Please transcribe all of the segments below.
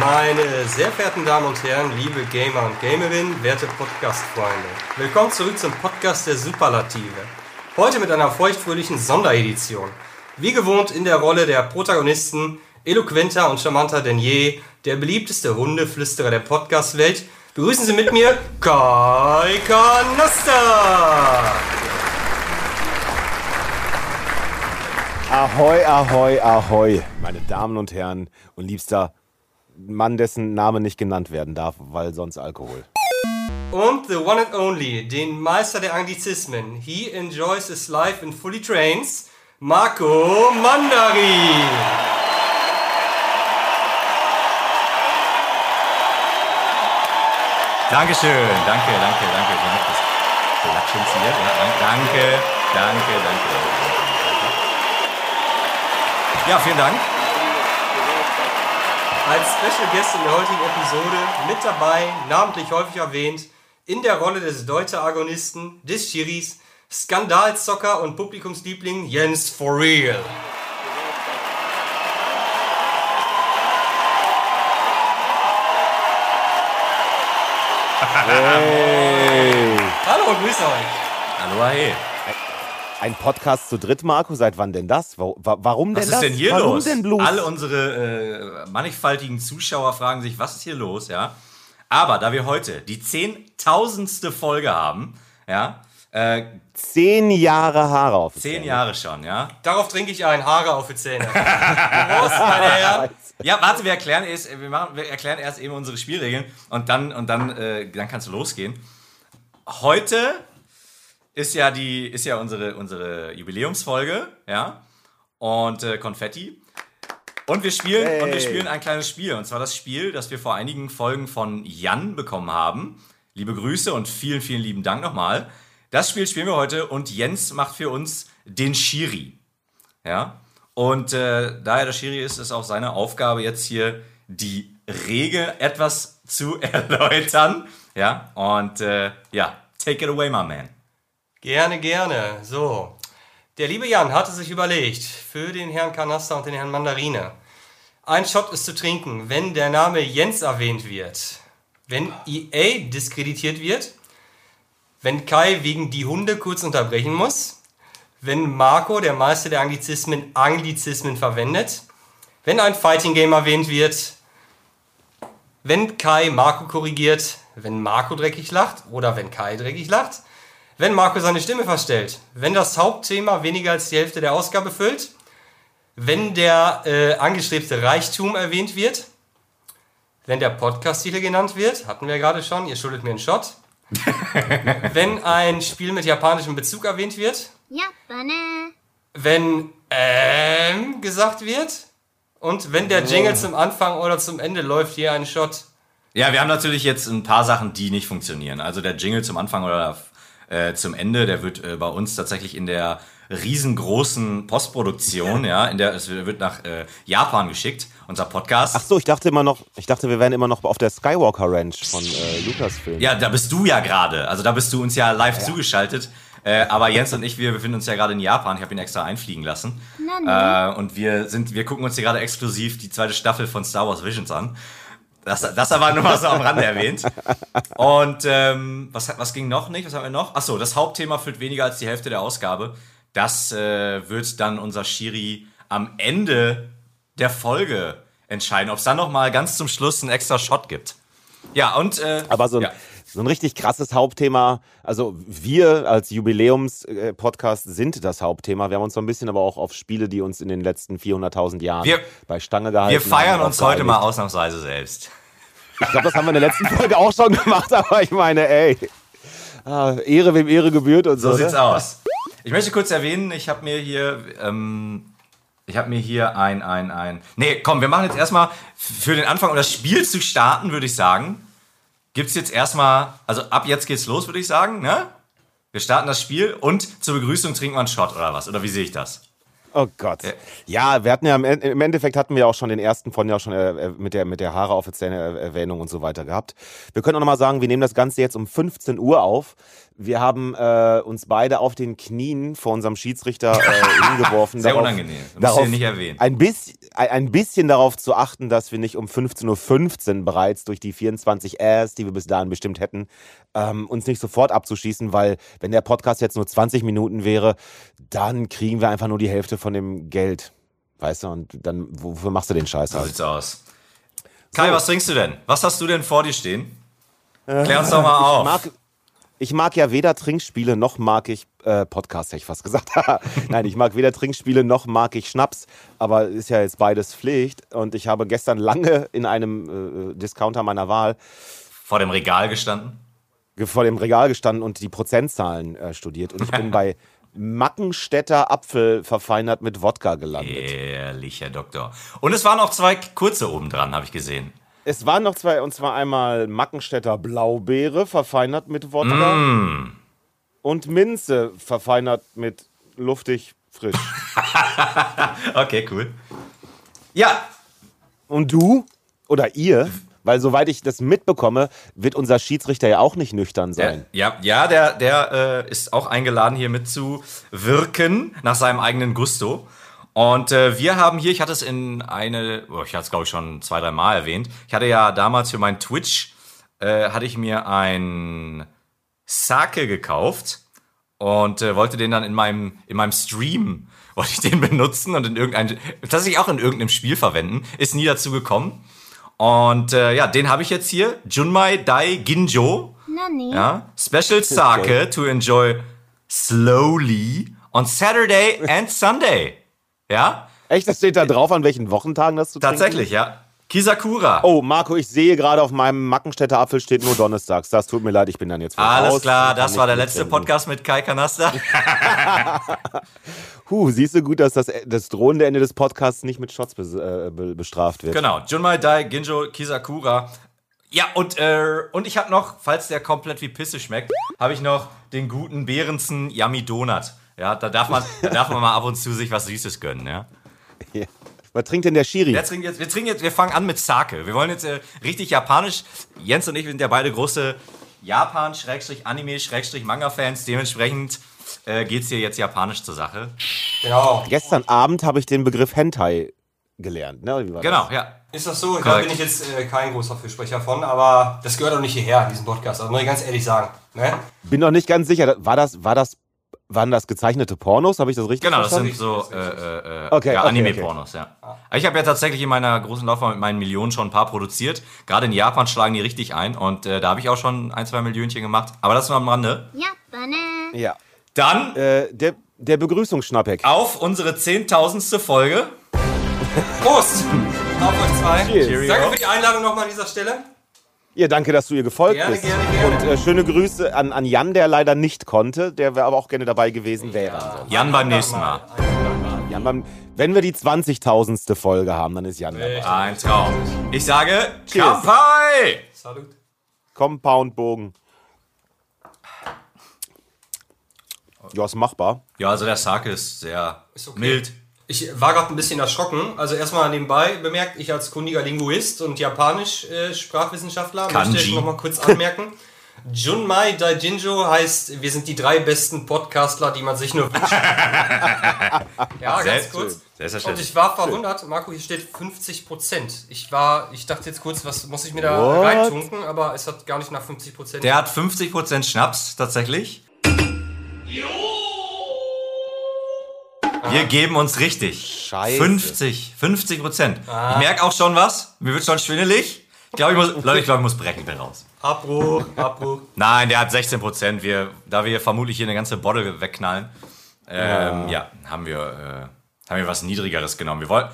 Meine sehr verehrten Damen und Herren, liebe Gamer und Gamerinnen, werte Podcast-Freunde. Willkommen zurück zum Podcast der Superlative. Heute mit einer feuchtfröhlichen Sonderedition. Wie gewohnt in der Rolle der Protagonisten, eloquenter und charmanter denn je, der beliebteste Hundeflüsterer der Podcast-Welt. Begrüßen Sie mit mir Kai Kanasta! Ahoi, ahoi, ahoi, meine Damen und Herren und liebster Mann, dessen Name nicht genannt werden darf, weil sonst Alkohol. Und the one and only, den Meister der Anglizismen. He enjoys his life in fully trains, Marco Mandari. Dankeschön, danke, danke, danke. Das? Ja, danke, danke, danke, danke. Ja, vielen Dank. Als Special Guest in der heutigen Episode mit dabei, namentlich häufig erwähnt, in der Rolle des Deuter-Agonisten, des Schiris, Skandalzocker und Publikumsliebling Jens For Real. Hey! Hallo, grüß euch. Hallo, hey. Ein Podcast zu dritt, Marco? Seit wann denn das? Wa- wa- Warum denn Was das? ist denn hier Warum los? denn bloß? Alle unsere äh, mannigfaltigen Zuschauer fragen sich, was ist hier los, ja? Aber da wir heute die zehntausendste Folge haben, ja, äh, Zehn Jahre Haare auf. zehn Zähnen. Jahre schon, ja. Darauf trinke ich ein, Haare auf die Zähne. Prost, meine Herren. Ja, warte, wir erklären erst, wir, machen, wir erklären erst eben unsere Spielregeln und dann, und dann, äh, dann kannst du losgehen. Heute ist ja die, ist ja unsere, unsere Jubiläumsfolge, ja. Und äh, Konfetti. Und wir spielen, Hey. und wir spielen ein kleines Spiel. Und zwar das Spiel, das wir vor einigen Folgen von Jan bekommen haben. Liebe Grüße und vielen, vielen lieben Dank nochmal. Das Spiel spielen wir heute und Jens macht für uns den Schiri. Ja. Und äh, da er der Schiri ist, ist auch seine Aufgabe jetzt hier die Regel etwas zu erläutern. Ja. Und äh, ja, take it away, my man. Gerne, gerne. So. Der liebe Jan hatte sich überlegt, für den Herrn Kanaster und den Herrn Mandarine. Ein Shot ist zu trinken, wenn der Name Jens erwähnt wird. Wenn EA diskreditiert wird. Wenn Kai wegen die Hunde kurz unterbrechen muss. Wenn Marco, der Meister der Anglizismen, Anglizismen verwendet. Wenn ein Fighting Game erwähnt wird. Wenn Kai Marco korrigiert. Wenn Marco dreckig lacht oder wenn Kai dreckig lacht wenn Marco seine Stimme verstellt, wenn das Hauptthema weniger als die Hälfte der Ausgabe füllt, wenn der äh, angestrebte Reichtum erwähnt wird, wenn der Podcast-Titel genannt wird, hatten wir ja gerade schon, ihr schuldet mir einen Shot, wenn ein Spiel mit japanischem Bezug erwähnt wird, Japane. wenn ähm gesagt wird und wenn der oh. Jingle zum Anfang oder zum Ende läuft, hier ein Shot. Ja, wir haben natürlich jetzt ein paar Sachen, die nicht funktionieren. Also der Jingle zum Anfang oder äh, zum Ende, der wird äh, bei uns tatsächlich in der riesengroßen Postproduktion, ja, in der es wird nach äh, Japan geschickt, unser Podcast. Ach so, ich dachte immer noch, ich dachte, wir wären immer noch auf der Skywalker Ranch von äh, Lucasfilm. Ja, da bist du ja gerade. Also da bist du uns ja live zugeschaltet. Äh, aber Jens und ich, wir befinden uns ja gerade in Japan. Ich habe ihn extra einfliegen lassen. Äh, und wir sind, wir gucken uns hier gerade exklusiv die zweite Staffel von Star Wars Visions an. Das, das aber nur mal so am Rande erwähnt. Und ähm, was, was ging noch nicht? Was haben wir noch? Achso, das Hauptthema füllt weniger als die Hälfte der Ausgabe. Das äh, wird dann unser Schiri am Ende der Folge entscheiden, ob es dann noch mal ganz zum Schluss einen extra Shot gibt. Ja, und äh, Aber so ein, ja. so ein richtig krasses Hauptthema, also wir als Jubiläums-Podcast sind das Hauptthema. Wir haben uns so ein bisschen aber auch auf Spiele, die uns in den letzten 400.000 Jahren Wir- bei Stange gehalten wir feiern haben, uns heute mal ausnahmsweise selbst. Ich glaube, das haben wir in der letzten Folge auch schon gemacht, aber ich meine, ey, ah, Ehre wem Ehre gebührt und so. So sieht's ne? aus. Ich möchte kurz erwähnen, ich habe mir hier, ähm, ich habe mir hier ein, ein, ein. Nee, komm, wir machen jetzt erstmal für den Anfang, um das Spiel zu starten, würde ich sagen, gibt's jetzt erstmal, also ab jetzt geht's los, würde ich sagen, ne? Wir Wir starten das Spiel und zur Begrüßung trinken wir einen Shot oder was? Oder wie sehe ich das? Oh Gott. Ja, wir hatten ja im Endeffekt hatten wir auch schon den ersten von ja schon äh, mit der mit der Haare offiziellen Erwähnung und so weiter gehabt. Wir können auch noch mal sagen, wir nehmen das Ganze jetzt um 15 Uhr auf. Wir haben äh, uns beide auf den Knien vor unserem Schiedsrichter äh, hingeworfen. Sehr darauf- unangenehm. Das du nicht erwähnen. Ein bisschen, ein bisschen darauf zu achten, dass wir nicht um 15.15 Uhr bereits durch die 24 Äs, die wir bis dahin bestimmt hätten, ähm, uns nicht sofort abzuschießen, weil wenn der Podcast jetzt nur 20 Minuten wäre, dann kriegen wir einfach nur die Hälfte von dem Geld. Weißt du, und dann, wofür machst du den Scheiß So halt? sieht's aus. Kai, was trinkst du denn? Was hast du denn vor dir stehen? Klär uns doch mal auf. Ich mag, ich mag ja weder Trinkspiele noch mag ich äh, Podcast, hätte ich fast gesagt. Nein, ich mag weder Trinkspiele noch mag ich Schnaps, aber ist ja jetzt beides Pflicht. Und ich habe gestern lange in einem äh, Discounter meiner Wahl Vor dem Regal gestanden? ge- vor dem Regal gestanden und die Prozentzahlen äh, studiert. Und ich bin bei Mackenstädter Apfel verfeinert mit Wodka gelandet. Ehrlich, Herr Doktor. Und es waren auch zwei kurze oben dran, habe ich gesehen. Es waren noch zwei, und zwar einmal Mackenstädter Blaubeere verfeinert mit Wodka Mm. und Minze verfeinert mit luftig frisch. Okay, cool. Ja, Und du oder ihr, weil soweit ich das mitbekomme, wird unser Schiedsrichter ja auch nicht nüchtern der, sein. ja, ja, der, der äh, ist auch eingeladen, hier mitzuwirken nach seinem eigenen Gusto. Und äh, wir haben hier, ich hatte es in eine, oh, ich hatte es glaube ich schon zwei, drei Mal erwähnt. Ich hatte ja damals für meinen Twitch, äh, hatte ich mir ein Sake gekauft und äh, wollte den dann in meinem, in meinem Stream, wollte ich den benutzen und in irgendein, tatsächlich auch in irgendeinem Spiel verwenden. Ist nie dazu gekommen. Und äh, ja, den habe ich jetzt hier. Junmai Dai Ginjo. Nani? Ja. Special Sake to enjoy slowly on Saturday and Sunday. Ja, Echt, das steht da drauf, an welchen Wochentagen das zu trinken tatsächlich, ja. Kisakura. Oh, Marco, ich sehe gerade auf meinem Mackenstädter Apfel steht nur donnerstags. Das tut mir leid, ich bin dann jetzt Alles raus. klar, das war der letzte mitsenden. Podcast mit Kai Kanasta. Huh, siehst du gut, dass das, das drohende Ende des Podcasts nicht mit Shots äh, be bestraft wird. Genau, Junmai Dai Ginjo Kisakura. Ja, und, äh, und ich habe noch, falls der komplett wie Pisse schmeckt, habe ich noch den guten Behrensen Yummy Donut. Ja, da darf man, da darf man mal ab und zu sich was Süßes gönnen, ja. Ja. Was trinkt denn der Schiri? Wir trinken jetzt, wir trinken jetzt, wir fangen an mit Sake. Wir wollen jetzt äh, richtig japanisch. Jens und ich sind ja beide große Japan-Anime-Manga-Fans. Dementsprechend äh, geht es hier jetzt japanisch zur Sache. Genau. Gestern Abend habe ich den Begriff Hentai gelernt. Ne? Wie war Genau, Das? ja. Ist das so? Da bin ich jetzt äh, kein großer Fürsprecher von, aber das gehört auch nicht hierher, diesen Podcast. Also muss ich ganz ehrlich sagen. Ne? Bin noch nicht ganz sicher. War das, war das, waren das gezeichnete Pornos? Habe ich das richtig genau, verstanden? Genau, das sind so äh, äh, äh, okay, ja, okay, Anime-Pornos, okay. ja. Ich habe ja tatsächlich in meiner großen Laufbahn mit meinen Millionen schon ein paar produziert. Gerade in Japan schlagen die richtig ein und äh, da habe ich auch schon ein, zwei Millionchen gemacht. Aber das nur am Rande. Ja, Ja. Dann äh, der, der Begrüßungsschnappeck. Auf unsere zehntausendste Folge. Prost! auf euch zwei. Cheers. Danke für die Einladung nochmal an dieser Stelle. Ja, danke, dass du ihr gefolgt Gerne, bist. gerne, gerne. Und äh, schöne Grüße an, an Jan, der leider nicht konnte, der wäre aber auch gerne dabei gewesen wäre. ansonsten. Jan beim nächsten Mal. Jan, beim, wenn wir die 20.000. Folge haben, dann ist Jan dabei. Ein Traum. Ich sage, Cheers. Kampai! Salut. Compound-Bogen. Ja, ist machbar. Ja, also der Sake ist sehr okay. mild. Ich war gerade ein bisschen erschrocken. Also erstmal nebenbei bemerkt, ich als kundiger Linguist und Japanisch-Sprachwissenschaftler Kanji. möchte nochmal kurz anmerken. Junmai Daijinjo heißt, wir sind die drei besten Podcastler, die man sich nur wünscht. ja, ganz kurz. Und ich war verwundert, Marco, hier steht 50 Prozent. Ich war, ich dachte jetzt kurz, was muss ich mir da What? reintunken, aber es hat gar nicht nach 50 Prozent. Der hat 50% Schnaps, tatsächlich. Wir geben uns richtig. Scheiße. 50, 50 Prozent. Ich merke auch schon was. Mir wird schon schwindelig. Ich glaube, ich muss, Leute, ich glaube, ich muss brechen raus. Abbruch, Abbruch. Nein, der hat 16 Prozent. Wir, da wir vermutlich hier eine ganze Bottle wegknallen, ähm, ja. haben wir, äh, haben wir was Niedrigeres genommen. Wir wollten,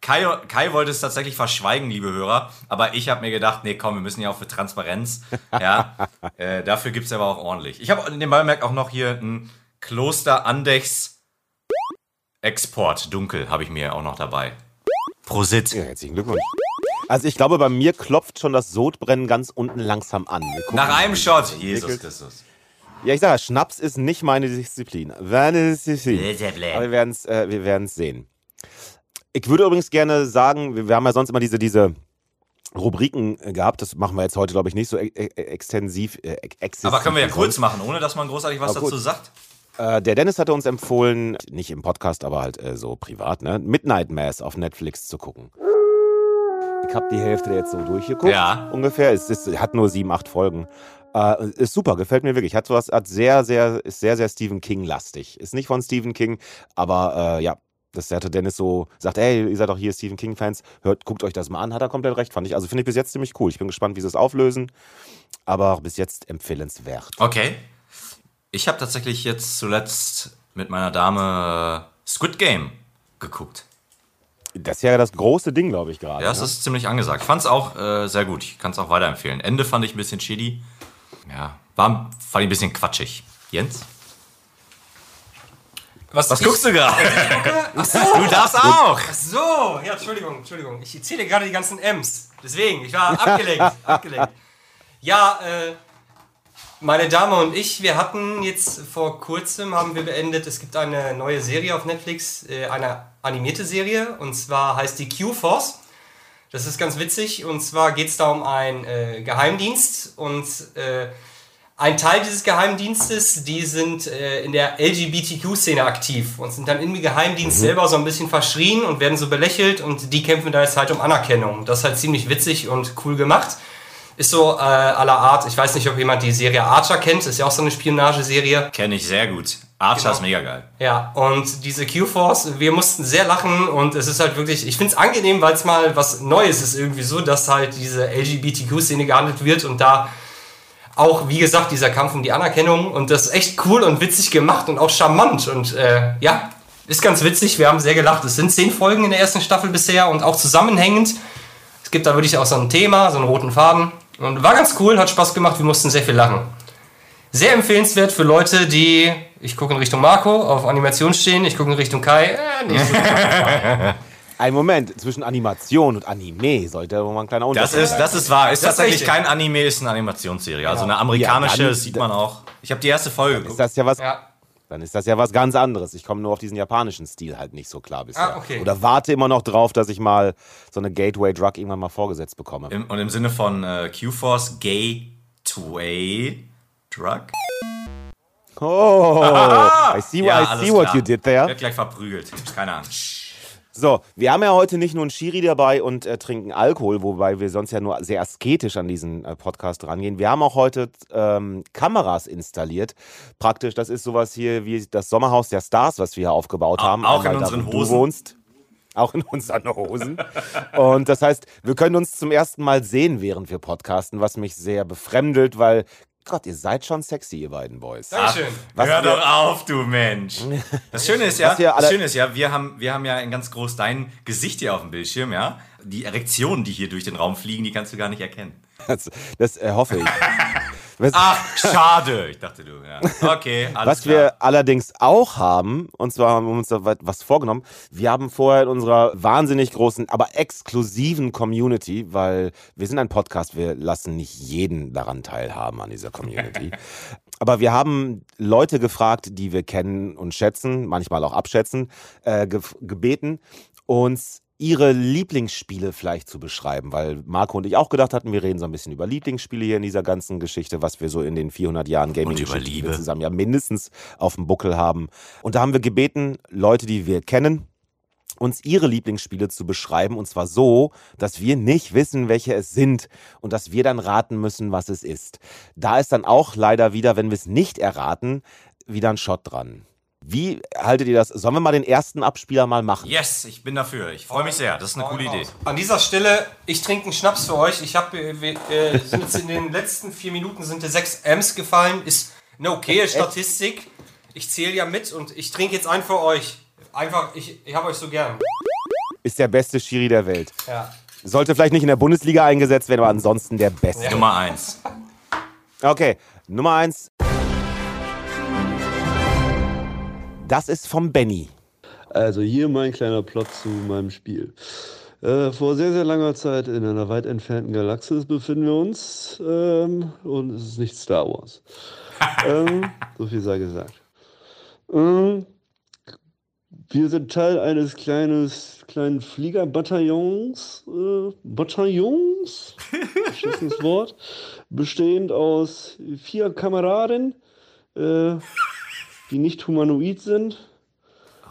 Kai, Kai wollte es tatsächlich verschweigen, liebe Hörer, aber ich habe mir gedacht, nee, komm, wir müssen ja auch für Transparenz. Ja, äh, dafür gibt es aber auch ordentlich. Ich habe nebenbei bemerkt auch noch hier ein Kloster Andechs Export Dunkel habe ich mir auch noch dabei. Prosit. Ja, herzlichen Glückwunsch. Also ich glaube, bei mir klopft schon das Sodbrennen ganz unten langsam an. Nach einem Shot. Jesus. Christus. Ja, ich sage, Schnaps ist nicht meine Disziplin. Meine Disziplin. Aber wir werden es äh, wir werden's sehen. Ich würde übrigens gerne sagen, wir, wir haben ja sonst immer diese, diese Rubriken äh, gehabt. Das machen wir jetzt heute, glaube ich, nicht so e e extensiv. Ex- exzessiv Aber können wir ja kurz machen, ohne dass man großartig was dazu sagt. Äh, der Dennis hatte uns empfohlen, nicht im Podcast, aber halt äh, so privat, ne? Midnight Mass auf Netflix zu gucken. Ich habe die Hälfte jetzt so durchgeguckt, Ja. ungefähr. Es ist, hat nur sieben, acht Folgen. Äh, ist super, gefällt mir wirklich. Hat sowas, hat sehr, sehr, ist sehr, sehr Stephen King-lastig. Ist nicht von Stephen King, aber äh, ja, das hatte Dennis so sagt, ey, ihr seid doch hier Stephen King-Fans, hört, guckt euch das mal an, hat er komplett recht, fand ich. Also finde ich bis jetzt ziemlich cool. Ich bin gespannt, wie sie es auflösen, aber bis jetzt empfehlenswert. Okay. Ich habe tatsächlich jetzt zuletzt mit meiner Dame Squid Game geguckt. Das ist ja das große Ding, glaube ich, gerade. Ja, das ne? ist ziemlich angesagt. Ich fand's auch äh, sehr gut. Ich kann es auch weiterempfehlen. Ende fand ich ein bisschen shitty. Ja, war, fand ich ein bisschen quatschig. Jens? Was ich- guckst du gerade? Ach so, Du darfst auch! ach so. Ja, Entschuldigung, Entschuldigung. Ich zähle gerade die ganzen M's. Deswegen, ich war abgelenkt. abgelenkt. Ja, äh, meine Dame und ich, wir hatten jetzt vor kurzem, haben wir beendet, es gibt eine neue Serie auf Netflix, äh, eine animierte Serie, und zwar heißt die Q-Force. Das ist ganz witzig, und zwar geht es da um einen äh, Geheimdienst und äh, ein Teil dieses Geheimdienstes, die sind äh, in der LGBTQ-Szene aktiv und sind dann im Geheimdienst selber so ein bisschen verschrien und werden so belächelt und die kämpfen da jetzt halt um Anerkennung. Das ist halt ziemlich witzig und cool gemacht. Ist so äh, aller Art, ich weiß nicht, ob jemand die Serie Archer kennt, ist ja auch so eine Spionageserie. Kenne ich sehr gut. Archer Genau. ist mega geil. Ja, und diese Q-Force, wir mussten sehr lachen und es ist halt wirklich, ich finde es angenehm, weil es mal was Neues ist irgendwie so, dass halt diese LGBTQ-Szene gehandelt wird und da auch, wie gesagt, dieser Kampf um die Anerkennung und das ist echt cool und witzig gemacht und auch charmant und äh, ja, ist ganz witzig, wir haben sehr gelacht. Es sind zehn Folgen in der ersten Staffel bisher und auch zusammenhängend. Es gibt da wirklich auch so ein Thema, so einen roten Faden und war ganz cool, hat Spaß gemacht, wir mussten sehr viel lachen. Sehr empfehlenswert für Leute, die, ich gucke in Richtung Marco, auf Animation stehen, ich gucke in Richtung Kai. Äh, nicht so. Ein Moment, zwischen Animation und Anime sollte wohl mal ein kleiner Das Unterschied ist, das ist wahr. Ist Das ist tatsächlich kein Anime, ist eine Animationsserie. Also eine amerikanische Ja, sieht man auch. Ich habe die erste Folge Ist geguckt. das ja was, ja. Dann ist das ja was ganz anderes. Ich komme nur auf diesen japanischen Stil halt nicht so klar bisher. Ah, okay. Oder warte immer noch drauf, dass ich mal so eine Gateway-Drug irgendwann mal vorgesetzt bekomme. Im, und im Sinne von äh, Q-Force Gateway Drug. Oh, I see, Ja, I see what klar. you did there. Wird gleich verprügelt. Keine Ahnung. So, wir haben ja heute nicht nur einen Schiri dabei und äh, trinken Alkohol, wobei wir sonst ja nur sehr asketisch an diesen äh, Podcast rangehen. Wir haben auch heute ähm, Kameras installiert. Praktisch, das ist sowas hier wie das Sommerhaus der Stars, was wir hier aufgebaut Au- haben. auch in Einmal da, unseren wo Hosen. Du wohnst. Auch in unseren Hosen. und das heißt, wir können uns zum ersten Mal sehen, während wir podcasten, was mich sehr befremdelt, weil, Gott, ihr seid schon sexy, ihr beiden Boys. Dankeschön. Was Hör wir- doch auf, du Mensch. Das Schöne ist ja, Was wir alle- das Schöne ist ja, wir haben, wir haben ja in ganz groß dein Gesicht hier auf dem Bildschirm, ja. Die Erektionen, die hier durch den Raum fliegen, die kannst du gar nicht erkennen. Das, das äh, hoffe ich. Was, Ach, schade. Ich dachte du, ja. Okay, alles Was klar. wir allerdings auch haben, und zwar haben wir uns da wa- was vorgenommen, wir haben vorher in unserer wahnsinnig großen, aber exklusiven Community, weil wir sind ein Podcast, wir lassen nicht jeden daran teilhaben an dieser Community. aber wir haben Leute gefragt, die wir kennen und schätzen, manchmal auch abschätzen, äh, ge gebeten, uns ihre Lieblingsspiele vielleicht zu beschreiben, weil Marco und ich auch gedacht hatten, wir reden so ein bisschen über Lieblingsspiele hier in dieser ganzen Geschichte, was wir so in den 400 Jahren gaming Liebe. zusammen ja mindestens auf dem Buckel haben. Und da haben wir gebeten, Leute, die wir kennen, uns ihre Lieblingsspiele zu beschreiben und zwar so, dass wir nicht wissen, welche es sind und dass wir dann raten müssen, was es ist. Da ist dann auch leider wieder, wenn wir es nicht erraten, wieder ein Shot dran. Wie haltet ihr das? Sollen wir mal den ersten Abspieler mal machen? Yes, ich bin dafür. Ich freue mich sehr. Das ist eine coole Idee. An dieser Stelle, ich trinke einen Schnaps für euch. Ich habe äh, äh, sind jetzt in den letzten vier Minuten sind dir sechs M's gefallen. Ist eine okaye Statistik. Ich zähle ja mit und ich trinke jetzt einen für euch. Einfach, ich, ich habe euch so gern. Ist der beste Schiri der Welt. Ja. Sollte vielleicht nicht in der Bundesliga eingesetzt werden, aber ansonsten der beste. Nummer eins. Okay, Nummer eins. Das ist vom Benny. Also hier mein kleiner Plot zu meinem Spiel. Äh, vor sehr, sehr langer Zeit in einer weit entfernten Galaxis befinden wir uns ähm, und es ist nicht Star Wars. ähm, so viel sei gesagt. Ähm, wir sind Teil eines kleines, kleinen Fliegerbataillons, äh, Bataillons, beschissenes Wort, bestehend aus vier Kameraden, äh, die nicht humanoid sind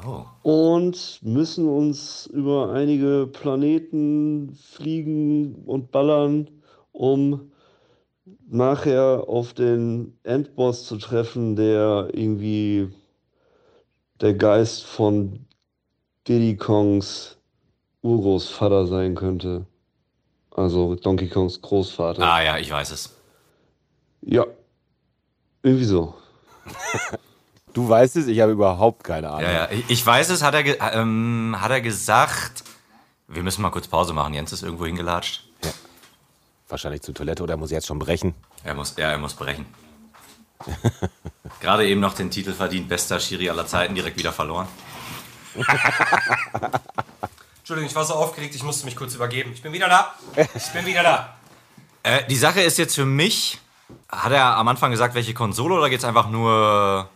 Oh. und müssen uns über einige Planeten fliegen und ballern, um nachher auf den Endboss zu treffen, der irgendwie der Geist von Diddy Kongs Urgroßvater sein könnte. Also Donkey Kongs Großvater. Ah ja, ich weiß es. Ja, irgendwie so. Du weißt es, ich habe überhaupt keine Ahnung. Ja, ja, ich, ich weiß es, hat er, ge- ähm, hat er gesagt. Wir müssen mal kurz Pause machen. Jens ist irgendwo hingelatscht. Wahrscheinlich zur Toilette oder muss er jetzt schon brechen? Er muss, ja, er muss brechen. Gerade eben noch den Titel verdient, bester Schiri aller Zeiten, direkt wieder verloren. Entschuldigung, ich war so aufgeregt, ich musste mich kurz übergeben. Ich bin wieder da. Ich bin wieder da. Äh, die Sache ist jetzt für mich, hat er am Anfang gesagt, welche Konsole oder geht es einfach nur,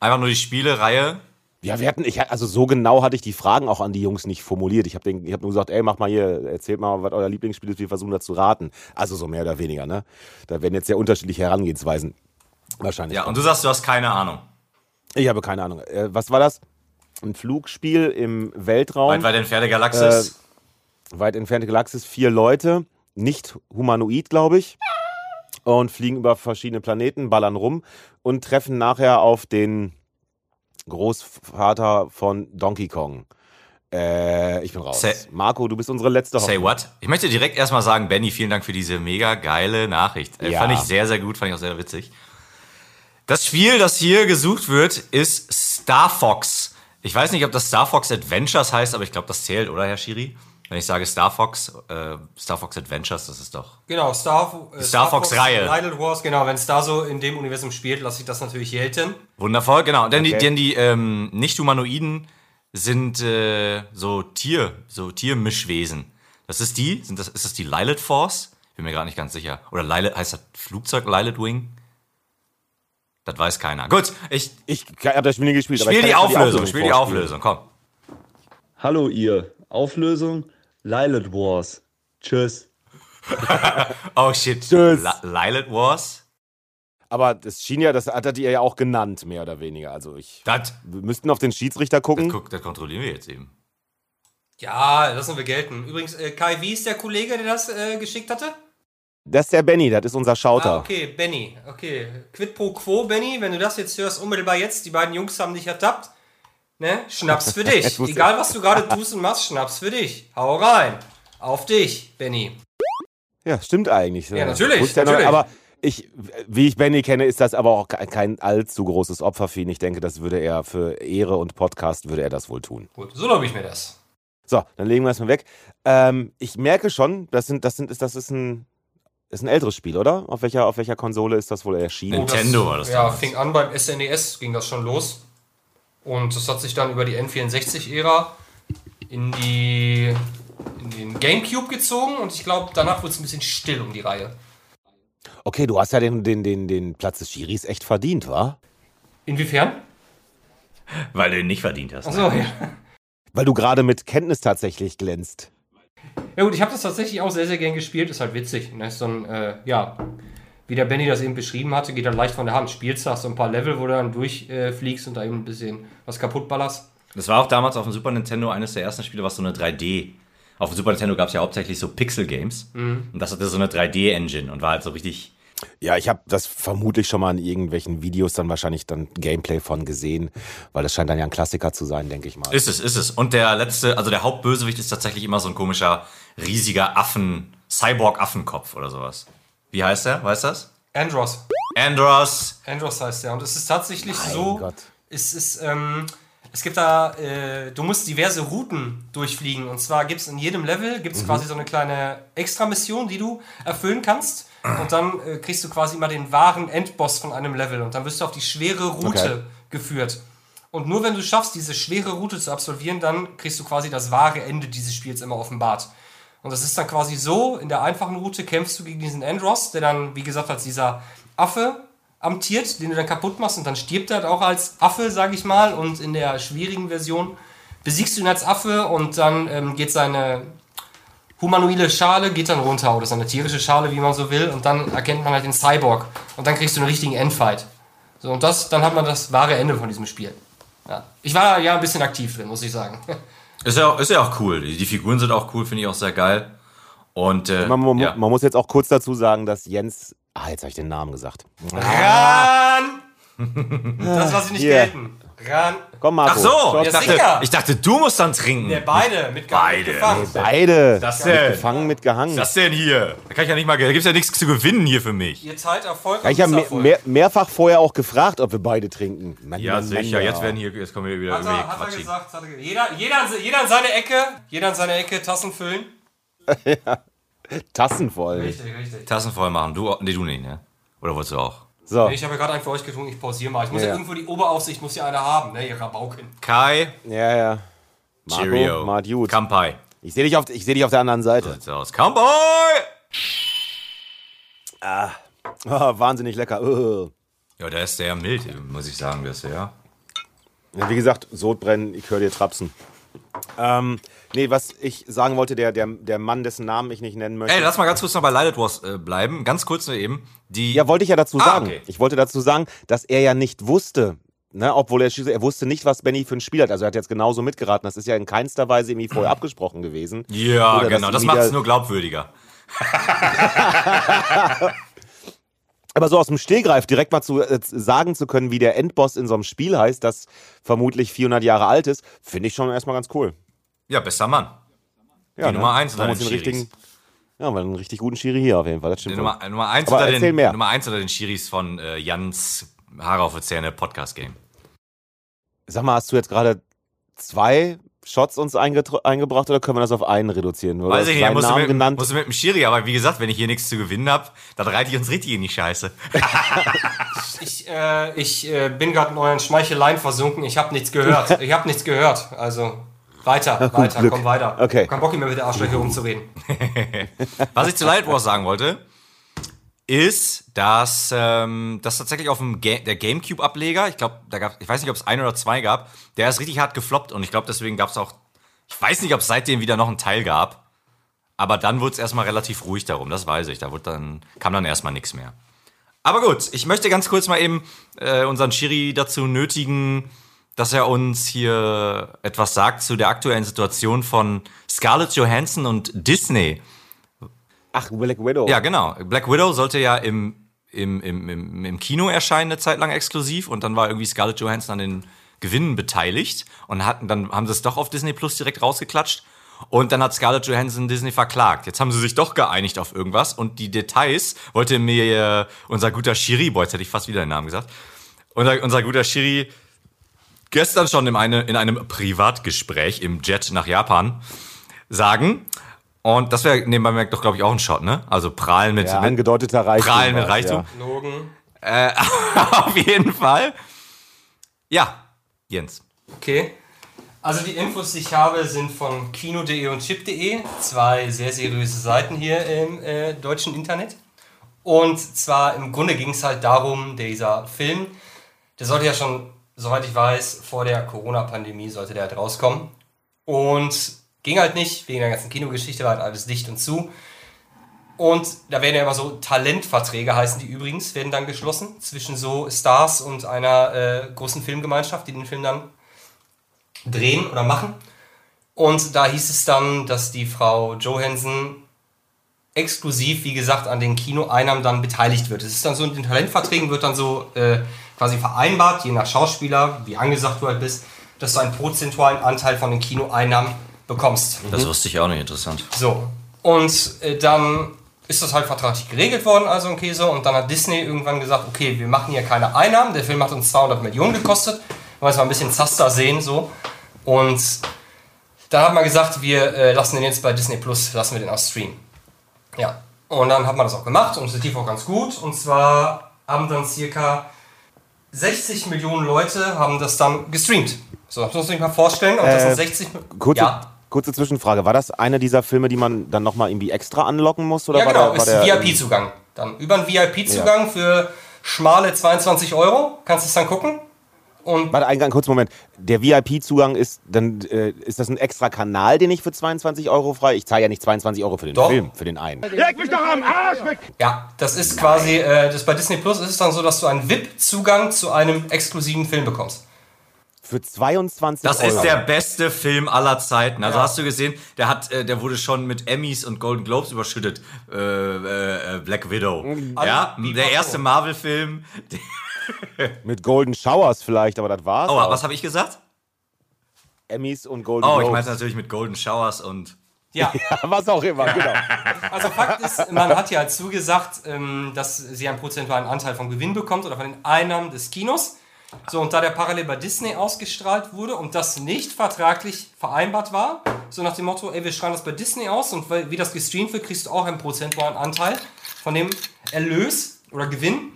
einfach nur die Spielereihe? Ja, wir hatten, ich, also so genau hatte ich die Fragen auch an die Jungs nicht formuliert. Ich habe hab nur gesagt, ey, mach mal hier, erzählt mal, was euer Lieblingsspiel ist, wir versuchen das zu raten. Also so mehr oder weniger, ne? Da werden jetzt sehr unterschiedliche Herangehensweisen wahrscheinlich. Ja, kommen. und du sagst, du hast keine Ahnung. ich habe keine Ahnung. Äh, was war das? Ein Flugspiel im Weltraum. Weit, weit entfernte Galaxis. weit entfernte Galaxis, vier Leute, nicht humanoid, glaube ich, und fliegen über verschiedene Planeten, ballern rum und treffen nachher auf den Großvater von Donkey Kong. Äh, ich bin raus. Say- Marco, du bist unsere letzte Say Hoffnung. what? Ich möchte direkt erstmal sagen, Benny, vielen Dank für diese mega geile Nachricht. Äh, Ja. Fand ich sehr, sehr gut, fand ich auch sehr witzig. Das Spiel, das hier gesucht wird, ist Star Fox. Ich weiß nicht, ob das Star Fox Adventures heißt, aber ich glaube, das zählt, oder, Herr Schiri? Wenn ich sage Star Fox, äh, Star Fox Adventures, das ist doch. Genau, Star, äh, Star Fox-Reihe. Little Wars, genau. Wenn es da so in dem Universum spielt, lasse ich das natürlich gelten. Wundervoll, genau. Denn die, Okay. denn die ähm, Nicht-Humanoiden sind äh, so Tier, so Tiermischwesen. Das ist die, sind das, ist das die Lilith Force? Bin mir gar nicht ganz sicher. Oder Lilith, heißt das Flugzeug Lilith Wing? Das weiß keiner. Gut, ich Ich habe das Spiel nie gespielt. aber spiel ich die jetzt mal Auflösung, spiel die. Auflösung, komm. Hallo ihr. Auflösung Lilith Wars. Tschüss. Oh shit. Tschüss. Lilith Wars? Aber das schien ja, das hat er dir ja auch genannt, mehr oder weniger. Also ich. Das, Wir müssten auf den Schiedsrichter das, gucken. guck, das kontrollieren wir jetzt eben. Ja, lassen wir gelten. Übrigens, äh, Kai, wie ist der Kollege, der das äh, geschickt hatte? Das ist der Benny, das ist unser Schauter. Ah, okay, Benny. Okay. Quid pro quo, Benny. Wenn du das jetzt hörst, unmittelbar jetzt. Die beiden Jungs haben dich ertappt. Ne? Schnaps für dich. Egal, was du gerade tust und machst, Schnaps für dich. Hau rein. Auf dich, Benny. Ja, stimmt eigentlich. Ja, natürlich, ja noch- natürlich. aber ich, wie ich Benny kenne, ist das aber auch ke- kein allzu großes Opfer für ihn. Ich denke, das würde er für Ehre und Podcast würde er das wohl tun. Gut, so glaube ich mir das. So, dann legen wir es mal weg. Ähm, ich merke schon, das sind, das sind, ist, das ist ein, ist ein älteres Spiel, oder? Auf welcher, auf welcher Konsole ist das wohl erschienen? Nintendo war das Ja, damals. fing an beim SNES, ging das schon los. Und das hat sich dann über die N64-Ära in, die, in den Gamecube gezogen. Und ich glaube, danach wurde es ein bisschen still um die Reihe. Okay, du hast ja den, den, den, den Platz des Schiris echt verdient, wa? Inwiefern? Weil du ihn nicht verdient hast. Achso, ja. Weil du gerade mit Kenntnis tatsächlich glänzt. Ja gut, ich habe das tatsächlich auch sehr, sehr gern gespielt. Ist halt witzig. Ne? Ist so ein, äh, ja, wie der Benny das eben beschrieben hatte, geht dann leicht von der Hand. Spielst, hast so ein paar Level, wo du dann durchfliegst und da eben ein bisschen was kaputt ballerst. Das war auch damals auf dem Super Nintendo eines der ersten Spiele, was so eine 3D. Auf dem Super Nintendo gab es ja hauptsächlich so Pixel-Games. Und das hatte so eine 3D-Engine und war halt so richtig. Ja, ich habe das vermutlich schon mal in irgendwelchen Videos dann wahrscheinlich dann Gameplay von gesehen, weil das scheint dann ja ein Klassiker zu sein, denke ich mal. Ist es, ist es. Und der letzte, also der Hauptbösewicht ist tatsächlich immer so ein komischer, riesiger Affen, Cyborg-Affenkopf oder sowas. Wie heißt der? Weißt du das? Andros. Andros. Andros heißt der. Und es ist tatsächlich so. Gott. Es ist, ähm, es gibt da, äh, du musst diverse Routen durchfliegen. Und zwar gibt es in jedem Level gibt's Mhm. quasi so eine kleine Extra-Mission, die du erfüllen kannst. Und dann äh, kriegst du quasi immer den wahren Endboss von einem Level. Und dann wirst du auf die schwere Route Okay. geführt. Und nur wenn du schaffst, diese schwere Route zu absolvieren, dann kriegst du quasi das wahre Ende dieses Spiels immer offenbart. Und das ist dann quasi so, in der einfachen Route kämpfst du gegen diesen Andros, der dann, wie gesagt, als dieser Affe amtiert, den du dann kaputt machst und dann stirbt er halt auch als Affe, sag ich mal. Und in der schwierigen Version besiegst du ihn als Affe und dann ähm, geht seine humanoide Schale geht dann runter oder seine tierische Schale, wie man so will, und dann erkennt man halt den Cyborg und dann kriegst du einen richtigen Endfight. So, und das, dann hat man das wahre Ende von diesem Spiel. Ja. Ich war ja ein bisschen aktiv drin, muss ich sagen. Ist ja, ist ja auch cool. Die, die Figuren sind auch cool, finde ich auch sehr geil. Und äh, Man, man, ja. man muss jetzt auch kurz dazu sagen, dass Jens. Ah, jetzt habe ich den Namen gesagt. Ran! Das lasse ich nicht Hier. gelten. Ran! Komm, Marco. Ach so, ich Ja, dachte, sicher. ich dachte, du musst dann trinken. Ne, beide mit Beide. gefangen. Beide. Das mit denn? gefangen, mit gehangen. Was denn hier? Da kann ich ja nicht mal, da gibt's ja nichts zu gewinnen hier für mich. Ihr teilt Erfolg Ja, ich habe Misserfolg. mehr, mehrfach vorher auch gefragt, ob wir beide trinken. Mann, Ja, Mann, sicher. Mann, Jetzt ja. werden hier, jetzt kommen wir wieder Hat er, hat er gesagt, hat er. Jeder, jeder, jeder in seine Ecke, jeder in seine Ecke Tassen füllen. Tassen voll. Richtig, richtig. Tassen voll machen. Du, nee, du nicht, ne? Oder wolltest du auch? So, Ich habe ja gerade einen für euch getrunken, ich pausiere mal. Ich muss ja, Ja. irgendwo die Oberaufsicht, muss ja einer haben, ne, ihr Rabauken. Kai, ja, ja. Marco, Cheerio. Mart gut. Kampai. Ich sehe dich, auf- ich seh dich auf der anderen Seite. Sieht's aus. Kampai! Ah, wahnsinnig lecker. Uh. Ja, der ist sehr mild, muss ich sagen, ist sehr. Ja, wie gesagt, Sodbrennen, ich höre dir trapsen. Ähm, nee, was ich sagen wollte, der, der, der Mann, dessen Namen ich nicht nennen möchte. Ey, lass mal ganz kurz noch bei Light Wars äh, bleiben. Ganz kurz nur eben. Die, Ja, wollte ich ja dazu Ah, sagen. okay. Ich wollte dazu sagen, dass er ja nicht wusste, ne, obwohl er er wusste nicht, was Benny für ein Spiel hat. Also er hat jetzt genauso mitgeraten. Das ist ja in keinster Weise irgendwie vorher abgesprochen gewesen. ja, Oder genau. Das macht es nur glaubwürdiger. Aber so aus dem Stehgreif direkt mal zu äh, sagen zu können, wie der Endboss in so einem Spiel heißt, das vermutlich 400 Jahre alt ist, finde ich schon erstmal ganz cool. Ja, bester Mann. Ja, Nummer eins Da haben unter wir uns den einen richtigen, ja, weil einen richtig guten Schiri hier auf jeden Fall. Das Die stimmt. Nummer, wohl. Nummer, eins unter den, mehr. Nummer eins unter den Schiris von äh, Jans Haare auf der Zähne Podcast Game. Sag mal, hast du jetzt gerade zwei Shots uns eingebracht oder können wir das auf einen reduzieren? Oder Weiß ich nicht, musst du, Namen mit, genannt. musst du mit dem Schiri, aber wie gesagt, wenn ich hier nichts zu gewinnen habe, dann reite ich uns richtig in die Scheiße. Ich, äh, ich äh, bin gerade in euren Schmeicheleien versunken, ich habe nichts gehört. Ich habe nichts gehört. Also weiter, weiter, Glück. komm weiter. Okay. Kein Bock mehr mit der Arschlöcher rumzureden. Was ich zu Light Wars sagen wollte, ist, dass ähm, das tatsächlich auf dem Ga der GameCube-Ableger, ich glaube, da gab, ich weiß nicht, ob es ein oder zwei gab, der ist richtig hart gefloppt und ich glaube, deswegen gab es auch, ich weiß nicht, ob es seitdem wieder noch einen Teil gab, aber dann wurde es erstmal relativ ruhig darum, das weiß ich, da wurde dann, kam dann erstmal nichts mehr. Aber gut, ich möchte ganz kurz mal eben äh, unseren Shiri dazu nötigen, dass er uns hier etwas sagt zu der aktuellen Situation von Scarlett Johansson und Disney. Ach, Black Widow. Ja, genau. Black Widow sollte ja im, im, im, im, Kino erscheinen, eine Zeit lang exklusiv. Und dann war irgendwie Scarlett Johansson an den Gewinnen beteiligt. Und hatten, dann haben sie es doch auf Disney Plus direkt rausgeklatscht. Und dann hat Scarlett Johansson Disney verklagt. Jetzt haben sie sich doch geeinigt auf irgendwas. Und die Details wollte mir äh, unser guter Shiri, boah, jetzt hätte ich fast wieder den Namen gesagt, unser, unser guter Shiri gestern schon in, eine, in einem Privatgespräch im Jet nach Japan sagen. Und das wäre nebenbei doch, glaube ich, auch ein Shot, ne? Also prahlen mit, Ja, mit angedeuteter Reichtum. prahlen mit Reichtum. Logen. Äh, auf jeden Fall. Ja, Jens. Okay. Also die Infos, die ich habe, sind von kino.de und chip.de, zwei sehr seriöse Seiten hier im äh, deutschen Internet. Und zwar im Grunde ging es halt darum, dieser Film, der sollte ja schon, soweit ich weiß, vor der Corona-Pandemie sollte der halt rauskommen. Und ging halt nicht, wegen der ganzen Kinogeschichte war halt alles dicht und zu. Und da werden ja immer so Talentverträge, heißen die übrigens, werden dann geschlossen zwischen so Stars und einer äh, großen Filmgemeinschaft, die den Film dann drehen oder machen. Und da hieß es dann, dass die Frau Johansson exklusiv, wie gesagt, an den Kinoeinnahmen dann beteiligt wird. Es ist dann so, in den Talentverträgen wird dann so äh, quasi vereinbart, je nach Schauspieler, wie angesagt du halt bist, dass du einen prozentualen Anteil von den Kinoeinnahmen bekommst. Das wusste ich auch nicht interessant. So. Und äh, dann ist das halt vertraglich geregelt worden, also ein Käse. Und dann hat Disney irgendwann gesagt, okay, wir machen hier keine Einnahmen. Der Film hat uns 200 Millionen gekostet. Wollen wir jetzt mal ein bisschen Zaster sehen, so. Und dann hat man gesagt, wir äh, lassen den jetzt bei Disney Plus, lassen wir den auch streamen. Ja. Und dann hat man das auch gemacht und es lief auch ganz gut. Und zwar haben dann circa 60 Millionen Leute haben das dann gestreamt. So, das muss man sich mal vorstellen. Und das Äh, sind 60 Kurze, Ja, kurze Zwischenfrage. War das einer dieser Filme, die man dann nochmal irgendwie extra anlocken muss? Oder ja war genau, der, war ist der, VIP-Zugang. Dann über einen VIP-Zugang für schmale 22 Euro kannst du es dann gucken. Und Warte, einen, einen kurzen Moment. Der VIP-Zugang ist dann äh, ist das ein extra Kanal, den ich für 22 Euro frei? Ich zahle ja nicht 22 Euro für den Doch. Film, für den einen. ja, das ist quasi, äh, das bei Disney Plus ist es dann so, dass du einen VIP-Zugang zu einem exklusiven Film bekommst. Für 22 Das Euro. ist der beste Film aller Zeiten. Also Ja. hast du gesehen, der hat, äh, der wurde schon mit Emmys und Golden Globes überschüttet. Äh, äh, äh, Black Widow. Ja, Wie der erste? Marvel-Film. Mit Golden Showers vielleicht, aber das war's. Oh, auch. was habe ich gesagt? Emmys und Golden Oh, ich meinte natürlich mit Golden Showers und. Ja, was auch immer, genau. also Fakt ist, man hat ja zugesagt, ähm, dass sie einen prozentualen Anteil vom Gewinn bekommt oder von den Einnahmen des Kinos. So, und da der parallel bei Disney ausgestrahlt wurde und das nicht vertraglich vereinbart war, so nach dem Motto, ey, wir strahlen das bei Disney aus und wie das gestreamt wird, kriegst du auch einen prozentualen Anteil von dem Erlös oder Gewinn.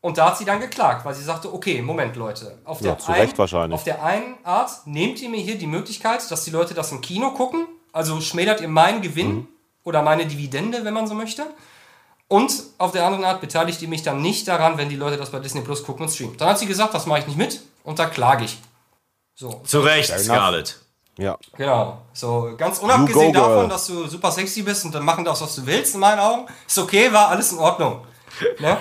Und da hat sie dann geklagt, weil sie sagte, okay, Moment, Leute, auf der, Ja, zu Recht wahrscheinlich. auf der einen Art nehmt ihr mir hier die Möglichkeit, dass die Leute das im Kino gucken, also schmälert ihr meinen Gewinn Mhm. oder meine Dividende, wenn man so möchte. Und auf der anderen Art beteiligt ihr mich dann nicht daran, wenn die Leute das bei Disney Plus gucken und streamen. Dann hat sie gesagt, das mache ich nicht mit und da klage ich. So, Zu Recht. Scarlett. Ja. genau. So, ganz unabgesehen davon, dass du super sexy bist und dann machen darfst, was du willst, in meinen Augen. Ist okay, war alles in Ordnung. Ne?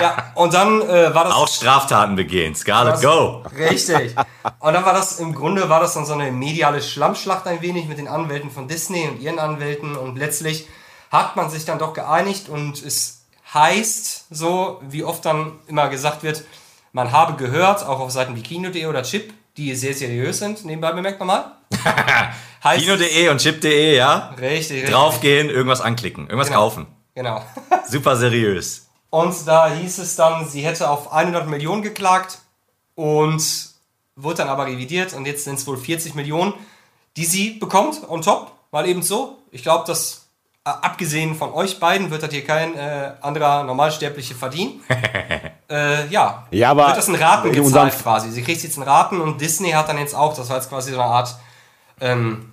Ja, und dann äh, war das. Auch Straftaten begehen. Scarlett, Das- go! Richtig. Und dann war das, im Grunde war das dann so eine mediale Schlammschlacht ein wenig mit den Anwälten von Disney und ihren Anwälten und letztlich hat man sich dann doch geeinigt und es heißt so, wie oft dann immer gesagt wird, man habe gehört, auch auf Seiten wie Kino.de oder Chip, die sehr seriös sind, nebenbei bemerkt nochmal. heißt Kino.de und Chip.de, ja? Richtig, richtig. Draufgehen, irgendwas anklicken, irgendwas Genau. kaufen. Genau. Super seriös. Und da hieß es dann, sie hätte auf 100 Millionen geklagt und wurde dann aber revidiert und jetzt sind es wohl 40 Millionen, die sie bekommt on top, weil eben so. Ich glaube, dass äh, abgesehen von euch beiden wird das hier kein äh, anderer Normalsterbliche verdienen. äh, ja, Ja, aber wird das in Raten gezahlt quasi. Sie kriegt jetzt in Raten und Disney hat dann jetzt auch, das war jetzt quasi so eine Art ähm,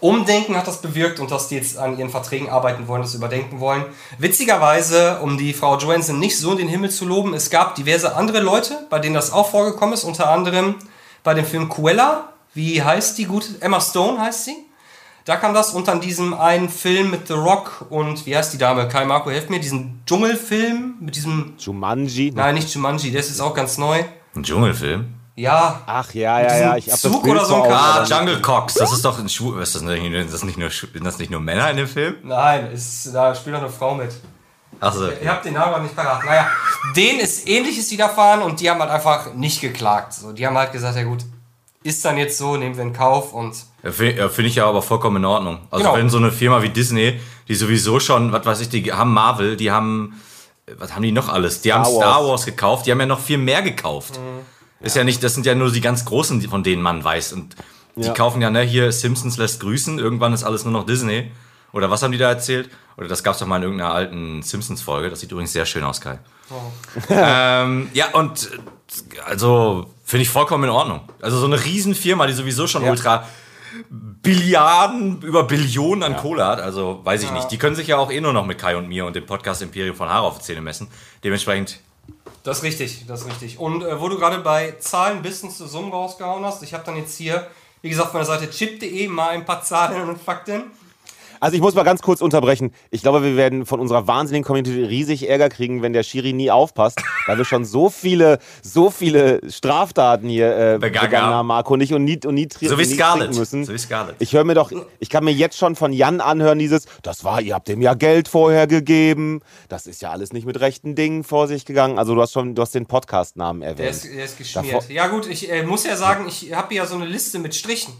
Umdenken hat das bewirkt und dass die jetzt an ihren Verträgen arbeiten wollen, das überdenken wollen. Witzigerweise, um die Frau Johansson nicht so in den Himmel zu loben, es gab diverse andere Leute, bei denen das auch vorgekommen ist, unter anderem bei dem Film Cruella. Wie heißt die gute? Emma Stone heißt sie. Da kam das und dann diesem einen Film mit The Rock und wie heißt die Dame? Kai Marco, helft mir. Diesen Dschungelfilm mit diesem. Jumanji. Nein, nicht Jumanji, das ist auch ganz neu. Ein Dschungelfilm? Ja, Ach ja, ja, ja. Ich hab das Zug Bild oder so ein. Ah, Jungle Cox. Das ist doch ein Schuh. Ist das nicht, ist das nicht nur, sind das nicht nur Männer in dem Film? nein, ist, da spielt noch eine Frau mit. Achso. Ich habe den Namen aber nicht parat. Naja, denen ist ähnliches widerfahren und die haben halt einfach nicht geklagt. So, die haben halt gesagt, ja gut, ist dann jetzt so, nehmen wir in Kauf und Ja, Finde find ich ja aber vollkommen in Ordnung. Also Genau. wenn so eine Firma wie Disney, die sowieso schon, was weiß ich, die haben Marvel, die haben, was haben die noch alles? Die haben Star Star Wars. Wars gekauft, die haben ja noch viel mehr gekauft. Ist ja nicht, das sind ja nur die ganz großen, von denen man weiß. Und die Ja. kaufen ja, ne, hier Simpsons lässt grüßen, irgendwann ist alles nur noch Disney. Oder was haben die da erzählt? Oder das gab's doch mal in irgendeiner alten Simpsons-Folge. Das sieht übrigens sehr schön aus, Kai. ähm, ja, und also finde ich vollkommen in Ordnung. Also so eine Riesenfirma, die sowieso schon Ja. ultra Billiarden über Billionen an Kohle hat, also weiß ich nicht. Die können sich ja auch eh nur noch mit Kai und mir und dem Podcast Imperium von Haar auf die Zähne messen. Dementsprechend, das ist richtig, das ist richtig. Und äh, wo du gerade bei Zahlen bis zu Summen rausgehauen hast, ich habe dann jetzt hier, wie gesagt, von der Seite chip.de mal ein paar Zahlen und Fakten. Also ich muss mal ganz kurz unterbrechen. Ich glaube, wir werden von unserer wahnsinnigen Community riesig Ärger kriegen, wenn der Schiri nie aufpasst, weil wir schon so viele, so viele Straftaten hier äh, Begangen begangen haben. Marco, nicht und nie, und nie, tri so wie Scarlett. trinken müssen. So wie Scarlett. Ich höre mir doch, ich kann mir jetzt schon von Jan anhören, dieses, das war, ihr habt dem ja Geld vorher gegeben. Das ist ja alles nicht mit rechten Dingen vor sich gegangen. Also du hast schon, du hast den Podcast-Namen Der erwähnt. ist, der ist geschmiert. Davor- Ja gut, ich äh, muss ja sagen, ich habe ja so eine Liste mit Strichen.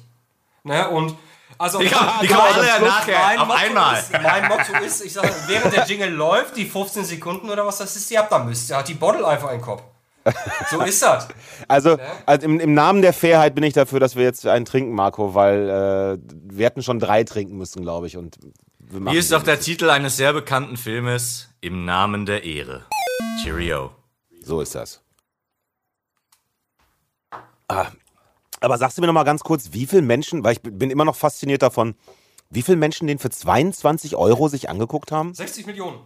Ne? Und also Die kann- die mein- kann man alle mein nachher, auf Motto einmal. Ist, mein Motto ist, ich sage, während der Jingle läuft, die 15 Sekunden oder was das ist, die habt ihr müsst. Der hat die Bottle einfach im Kopf. So ist das. Also, also im, im Namen der Fairheit bin ich dafür, dass wir jetzt einen trinken, Marco, weil äh, wir hätten schon drei trinken müssen, glaube ich. Und Hier ist doch der Titel eines sehr bekannten Filmes, Im Namen der Ehre. Cheerio. So ist das. Aber sagst du mir noch mal ganz kurz, wie viele Menschen, weil ich bin immer noch fasziniert davon, wie viele Menschen den für 22 Euro sich angeguckt haben? 60 Millionen.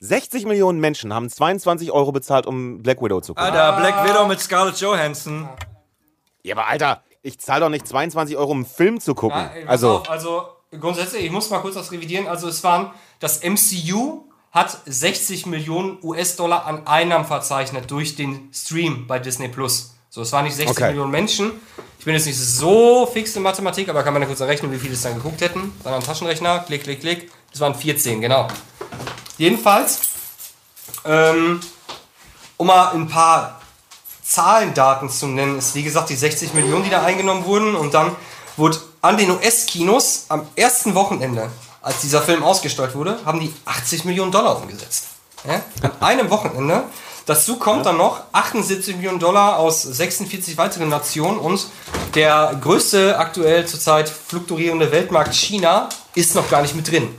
60 Millionen Menschen haben 22 Euro bezahlt, um Black Widow zu gucken. Alter, Black Widow mit Scarlett Johansson. Ja, aber Alter, ich zahle doch nicht 22 Euro, um einen Film zu gucken. Ja, ey, also, auf, also grundsätzlich, ich muss mal kurz das revidieren. Also es waren, das MCU hat 60 Millionen US-Dollar an Einnahmen verzeichnet durch den Stream bei Disney Plus. So, es waren nicht 60 Okay. Millionen Menschen. Ich bin jetzt nicht so fix in Mathematik, aber kann man ja kurz errechnen, wie viele es dann geguckt hätten. Dann am Taschenrechner, klick, klick, klick. Das waren 14, genau. Jedenfalls, ähm, um mal ein paar Zahlendaten zu nennen, ist wie gesagt die 60 Millionen, die da eingenommen wurden. Und dann wurde an den US-Kinos am ersten Wochenende, als dieser Film ausgestrahlt wurde, haben die 80 Millionen Dollar umgesetzt. Ja? An einem Wochenende. Dazu kommt dann noch 78 Millionen Dollar aus 46 weiteren Nationen und der größte aktuell zurzeit fluktuierende Weltmarkt China ist noch gar nicht mit drin.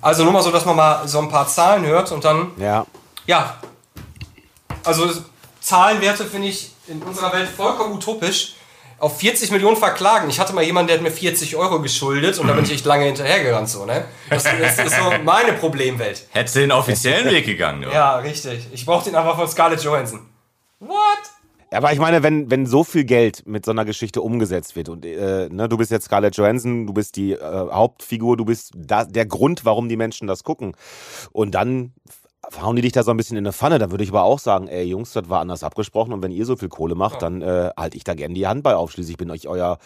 Also nur mal so, dass man mal so ein paar Zahlen hört und dann ja. ja. Also Zahlenwerte finde ich in unserer Welt vollkommen utopisch. Auf 40 Millionen verklagen. Ich hatte mal jemanden, der hat mir 40 Euro geschuldet und da bin ich echt lange hinterhergerannt, so, ne? Das, das ist so meine Problemwelt. Hättest du den offiziellen Weg gegangen, du. Ja, richtig. Ich brauche den einfach von Scarlett Johansson. What? Aber ich meine, wenn, wenn so viel Geld mit so einer Geschichte umgesetzt wird und äh, ne, du bist jetzt Scarlett Johansson, du bist die äh, Hauptfigur, du bist da, der Grund, warum die Menschen das gucken. Und dann hauen die dich da so ein bisschen in eine Pfanne. Da würde ich aber auch sagen, ey Jungs, das war anders abgesprochen und wenn ihr so viel Kohle macht, dann äh, halte ich da gerne die Hand bei auf. Schließlich bin ich euer,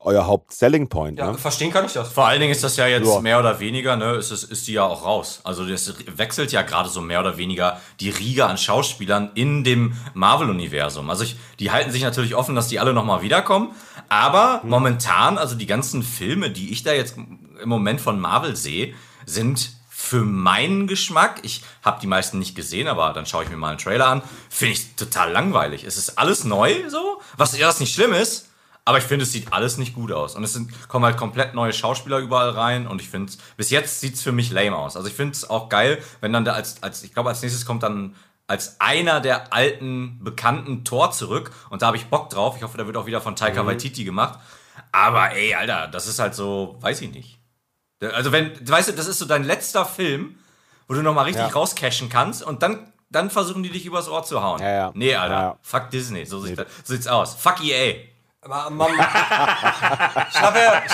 euer Haupt-Selling Point. Ja, Ne? verstehen kann ich das. Vor allen Dingen ist das ja jetzt Ja. mehr oder weniger, ne, ist, es- ist die ja auch raus. Also das wechselt ja gerade so mehr oder weniger die Riege an Schauspielern in dem Marvel-Universum. Also ich, die halten sich natürlich offen, dass die alle nochmal wiederkommen. Aber momentan, also die ganzen Filme, die ich da jetzt im Moment von Marvel sehe, sind für meinen Geschmack, ich habe die meisten nicht gesehen, aber dann schaue ich mir mal einen Trailer an, finde ich total langweilig. Es ist alles neu so, was ja das nicht schlimm ist, aber ich finde, es sieht alles nicht gut aus. Und es sind, kommen halt komplett neue Schauspieler überall rein. Und ich finde, bis jetzt sieht es für mich lame aus. Also ich finde es auch geil, wenn dann da als, als ich glaube, als nächstes kommt dann als einer der alten, bekannten Tor zurück. Und da habe ich Bock drauf. Ich hoffe, der wird auch wieder von Taika Waititi gemacht. Aber ey, Alter, das ist halt so, weiß ich nicht. Also wenn, weißt du, das ist so dein letzter Film, wo du nochmal richtig Ja. rauscashen kannst und dann, dann versuchen die dich übers Ohr zu hauen. Ja, ja. Nee, Alter. Ja, ja. Fuck Disney. So, sieht das, so sieht's aus. Fuck EA. Schnappe,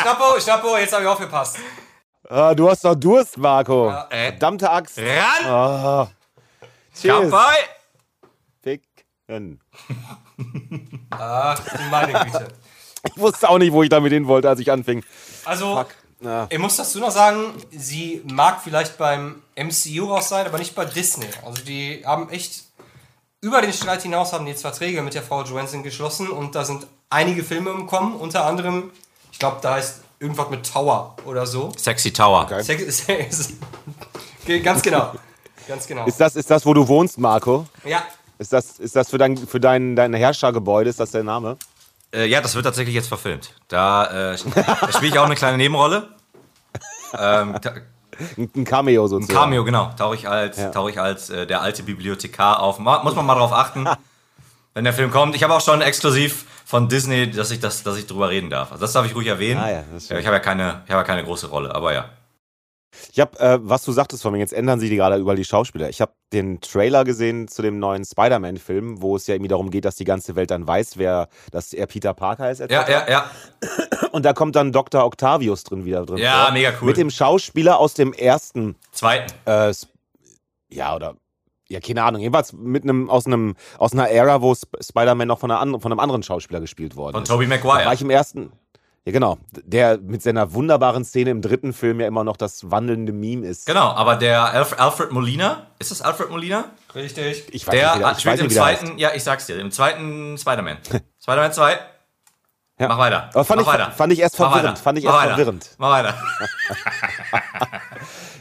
Schnappo, Schnappo, jetzt habe ich aufgepasst. Ah, du hast doch Durst, Marco. äh. Verdammte Axt. Ran! Ah. Cheers. Kampfei! Ficken. Ach, meine Güte. Ich wusste auch nicht, wo ich damit hin wollte, als ich anfing. Also, Ja. ich muss dazu noch sagen, sie mag vielleicht beim MCU raus sein, aber nicht bei Disney. Also die haben echt über den Streit hinaus haben die jetzt Verträge mit der Frau Johansson geschlossen und da sind einige Filme im Kommen, unter anderem, ich glaube, da heißt irgendwas mit Tower oder so. Sexy Tower. Okay. Sex- Ganz genau. Ganz genau. Ist das, ist das, wo du wohnst, Marco? Ja, Ist das, ist das für dein, für dein, dein Herrschergebäude? Ist das der Name? Äh, ja, das wird tatsächlich jetzt verfilmt. Da, äh, da spiele ich auch eine kleine Nebenrolle. Ähm, Ein, ein Cameo ein sozusagen. Cameo, genau. Tauche ich als, Ja. tauche ich als äh, der alte Bibliothekar auf. Muss man mal drauf achten, wenn der Film kommt. Ich habe auch schon exklusiv von Disney, dass ich, das, dass ich drüber reden darf. Also das darf ich ruhig erwähnen. Ah ja, ich habe ja, keine, ich habe ja keine große Rolle, aber ja. Ich habe, äh, was du sagtest von mir, jetzt ändern sich die gerade über die Schauspieler. Ich habe den Trailer gesehen zu dem neuen Spider-Man-Film, wo es ja irgendwie darum geht, dass die ganze Welt dann weiß, wer, dass er Peter Parker ist. etc. Ja, ja, ja. Und da kommt dann Dr. Octavius drin wieder drin. Ja, vor. mega cool. Mit dem Schauspieler aus dem ersten, Zweiten. äh, ja, oder, ja, keine Ahnung, jedenfalls mit einem, aus einem, aus einer Ära, wo Sp Spider-Man noch von, einer von einem anderen Schauspieler gespielt worden Von ist. Tobey Da Maguire. war ich im ersten. Ja, genau. Der mit seiner wunderbaren Szene im dritten Film ja immer noch das wandelnde Meme ist. Genau, aber der Alf Alfred Molina, ist das Alfred Molina? richtig. Ich weiß Der nicht, wie der, ich spielt weiß im zweiten, ja, ich sag's dir, im zweiten Spider-Man. Spider-Man 2. Ja. Mach weiter. Aber fand Mach ich- weiter. fand ich erst Mach verwirrend. weiter. Fand ich Mach erst weiter. verwirrend. Mach weiter.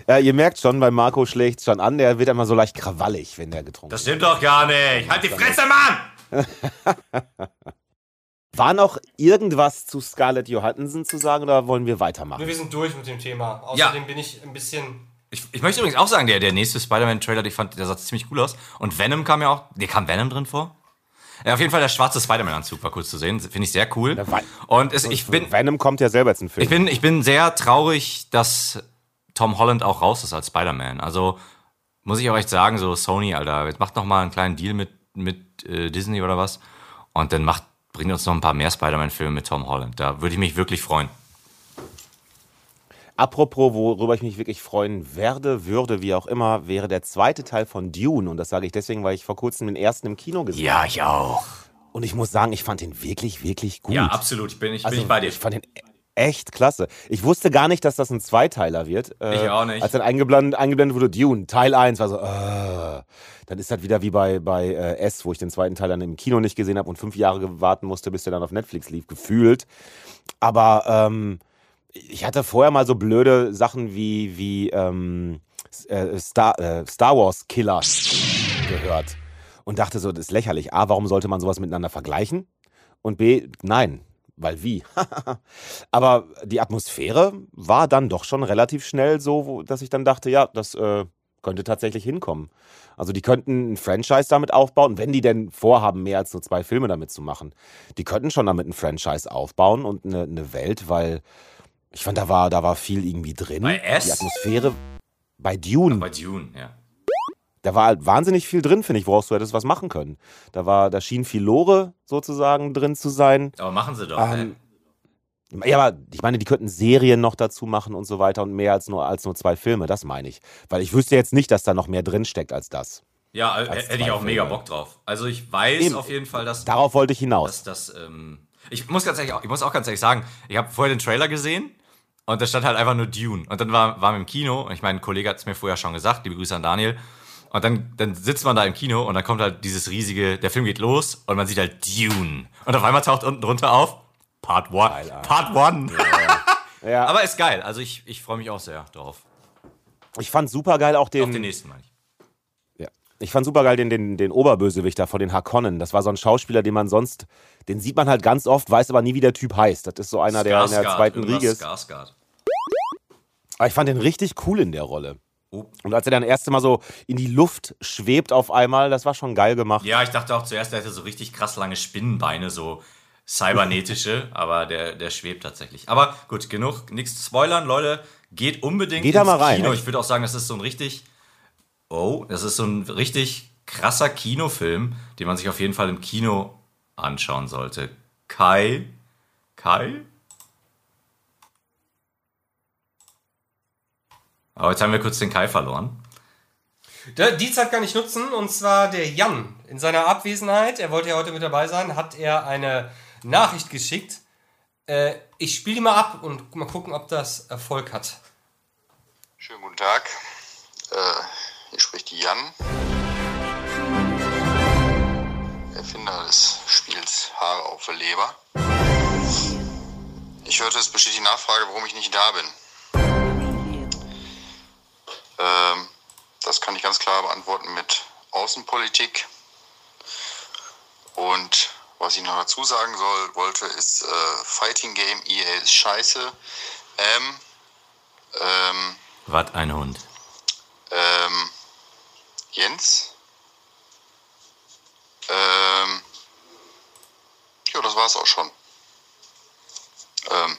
Ja, ihr merkt schon, bei Marco schlägt schon an, der wird immer so leicht krawallig, wenn der getrunken Das stimmt doch gar nicht. Halt die Fresse, Mann! War noch irgendwas zu Scarlett Johansson zu sagen oder wollen wir weitermachen? Wir sind durch mit dem Thema. Ja. Außerdem bin ich ein bisschen. Ich, ich möchte übrigens auch sagen, der, der nächste Spider-Man-Trailer, ich fand, der sah ziemlich cool aus. Und Venom kam ja auch. Nee, kam Venom drin vor? Ja, auf jeden Fall der schwarze Spider-Man-Anzug war kurz zu sehen. Finde ich sehr cool. Und es, ich bin, Venom kommt ja selber jetzt ein Film. ich bin, ich bin sehr traurig, dass Tom Holland auch raus ist als Spider-Man. Also muss ich auch echt sagen, so Sony, Alter, jetzt macht noch mal einen kleinen Deal mit, mit äh, Disney oder was. Und dann macht, bringt uns noch ein paar mehr Spider-Man-Filme mit Tom Holland. Da würde ich mich wirklich freuen. Apropos, worüber ich mich wirklich freuen werde, würde, wie auch immer, wäre der zweite Teil von Dune. Und das sage ich deswegen, weil ich vor kurzem den ersten im Kino gesehen habe. Ja, ich auch. Und ich muss sagen, ich fand den wirklich, wirklich gut. Ja, absolut. Ich bin, ich Also, bin ich bei dir. Ich fand den echt klasse. Ich wusste gar nicht, dass das ein Zweiteiler wird. Äh, Ich auch nicht. Als dann eingeblendet, eingeblendet wurde, Dune, Teil 1, war so, äh, dann ist das wieder wie bei, bei äh, S, wo ich den zweiten Teil dann im Kino nicht gesehen habe und fünf Jahre warten musste, bis der dann auf Netflix lief, gefühlt. Aber ähm, ich hatte vorher mal so blöde Sachen wie, wie ähm, äh, Star, äh, Star Wars Killer gehört und dachte so, das ist lächerlich. A, warum sollte man sowas miteinander vergleichen? Und B, nein, weil wie? Aber die Atmosphäre war dann doch schon relativ schnell so, dass ich dann dachte, ja, das äh, könnte tatsächlich hinkommen. Also die könnten ein Franchise damit aufbauen, wenn die denn vorhaben, mehr als nur zwei Filme damit zu machen. Die könnten schon damit ein Franchise aufbauen und eine, eine Welt, weil ich fand, da war, da war viel irgendwie drin. Bei S? Die Atmosphäre bei Dune. Bei Dune, ja. Da war halt wahnsinnig viel drin, finde ich, woraus du hättest was machen können. Da war, da schien viel Lore sozusagen drin zu sein. Aber machen sie doch. Ähm, Ja, aber ich meine, die könnten Serien noch dazu machen und so weiter und mehr als nur, als nur zwei Filme, das meine ich. Weil ich wüsste jetzt nicht, dass da noch mehr drin steckt als das. ja, äh, als hätte ich auch mega Filme. Bock drauf. Also ich weiß Eben. auf jeden Fall, dass Darauf wollte ich hinaus. dass das. Ähm, ich muss ganz ehrlich, auch- ich muss auch ganz ehrlich sagen, ich habe vorher den Trailer gesehen und da stand halt einfach nur Dune. Und dann war, waren wir im Kino und ich meine, ein Kollege hat es mir vorher schon gesagt, liebe Grüße an Daniel. Und dann, dann sitzt man da im Kino und dann kommt halt dieses riesige, der Film geht los und man sieht halt Dune. Und auf einmal taucht unten drunter auf Part 1. Part 1. Ja, Aber ist geil. Also ich, ich freue mich auch sehr drauf. ich fand super geil auch Auf den den, nächsten meine ich. ja. ich fand super geil den, den, den Oberbösewichter von den Harkonnen. Das war so ein Schauspieler, den man sonst, den sieht man halt ganz oft, weiß aber nie, wie der Typ heißt. Das ist so einer, der in der zweiten Riege ist. Skarsgård. Aber ich fand den richtig cool in der Rolle. Oh. Und als er dann erste Mal so in die Luft schwebt auf einmal, das war schon geil gemacht. Ja, ich dachte auch zuerst, der hätte so richtig krass lange Spinnenbeine, so cybernetische, aber der, der schwebt tatsächlich. Aber gut, genug, nichts zu spoilern, Leute. Geht unbedingt Geht da mal rein, Kino. echt. Ich würde auch sagen, das ist so ein richtig, oh, das ist so ein richtig krasser Kinofilm, den man sich auf jeden Fall im Kino anschauen sollte. Kai, Kai? Aber jetzt haben wir kurz den Kai verloren. Die Zeit kann ich nutzen und zwar der Jan. In seiner Abwesenheit, er wollte ja heute mit dabei sein, hat er eine Nachricht geschickt. Äh, ich spiele die mal ab und mal gucken, ob das Erfolg hat. Schönen guten Tag. Äh, hier spricht Jan. Erfinder des Spiels Haare auf Leber. Ich hörte, es besteht die Nachfrage, warum ich nicht da bin. Ähm, das kann ich ganz klar beantworten mit Außenpolitik. Und was ich noch dazu sagen soll, wollte, ist äh, Fighting Game EA ist scheiße. Ähm, ähm, Was ein Hund. ähm, Jens. Ähm, ja, das war's auch schon. Ähm,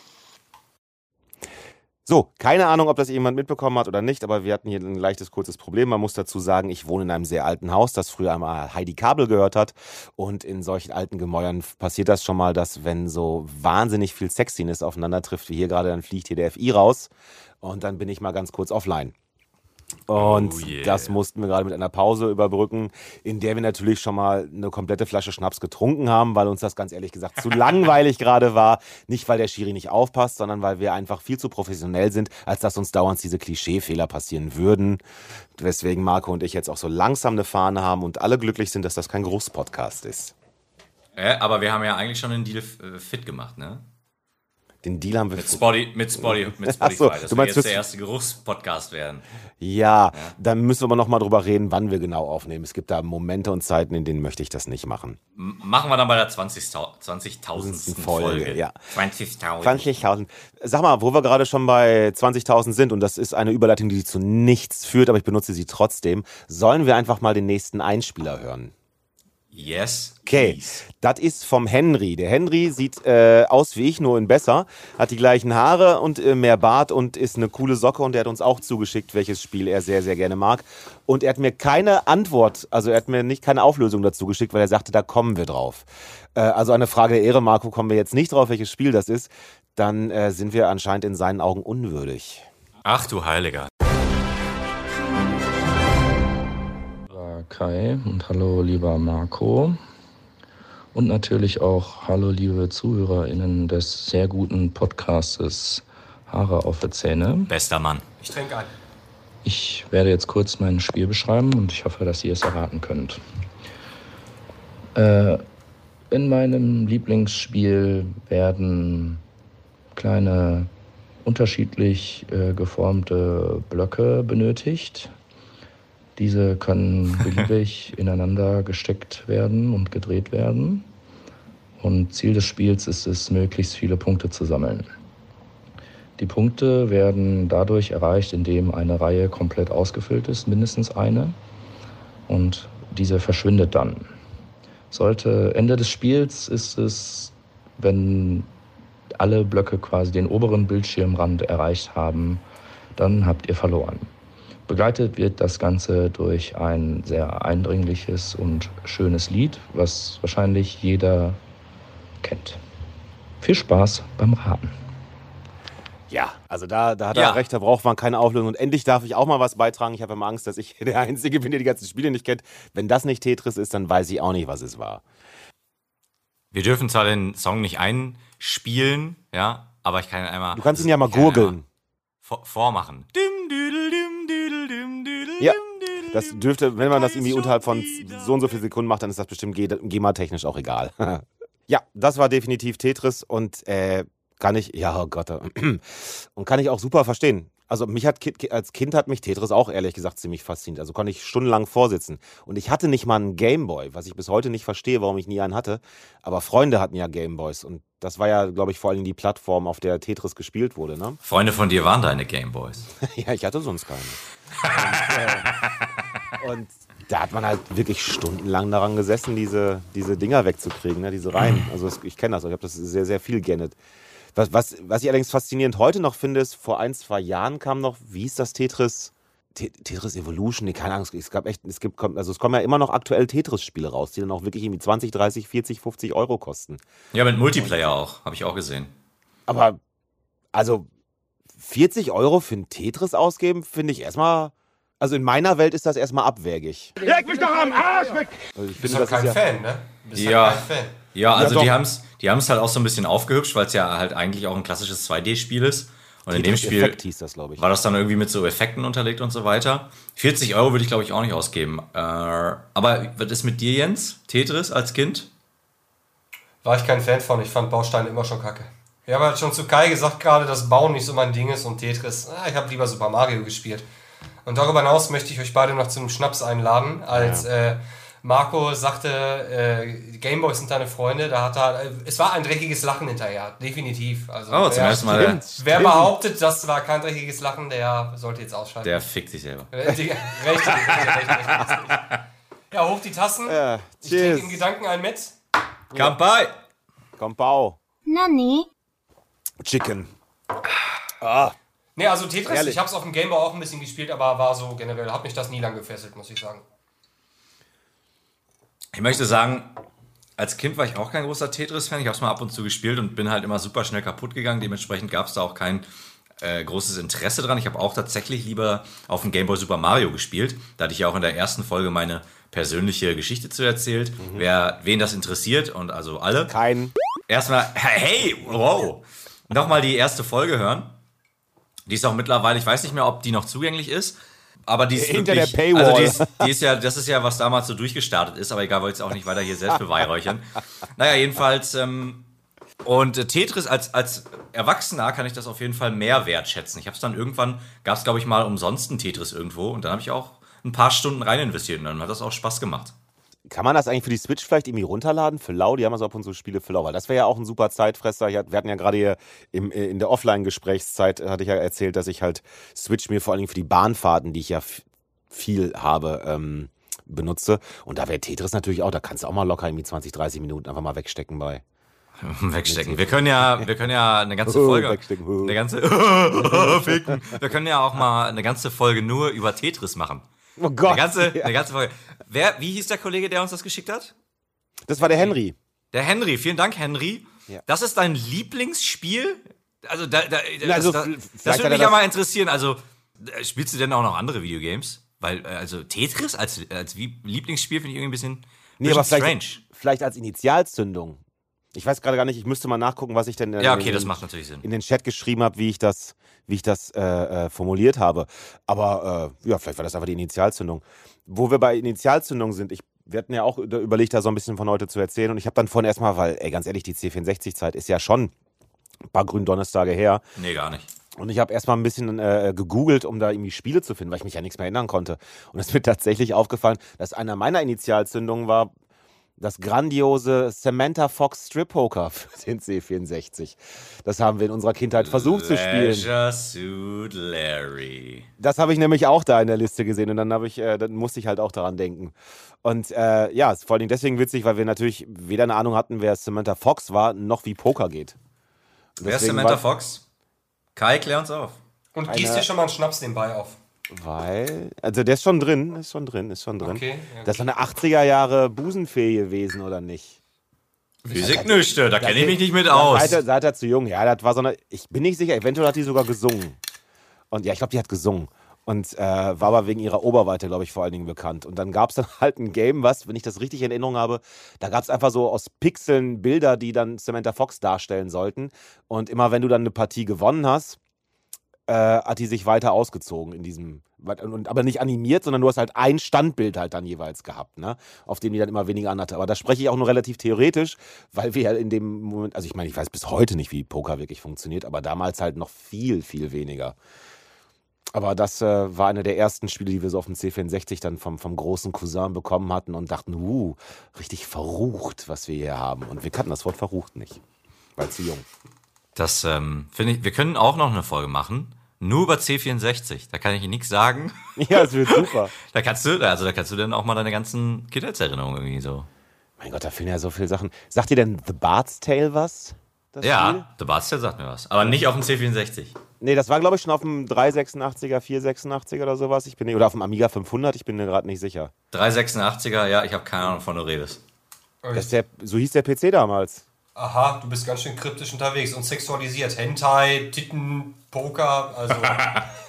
So, keine Ahnung, ob das jemand mitbekommen hat oder nicht, aber wir hatten hier ein leichtes, kurzes Problem. Man muss dazu sagen, ich wohne in einem sehr alten Haus, das früher einmal Heidi Kabel gehört hat. Und in solchen alten Gemäuern passiert das schon mal, dass wenn so wahnsinnig viel Sexiness aufeinander trifft, wie hier gerade, dann fliegt hier der FI raus. Und dann bin ich mal ganz kurz offline. Und Oh yeah. das mussten wir gerade mit einer Pause überbrücken, in der wir natürlich schon mal eine komplette Flasche Schnaps getrunken haben, weil uns das ganz ehrlich gesagt zu langweilig gerade war. Nicht, weil der Schiri nicht aufpasst, sondern weil wir einfach viel zu professionell sind, als dass uns dauernd diese Klischeefehler passieren würden. Weswegen Marco und ich jetzt auch so langsam eine Fahne haben und alle glücklich sind, dass das kein Geruchspodcast ist. Äh, aber wir haben ja eigentlich schon den Deal äh, fit gemacht, ne? Den Deal haben wir. Mit, Spotty, mit, Spotty, mit Spotify, so, dass du meinst jetzt der erste Geruchspodcast werden. Ja, dann müssen wir aber noch mal drüber reden, wann wir genau aufnehmen. Es gibt da Momente und Zeiten, in denen möchte ich das nicht machen. M machen wir dann bei der 20.000. 20.000. Folge, Folge. ja. 20.000. 20.000. Sag mal, wo wir gerade schon bei 20.000 sind, und das ist eine Überleitung, die zu nichts führt, aber ich benutze sie trotzdem, sollen wir einfach mal den nächsten Einspieler hören? Yes. Okay, das ist vom Henry. Der Henry sieht äh, aus wie ich, nur in besser, hat die gleichen Haare und äh, mehr Bart und ist eine coole Socke und er hat uns auch zugeschickt, welches Spiel er sehr, sehr gerne mag. Und er hat mir keine Antwort, also er hat mir nicht keine Auflösung dazu geschickt, weil er sagte, da kommen wir drauf. Äh, also eine Frage der Ehre, Marco, kommen wir jetzt nicht drauf, welches Spiel das ist, dann äh, sind wir anscheinend in seinen Augen unwürdig. Ach du Heiliger. Kai und hallo lieber Marco und natürlich auch hallo liebe ZuhörerInnen des sehr guten Podcastes Haare auf der Zähne. Bester Mann. Ich trinke ein. Ich werde jetzt kurz mein Spiel beschreiben und ich hoffe, dass ihr es erraten könnt. Äh, in meinem Lieblingsspiel werden kleine unterschiedlich äh, geformte Blöcke benötigt. Diese können beliebig ineinander gesteckt werden und gedreht werden. Und Ziel des Spiels ist es, möglichst viele Punkte zu sammeln. Die Punkte werden dadurch erreicht, indem eine Reihe komplett ausgefüllt ist, mindestens eine. Und diese verschwindet dann. Sollte Ende des Spiels ist es, wenn alle Blöcke quasi den oberen Bildschirmrand erreicht haben, dann habt ihr verloren. Begleitet wird das Ganze durch ein sehr eindringliches und schönes Lied, was wahrscheinlich jeder kennt. Viel Spaß beim Raten. Ja, also da, da hat Ja. er recht, da braucht man keine Auflösung. Und endlich darf ich auch mal was beitragen. Ich habe immer Angst, dass ich der Einzige bin, der die ganzen Spiele nicht kennt. Wenn das nicht Tetris ist, dann weiß ich auch nicht, was es war. Wir dürfen zwar den Song nicht einspielen, ja, aber ich kann ihn einmal. Du kannst ihn ja mal gurgeln. vormachen. Dim, Ja, Das dürfte, wenn man das irgendwie unterhalb von so und so viel Sekunden macht, dann ist das bestimmt GEMA-technisch auch egal. ja, das war definitiv Tetris und äh, kann ich, ja, oh Gott, äh, und kann ich auch super verstehen. Also mich hat als Kind hat mich Tetris auch ehrlich gesagt ziemlich fasziniert. Also konnte ich stundenlang vorsitzen. Und ich hatte nicht mal einen Gameboy, was ich bis heute nicht verstehe, warum ich nie einen hatte. Aber Freunde hatten ja Gameboys und das war ja, glaube ich, vor allem die Plattform, auf der Tetris gespielt wurde. Ne? Freunde von dir waren deine Gameboys. Ja, ich hatte sonst keine. Und, äh, und da hat man halt wirklich stundenlang daran gesessen, diese, diese Dinger wegzukriegen, ne, diese Reihen. Also ich kenne das, ich habe das sehr, sehr viel gerne. Was, was, was ich allerdings faszinierend heute noch finde, ist, vor ein, zwei Jahren kam noch, wie hieß das Tetris? Te- Tetris Evolution, nee, keine Ahnung, es gab echt, es gibt, also es kommen ja immer noch aktuell Tetris-Spiele raus, die dann auch wirklich irgendwie 20, 30, 40, 50 Euro kosten. Ja, mit Multiplayer auch, habe ich auch gesehen. Aber, also, 40 Euro für ein Tetris ausgeben, finde ich erstmal. Also in meiner Welt ist das erstmal abwägig. Leg mich doch am Arsch weg! Also ich Bist finde, doch das kein ist ja, Fan, ne? Bist Ja. kein Fan. Ja, also doch. die haben es die haben's halt auch so ein bisschen aufgehübscht, weil es ja halt eigentlich auch ein klassisches 2D-Spiel ist. Und in dem Spiel das, glaube ich. war das dann irgendwie mit so Effekten unterlegt und so weiter. 40 Euro würde ich, glaube ich, auch nicht ausgeben. Äh, aber was ist mit dir, Jens? Tetris als Kind? War ich kein Fan von. Ich fand Bausteine immer schon kacke. Ich habe halt schon zu Kai gesagt gerade, dass Bauen nicht so mein Ding ist und Tetris. Ah, ich habe lieber Super Mario gespielt. Und darüber hinaus möchte ich euch beide noch zum Schnaps einladen. Als äh, Marco sagte, äh, Gameboys sind deine Freunde, da hat er, äh, es war ein dreckiges Lachen hinterher, definitiv. Also, Oh, zum wer, ersten Mal. wer behauptet, das war kein dreckiges Lachen, der sollte jetzt ausschalten. Der fickt sich selber. Richtig, richtig. Ja, hoch die Tassen. Ja, Ich trinke in Gedanken ein mit. Kampai! Komm, Bau. 何 Chicken. Nee, also Tetris, Ehrlich? ich habe es auf dem Gameboy auch ein bisschen gespielt, aber war so generell, hat mich das nie lang gefesselt, muss ich sagen. Ich möchte sagen, als Kind war ich auch kein großer Tetris-Fan. Ich habe es mal ab und zu gespielt und bin halt immer super schnell kaputt gegangen. Dementsprechend gab es da auch kein äh, großes Interesse dran. Ich habe auch tatsächlich lieber auf dem Game Boy Super Mario gespielt. Da hatte ich ja auch in der ersten Folge meine persönliche Geschichte zu erzählt. Wer, wen das interessiert und also alle. Kein. Erstmal, hey, wow. Nochmal die erste Folge hören. Die ist auch mittlerweile, ich weiß nicht mehr, ob die noch zugänglich ist. Aber die ist Hinter wirklich, der Paywall. Also die ist, die ist ja, das ist ja, was damals so durchgestartet ist, aber egal, wollte ich es auch nicht weiter hier selbst beweihräuchern. Naja, jedenfalls, ähm, und Tetris als, als Erwachsener kann ich das auf jeden Fall mehr wertschätzen. Ich habe es dann irgendwann, gab es glaube ich mal umsonst ein Tetris irgendwo und dann habe ich auch ein paar Stunden rein investiert und dann hat das auch Spaß gemacht. Kann man das eigentlich für die Switch vielleicht irgendwie runterladen? Für Lau? Die haben also ab und zu Spiele für Lau. Weil das wäre ja auch ein super Zeitfresser. Wir hatten ja gerade hier im, äh, in der Offline-Gesprächszeit, äh, hatte ich ja erzählt, dass ich halt Switch mir vor allen Dingen für die Bahnfahrten, die ich ja viel habe, ähm, benutze. Und da wäre Tetris natürlich auch, da kannst du auch mal locker irgendwie 20, 30 Minuten einfach mal wegstecken bei. Wegstecken. Wir können ja, wir können ja eine ganze Folge, eine ganze, Ficken. wir können ja auch mal eine ganze Folge nur über Tetris machen. Oh Gott. Eine ganze, ja. eine ganze Folge. Wer, wie hieß der Kollege, der uns das geschickt hat? Das war der Henry. Der Henry. Vielen Dank, Henry. Ja. Das ist dein Lieblingsspiel? Also, da, da, das, also, das hat würde mich ja das- mal interessieren. Also, äh, spielst du denn auch noch andere Videogames? Weil, äh, also, Tetris als, als Lieblingsspiel finde ich irgendwie ein bisschen, Nee, bisschen aber vielleicht, strange. vielleicht als Initialzündung. Ich weiß gerade gar nicht, ich müsste mal nachgucken, was ich denn Ja, okay, in, das macht natürlich Sinn. in den Chat geschrieben habe, wie ich das, wie ich das äh, äh, formuliert habe. Aber äh, ja, vielleicht war das einfach die Initialzündung. Wo wir bei Initialzündung sind, ich, wir hatten ja auch über- überlegt, da so ein bisschen von heute zu erzählen. Und ich habe dann vorhin erstmal, weil, ey, ganz ehrlich, die C64-Zeit ist ja schon ein paar Gründonnerstage her. Nee, gar nicht. Und ich habe erstmal ein bisschen äh, gegoogelt, um da irgendwie Spiele zu finden, weil ich mich ja nichts mehr erinnern konnte. Und es ist mir tatsächlich aufgefallen, dass einer meiner Initialzündungen war das grandiose Samantha Fox Strip Poker für den C64. Das haben wir in unserer Kindheit versucht zu spielen. Leisure Suit Larry. Das habe ich nämlich auch da in der Liste gesehen und dann habe ich, äh, dann musste ich halt auch daran denken. Und äh, ja, ist vor allen Dingen deswegen witzig, weil wir natürlich weder eine Ahnung hatten, wer Samantha Fox war, noch wie Poker geht. Wer ist Samantha Fox? Kai, klär uns auf. Und gießt dir schon mal einen Schnaps nebenbei auf. Weil, also der ist schon drin, ist schon drin, ist schon drin. Okay, ja, das ist eine 80er Jahre Busenfee gewesen, oder nicht? Physik nüchte, da kenne ich mich nicht mit aus. Seid ihr, seid ihr zu jung? Ja, das war so eine, ich bin nicht sicher, eventuell hat die sogar gesungen. Und ja, ich glaube, die hat gesungen. Und äh, war aber wegen ihrer Oberweite, glaube ich, vor allen Dingen bekannt. Und dann gab es dann halt ein Game, was, wenn ich das richtig in Erinnerung habe, da gab es einfach so aus Pixeln Bilder, die dann Samantha Fox darstellen sollten. Und immer wenn du dann eine Partie gewonnen hast, äh, hat die sich weiter ausgezogen in diesem, und, aber nicht animiert, sondern du hast halt ein Standbild halt dann jeweils gehabt, ne? auf dem die dann immer weniger anhatte. Aber da spreche ich auch nur relativ theoretisch, weil wir ja in dem Moment, also ich meine, ich weiß bis heute nicht, wie Poker wirklich funktioniert, aber damals halt noch viel, viel weniger. Aber das äh, war eine der ersten Spiele, die wir so auf dem C64 dann vom, vom großen Cousin bekommen hatten und dachten, uh, richtig verrucht, was wir hier haben. Und wir kannten das Wort verrucht nicht, weil zu jung. Das ähm, finde ich, wir können auch noch eine Folge machen. Nur über C64. Da kann ich Ihnen nichts sagen. Ja, es wird super. Da kannst du, also da kannst du dann auch mal deine ganzen Kindheitserinnerungen irgendwie so. Mein Gott, da fehlen ja so viele Sachen. Sagt dir denn The Bard's Tale was? Das Spiel? Ja, The Bastard sagt mir was. Aber nicht auf dem C64. Nee, das war, glaube ich, schon auf dem 386er, 486er oder sowas. Ich bin, oder auf dem Amiga 500, ich bin mir gerade nicht sicher. 386er, ja, ich habe keine Ahnung, von du redest. Das der, so hieß der PC damals. Aha, du bist ganz schön kryptisch unterwegs und sexualisiert. Hentai, Titten, Poker, also.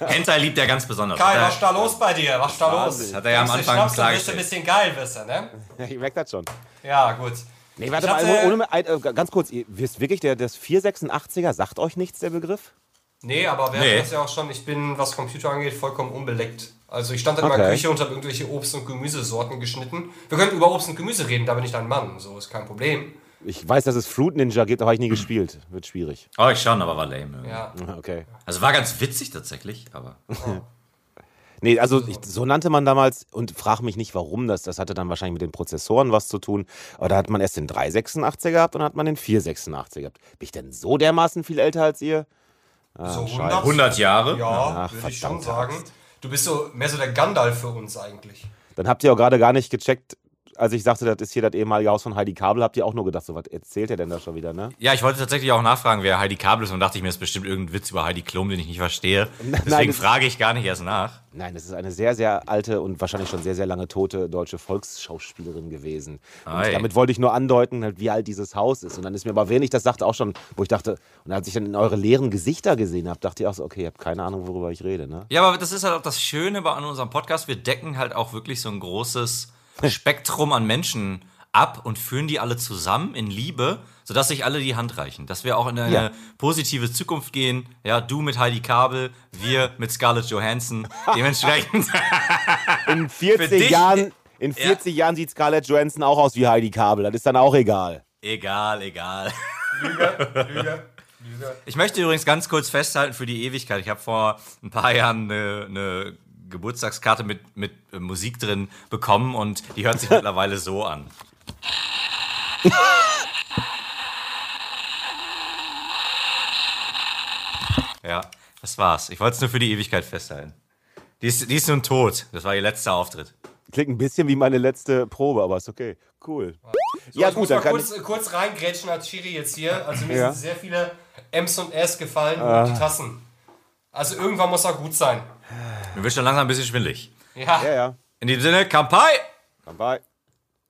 Hentai liebt er ganz besonders. Kai, was ist da los bei dir? Was ist da los? Hat er ja am Anfang Schnaps, dann wirst du ein bisschen geil, wirst du, ne? Ich merke das schon. Ja, gut. Nee, warte Ich mal, hatte- ohne, ohne, äh, ganz kurz, ihr wisst wirklich, der, das 486er sagt euch nichts, der Begriff? Nee, aber wir Nee. das ja auch schon, ich bin, was Computer angeht, vollkommen unbeleckt. Also ich stand in meiner Okay. Küche und habe irgendwelche Obst- und Gemüsesorten geschnitten. Wir könnten über Obst und Gemüse reden, da bin ich dein Mann, so ist kein Problem. Ich weiß, dass es Fruit Ninja gibt, aber habe ich nie gespielt. Wird schwierig. Oh, ich schon, aber war lame. Ja. Okay. Also war ganz witzig tatsächlich, aber. Nee, also ich, so nannte man damals, und frag mich nicht, warum das, das hatte dann wahrscheinlich mit den Prozessoren was zu tun, aber da hat man erst den 386er gehabt und dann hat man den 486er gehabt. Bin ich denn so dermaßen viel älter als ihr? Ah, so scheiße. 100 Jahre? Ja, würde ich schon sagen. Du bist so mehr so der Gandalf für uns eigentlich. Dann habt ihr auch gerade gar nicht gecheckt, als ich sagte, das ist hier das ehemalige Haus von Heidi Kabel, habt ihr auch nur gedacht, so was erzählt er denn da schon wieder, ne? Ja, ich wollte tatsächlich auch nachfragen, wer Heidi Kabel ist und dachte ich mir, ist bestimmt irgendein Witz über Heidi Klum, den ich nicht verstehe. Deswegen nein, frage ich gar nicht erst nach. Nein, das ist eine sehr, sehr alte und wahrscheinlich schon sehr, sehr lange tote deutsche Volksschauspielerin gewesen. Damit wollte ich nur andeuten, halt, wie alt dieses Haus ist. Und dann ist mir aber, ich das sagte, auch schon, wo ich dachte, und als ich dann in eure leeren Gesichter gesehen habe, dachte ich auch so, okay, ihr habt keine Ahnung, worüber ich rede, ne? Ja, aber das ist halt auch das Schöne bei an unserem Podcast. Wir decken halt auch wirklich so ein großes Spektrum an Menschen ab und führen die alle zusammen in Liebe, sodass sich alle die Hand reichen. Dass wir auch in eine Ja. positive Zukunft gehen. Ja, du mit Heidi Kabel, wir mit Scarlett Johansson. Dementsprechend. In 40 dich- Jahren, in 40 Jahren sieht Scarlett Johansson auch aus wie Heidi Kabel. Das ist dann auch egal. egal, egal. Lüge, Lüge, Lüge. Ich möchte übrigens ganz kurz festhalten für die Ewigkeit. Ich habe vor ein paar Jahren eine, eine Geburtstagskarte mit, mit äh, Musik drin bekommen und die hört sich mittlerweile so an. Ja, das war's. Ich wollte es nur für die Ewigkeit festhalten. Die ist, die ist nun tot. Das war ihr letzter Auftritt. Klingt ein bisschen wie meine letzte Probe, aber ist okay. Cool. So, ja, ich gut, muss dann mal kurz, kurz reingrätschen als Schiri jetzt hier. Also mir Ja. sind sehr viele M's und S gefallen Ah. und die Tassen. Also irgendwann muss er gut sein. Mir wird schon langsam ein bisschen schwindelig. Ja. ja, ja. In dem Sinne, Kampai! Kampai.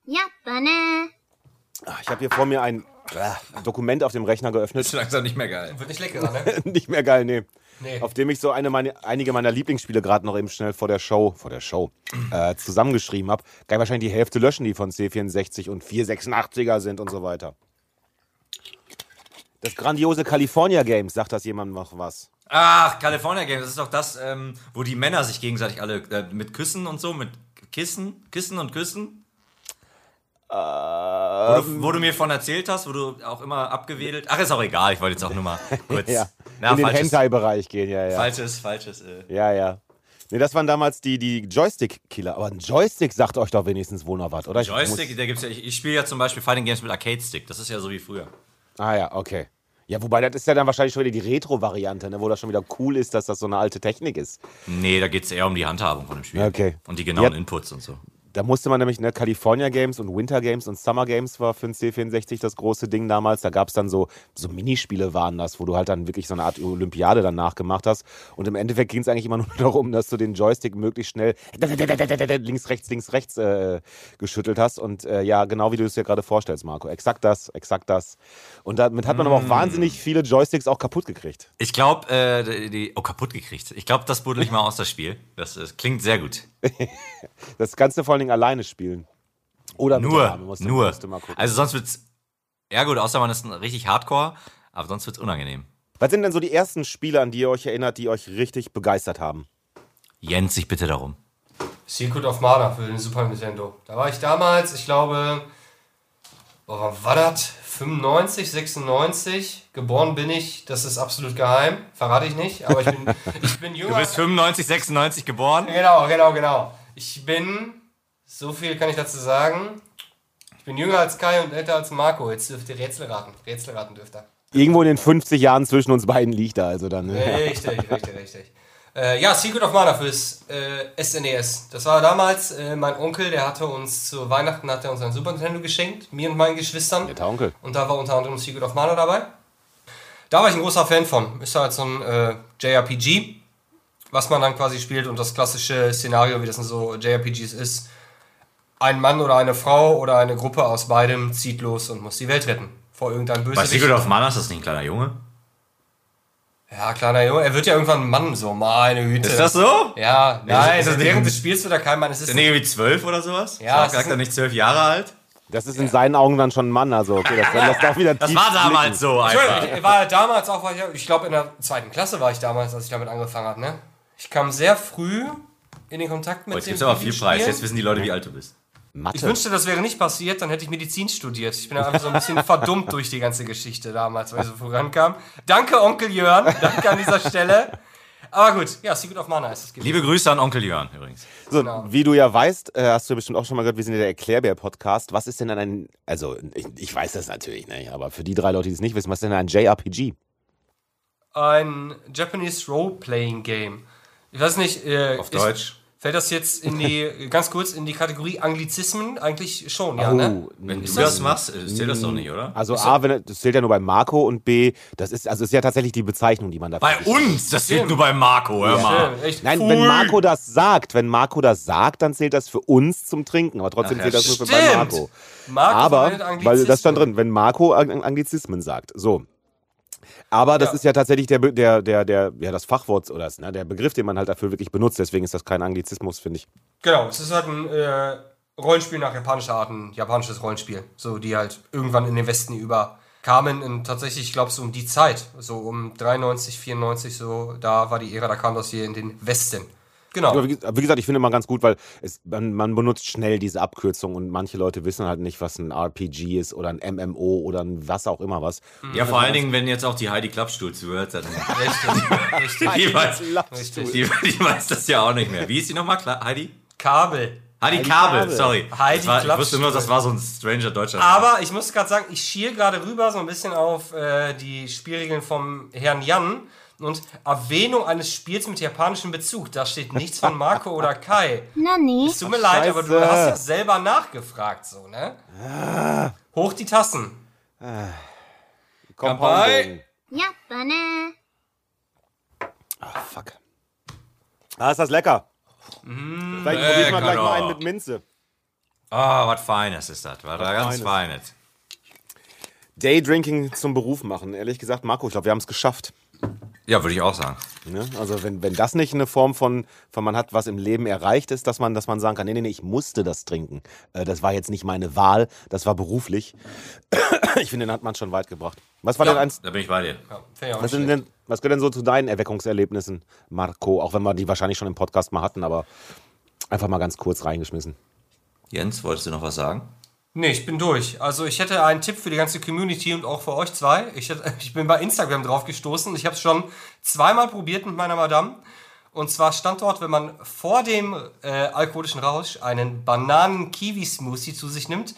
Ja, Banne. Ah, ich habe hier vor mir ein äh, Dokument auf dem Rechner geöffnet. Ist langsam nicht mehr geil. Wird nicht leckerer, ne? nicht mehr geil, nee. nee. Auf dem ich so eine meine, einige meiner Lieblingsspiele gerade noch eben schnell vor der Show, vor der Show, äh, zusammengeschrieben habe. Kann ich wahrscheinlich die Hälfte löschen, die von C64 und 486er sind und so weiter. Das grandiose California Games, sagt das jemand noch was? Ach, California Games, das ist doch das, ähm, wo die Männer sich gegenseitig alle äh, mit Küssen und so, mit Kissen, Kissen und Küssen. Wo, du, wo du mir von erzählt hast, wo du auch immer abgewedelt. Ach, ist auch egal, ich wollte jetzt auch nur mal kurz. Ja, Na, in den Hentai-Bereich gehen, ja, ja. falsches, falsches. Äh. Ja, ja. Nee, das waren damals die, die Joystick-Killer. Aber ein Joystick sagt euch doch wenigstens wohl noch was, oder? Ich Joystick, gibt's ja, ich, ich spiele ja zum Beispiel Fighting Games mit Arcade-Stick. Das ist ja so wie früher. Muss, ah ja, okay. Ja, wobei das ist ja dann wahrscheinlich schon wieder die Retro-Variante, ne, wo das schon wieder cool ist, dass das so eine alte Technik ist. Nee, da geht es eher um die Handhabung von dem Spiel. Okay. Und die genauen Ja. Inputs und so. Da musste man nämlich, ne, California Games und Winter Games und Summer Games war für den C64 das große Ding damals. Da gab es dann so, so Minispiele waren das, wo du halt dann wirklich so eine Art Olympiade dann nachgemacht hast. Und im Endeffekt ging es eigentlich immer nur darum, dass du den Joystick möglichst schnell links, rechts, links, rechts äh, geschüttelt hast. Und äh, ja, genau wie du es dir gerade vorstellst, Marco. Exakt das, exakt das. Und damit hat man aber auch wahnsinnig viele Joysticks auch kaputt gekriegt. Ich glaube, äh, die, die. Oh, kaputt gekriegt. Ich glaube, das buddel ich mal aus das Spiel. Das, das klingt sehr gut. Das kannst du vor allen Dingen alleine spielen. Oder Nur, Dame, musst du- nur. musst du mal gucken. Also sonst wird's. Ja gut, außer man ist ein richtig Hardcore, aber sonst wird's unangenehm. Was sind denn so die ersten Spiele, an die ihr euch erinnert, die euch richtig begeistert haben? Jens, sich bitte darum. Secret of Mana für den Super Nintendo. Da war ich damals, ich glaube, boah, wann war das? 95, 96. Geboren bin ich, das ist absolut geheim, verrate ich nicht, aber ich bin, ich bin jünger. Du bist 95, 96 geboren? Genau, genau, genau. Ich bin, so viel kann ich dazu sagen, ich bin jünger als Kai und älter als Marco. Jetzt dürft ihr Rätsel raten. Rätsel raten dürft ihr. Irgendwo in den 50 Jahren zwischen uns beiden liegt er also dann. Ne? Richtig, richtig, richtig. Äh, ja, Secret of Mana fürs äh, SNES. Das war damals äh, mein Onkel, der hatte uns zu Weihnachten hat er uns ein Super Nintendo geschenkt, mir und meinen Geschwistern. Der Onkel. Und da war unter anderem Secret of Mana dabei. Da war ich ein großer Fan von. Ist halt so ein äh, JRPG, was man dann quasi spielt und das klassische Szenario, wie das in so JRPGs ist. Ein Mann oder eine Frau oder eine Gruppe aus beidem zieht los und muss die Welt retten. Vor irgendeinem Bei Bösewicht. Secret of Mana ist das nicht ein kleiner Junge? Ja, kleiner Junge, er wird ja irgendwann ein Mann, so, meine Güte. Ist das so? Ja, nein, ist das nicht- während des Spiels wird er kein Mann. Es ist nicht irgendwie zwölf oder sowas? Ja, Charakter ein- nicht zwölf Jahre alt? Das ist in seinen Augen dann schon ein Mann, also okay, das lässt auch wieder Das war damals blicken. so Entschuldigung, einfach. ich war damals auch, ich, ich glaube in der zweiten Klasse war ich damals, als ich damit angefangen habe, ne? Ich kam sehr früh in den Kontakt mit Oh, jetzt dem gibt's aber viel Preis. Jetzt wissen die Leute, wie alt du bist. Ich Mathe. wünschte, das wäre nicht passiert, dann hätte ich Medizin studiert. Ich bin einfach so ein bisschen verdummt durch die ganze Geschichte damals, weil ich so vorankam. Danke, Onkel Jörn. Danke an dieser Stelle. Aber gut, ja, Secret of Mana ist es gewesen. Liebe Grüße an Onkel Jörn übrigens. So, Genau. wie du ja weißt, äh, hast du bestimmt auch schon mal gehört, wir sind ja der Erklärbär-Podcast. Was ist denn dann ein, also ich, ich weiß das natürlich, ne, aber für die drei Leute, die es nicht wissen, was ist denn ein JRPG? Ein Japanese Role-Playing Game. Ich weiß nicht, äh, Auf ist- Deutsch. Fällt das jetzt in die, ganz kurz, in die Kategorie Anglizismen? Eigentlich schon, ja, Oh, ne? Wenn Ist du das- das machst, äh, zählt das doch nicht, oder? Also A, wenn, das zählt ja nur bei Marco und B, das ist, also ist ja tatsächlich die Bezeichnung, die man da Bei uns, das zählt nur bei Marco, hör mal. Schön, echt. Nein, Pfui. wenn Marco das sagt, wenn Marco das sagt, dann zählt das für uns zum Trinken, aber trotzdem Ach ja, zählt das nur für stimmt. bei Marco. Marco aber, weil das stand drin, wenn Marco Ang- Anglizismen sagt. So. Aber das Ja. ist ja tatsächlich der, der, der, der, ja, das Fachwort oder das, ne, der Begriff, den man halt dafür wirklich benutzt. Deswegen ist das kein Anglizismus, finde ich. Genau, es ist halt ein äh, Rollenspiel nach japanischer Art, ein japanisches Rollenspiel. So, die halt irgendwann in den Westen überkamen. Und tatsächlich, ich glaube, so um die Zeit, so um 93, 94, so, da war die Ära, da kam das hier in den Westen. Genau. Aber wie, wie gesagt, ich finde immer ganz gut, weil es, man, man benutzt schnell diese Abkürzung und manche Leute wissen halt nicht, was ein RPG ist oder ein MMO oder ein was auch immer was. Ja, vor allen Dingen, wenn jetzt auch die Heidi Klappstuhl zuhört, dann Richtig, richtig. die weiß, richtig. die, die weiß das ja auch nicht mehr. Wie ist die nochmal? Heidi? Kabel. Heidi, Heidi Kabel, Kabel. sorry. Heidi das war, ich wusste nur, das war so ein stranger deutscher Aber ich muss gerade sagen, ich schiel gerade rüber so ein bisschen auf äh, die Spielregeln vom Herrn Jan und Erwähnung eines Spiels mit japanischem Bezug. Da steht nichts von Marco oder Kai. Na Nani? Es tut mir Ach, leid, aber du hast ja selber nachgefragt, so, ne? Ah. Hoch die Tassen. Ah. Compounding. Ja, Banne. Ah, fuck. Ah, ist das lecker. Mm, Vielleicht lecker probiere ich mal gleich mal einen mit Minze. Oh, was Feines ist das. Was ganz Feines. Feines. Daydrinking zum Beruf machen. Ehrlich gesagt, Marco, ich glaube, wir haben es geschafft. Ja, würde ich auch sagen. Ne? Also wenn, wenn das nicht eine Form von, von man hat was im Leben erreicht ist, dass man, dass man sagen kann, nee, nee, nee, ich musste das trinken. Äh, das war jetzt nicht meine Wahl, das war beruflich. ich finde, den hat man schon weit gebracht. Was war denn eins, Da bin ich bei dir. Ja, was, denn, was gehört denn so zu deinen Erweckungserlebnissen, Marco? Auch wenn wir die wahrscheinlich schon im Podcast mal hatten, aber einfach mal ganz kurz reingeschmissen. Jens, wolltest du noch was sagen? Nee, ich bin durch. Also ich hätte einen Tipp für die ganze Community und auch für euch zwei. Ich, hätte, ich bin bei Instagram drauf gestoßen. Ich habe es schon zweimal probiert mit meiner Madame. Und zwar stand dort, wenn man vor dem äh, alkoholischen Rausch einen Bananen-Kiwi-Smoothie zu sich nimmt,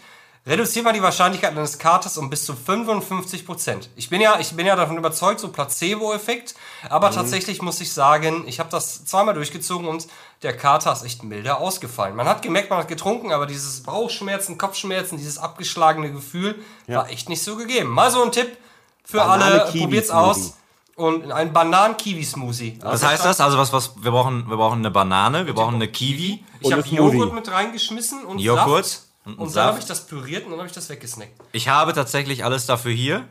reduziert man die Wahrscheinlichkeit eines Katers um bis zu 55 Prozent. Ich bin ja, ich bin ja davon überzeugt, so Placebo-Effekt. Aber tatsächlich muss ich sagen, ich habe das zweimal durchgezogen und der Kater ist echt milder ausgefallen. Man hat gemerkt, man hat getrunken, aber dieses Bauchschmerzen, Kopfschmerzen, dieses abgeschlagene Gefühl war echt nicht so gegeben. Mal so ein Tipp für alle, Banane-Kiwi-Smoothie. probiert's aus. Und ein Bananen-Kiwi-Smoothie. Was heißt das? Also was, was, wir brauchen, wir brauchen eine Banane, wir brauchen eine Kiwi, Ich habe. Joghurt mit reingeschmissen und Joghurt Saft. Und Und, dann habe ich das püriert und dann habe ich das weggesnackt. Ich habe tatsächlich alles dafür hier.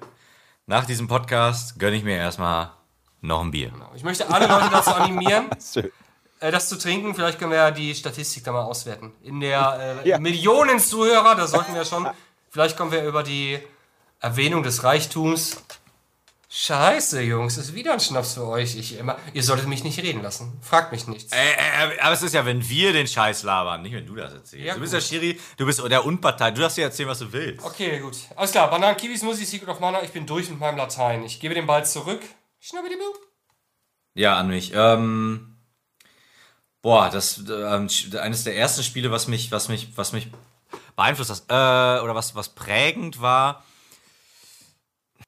Nach diesem Podcast gönne ich mir erstmal noch ein Bier. Ich möchte alle Leute dazu animieren, äh, das zu trinken. Vielleicht können wir ja die Statistik da mal auswerten. In der äh, Ja. Millionen Zuhörer, da sollten wir schon. Vielleicht kommen wir über die Erwähnung des Reichtums. Scheiße, Jungs, ist wieder ein Schnaps für euch. Ich immer, ihr solltet mich nicht reden lassen. Fragt mich nichts. Äh, äh, aber es ist ja, wenn wir den Scheiß labern, nicht wenn du das erzählst. Ja, du bist gut. der Schiri, du bist der Unpartei, du darfst dir erzählen, was du willst. Okay, gut. Alles klar, Bananen, Kiwis, Musi, Secret of Mana. Ich bin durch mit meinem Latein. Ich gebe den Ball zurück. Schnabbidibu. Ja, an mich. Ähm, boah, das sch- eines der ersten Spiele, was mich, was mich, was mich beeinflusst hat, äh, oder was, was prägend war.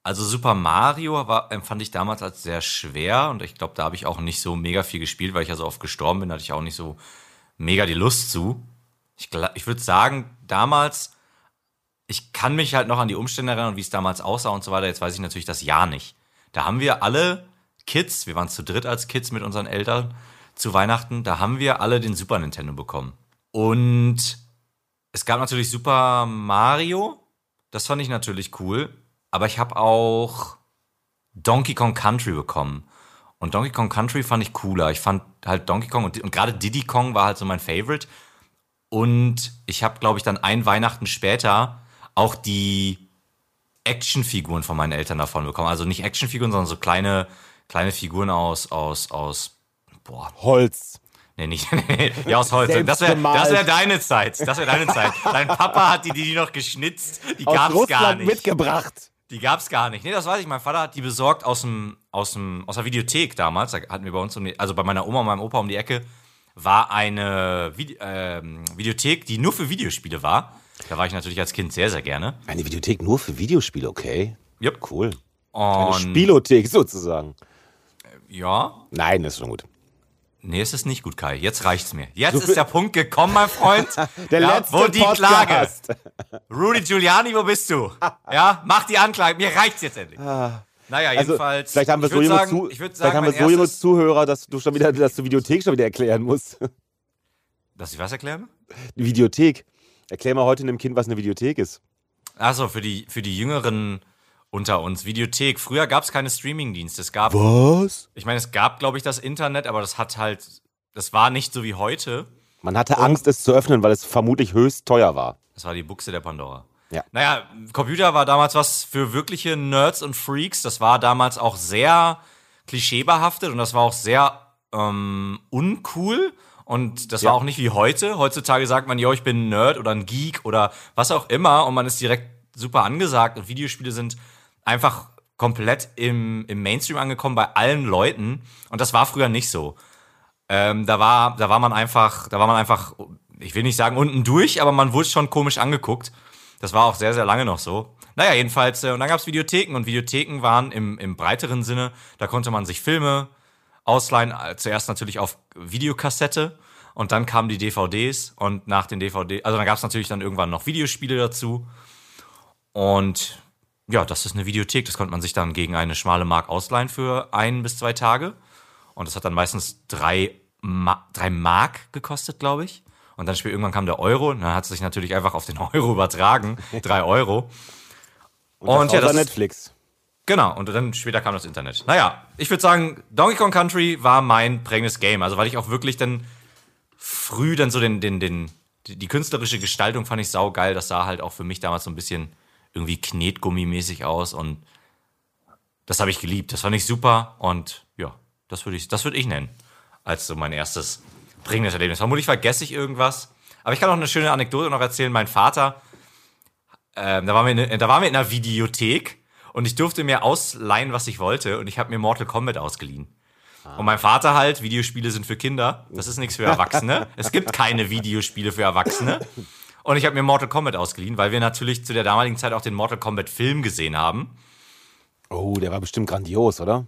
Also Super Mario war, empfand ich damals als sehr schwer und ich glaube, da habe ich auch nicht so mega viel gespielt, weil ich ja so oft gestorben bin, hatte ich auch nicht so mega die Lust zu. Ich, ich würde sagen, damals, ich kann mich halt noch an die Umstände erinnern wie es damals aussah und so weiter. Jetzt weiß ich natürlich das Jahr nicht. Da haben wir alle Kids, wir waren zu dritt als Kids mit unseren Eltern zu Weihnachten, da haben wir alle den Super Nintendo bekommen. Und es gab natürlich Super Mario, das fand ich natürlich cool, aber ich habe auch Donkey Kong Country bekommen. Und Donkey Kong Country fand ich cooler. Ich fand halt Donkey Kong und, und gerade Diddy Kong war halt so mein Favorite. Und ich habe, glaube ich, dann ein Weihnachten später auch die Actionfiguren von meinen Eltern davon bekommen. Also nicht Actionfiguren, sondern so kleine, kleine Figuren aus, aus, aus, boah, Holz. nee, nicht, nee, ja, aus Holz. Selbst Das wäre wär deine Zeit. Das wäre deine Zeit. Dein Papa hat die, die noch geschnitzt. Die Aus gab's gar nicht. mitgebracht. Die gab's gar nicht. Nee, das weiß ich. Mein Vater hat die besorgt aus dem, aus dem, aus der Videothek damals. Da hatten wir bei uns, um die, also bei meiner Oma und meinem Opa um die Ecke, war eine Vide ähm, Videothek, die nur für Videospiele war. Da war ich natürlich als Kind sehr, sehr gerne. Eine Videothek nur für Videospiele, okay. Yep. Cool. Eine Und Spielothek sozusagen. ja, Nein, das ist schon gut. Nee, es ist nicht gut, Kai. Jetzt reicht's mir. Jetzt So ist der Punkt gekommen, mein Freund. Der ja, letzte wo die Podcast. Klage? Rudy Giuliani, wo bist du? Ja, mach die Anklage. Mir reicht's jetzt endlich. Naja, Also, jedenfalls. vielleicht haben wir so junge, sagen, Zu vielleicht sagen, haben wir so junge Zuhörer, dass du schon wieder, dass du Videothek schon wieder erklären musst. Dass ich was erklären? Die Videothek. Erklär mal heute einem Kind, was eine Videothek ist. Achso, für die, für die Jüngeren unter uns. Videothek. Früher gab es keine Streamingdienste. Es gab, Was? ich meine, es gab, glaube ich, das Internet, aber das hat halt, das war nicht so wie heute. Man hatte Angst, es zu öffnen, weil es vermutlich höchst teuer war. Das war die Buchse der Pandora. Ja. Naja, Computer war damals was für wirkliche Nerds und Freaks. Das war damals auch sehr klischeebehaftet und das war auch sehr ähm, uncool. Und das Ja. war auch nicht wie heute. Heutzutage sagt man, jo, ich bin ein Nerd oder ein Geek oder was auch immer und man ist direkt super angesagt und Videospiele sind einfach komplett im, im Mainstream angekommen bei allen Leuten. Und das war früher nicht so. Ähm, da war, da war man einfach, da war man einfach, ich will nicht sagen unten durch, aber man wurde schon komisch angeguckt. Das war auch sehr, sehr lange noch so. Naja, jedenfalls, äh, und dann gab es Videotheken und Videotheken waren im, im breiteren Sinne, da konnte man sich Filme ausleihen, äh, zuerst natürlich auf Videokassette und dann kamen die DVDs und nach den DVD, also dann gab es natürlich dann irgendwann noch Videospiele dazu und ja, das ist eine Videothek, das konnte man sich dann gegen eine schmale Mark ausleihen für ein bis zwei Tage und das hat dann meistens drei, Ma drei Mark gekostet, glaube ich. Und dann später irgendwann kam der Euro, und dann hat es sich natürlich einfach auf den Euro übertragen, drei Euro. Und, das Und ja, außer das Netflix. Genau, und dann später kam das Internet. Naja, ich würde sagen, Donkey Kong Country war mein prägendes Game. Also, weil ich auch wirklich dann früh dann so den, den, den, die, die künstlerische Gestaltung fand ich saugeil. Das sah halt auch für mich damals so ein bisschen irgendwie Knetgummimäßig aus und das habe ich geliebt. Das fand ich super und ja, das würde ich, das ich nennen als so mein erstes prägendes Erlebnis. Vermutlich vergesse ich irgendwas, aber ich kann auch eine schöne Anekdote noch erzählen. Mein Vater, ähm, da, waren wir in, da waren wir in einer Videothek und ich durfte mir ausleihen, was ich wollte und ich habe mir Mortal Kombat ausgeliehen. Und mein Vater halt, Videospiele sind für Kinder, das ist nichts für Erwachsene. es gibt keine Videospiele für Erwachsene. Und ich habe mir Mortal Kombat ausgeliehen, weil wir natürlich zu der damaligen Zeit auch den Mortal Kombat Film gesehen haben. Oh, der war bestimmt grandios, oder?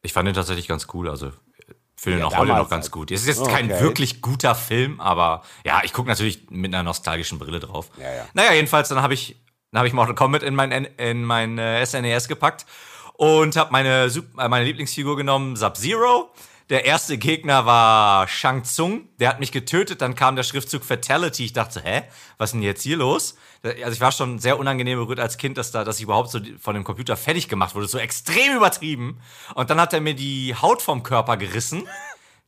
Ich fand den tatsächlich ganz cool, also finde ihn Ja, auch heute noch ganz halt. gut. Es ist jetzt kein Okay. wirklich guter Film, aber ja, ich gucke natürlich mit einer nostalgischen Brille drauf. Ja, ja. Naja, jedenfalls, dann habe ich, dann hab ich Mortal Kombat in mein, in mein äh, SNES gepackt und habe meine, äh, meine Lieblingsfigur genommen, Sub-Zero. Der erste Gegner war Shang Tsung. Der hat mich getötet. Dann kam der Schriftzug Fatality. Ich dachte, hä, was ist denn jetzt hier los? Also ich war schon sehr unangenehm berührt als Kind, dass da, dass ich überhaupt so von dem Computer fertig gemacht wurde. So extrem übertrieben. Und dann hat er mir die Haut vom Körper gerissen.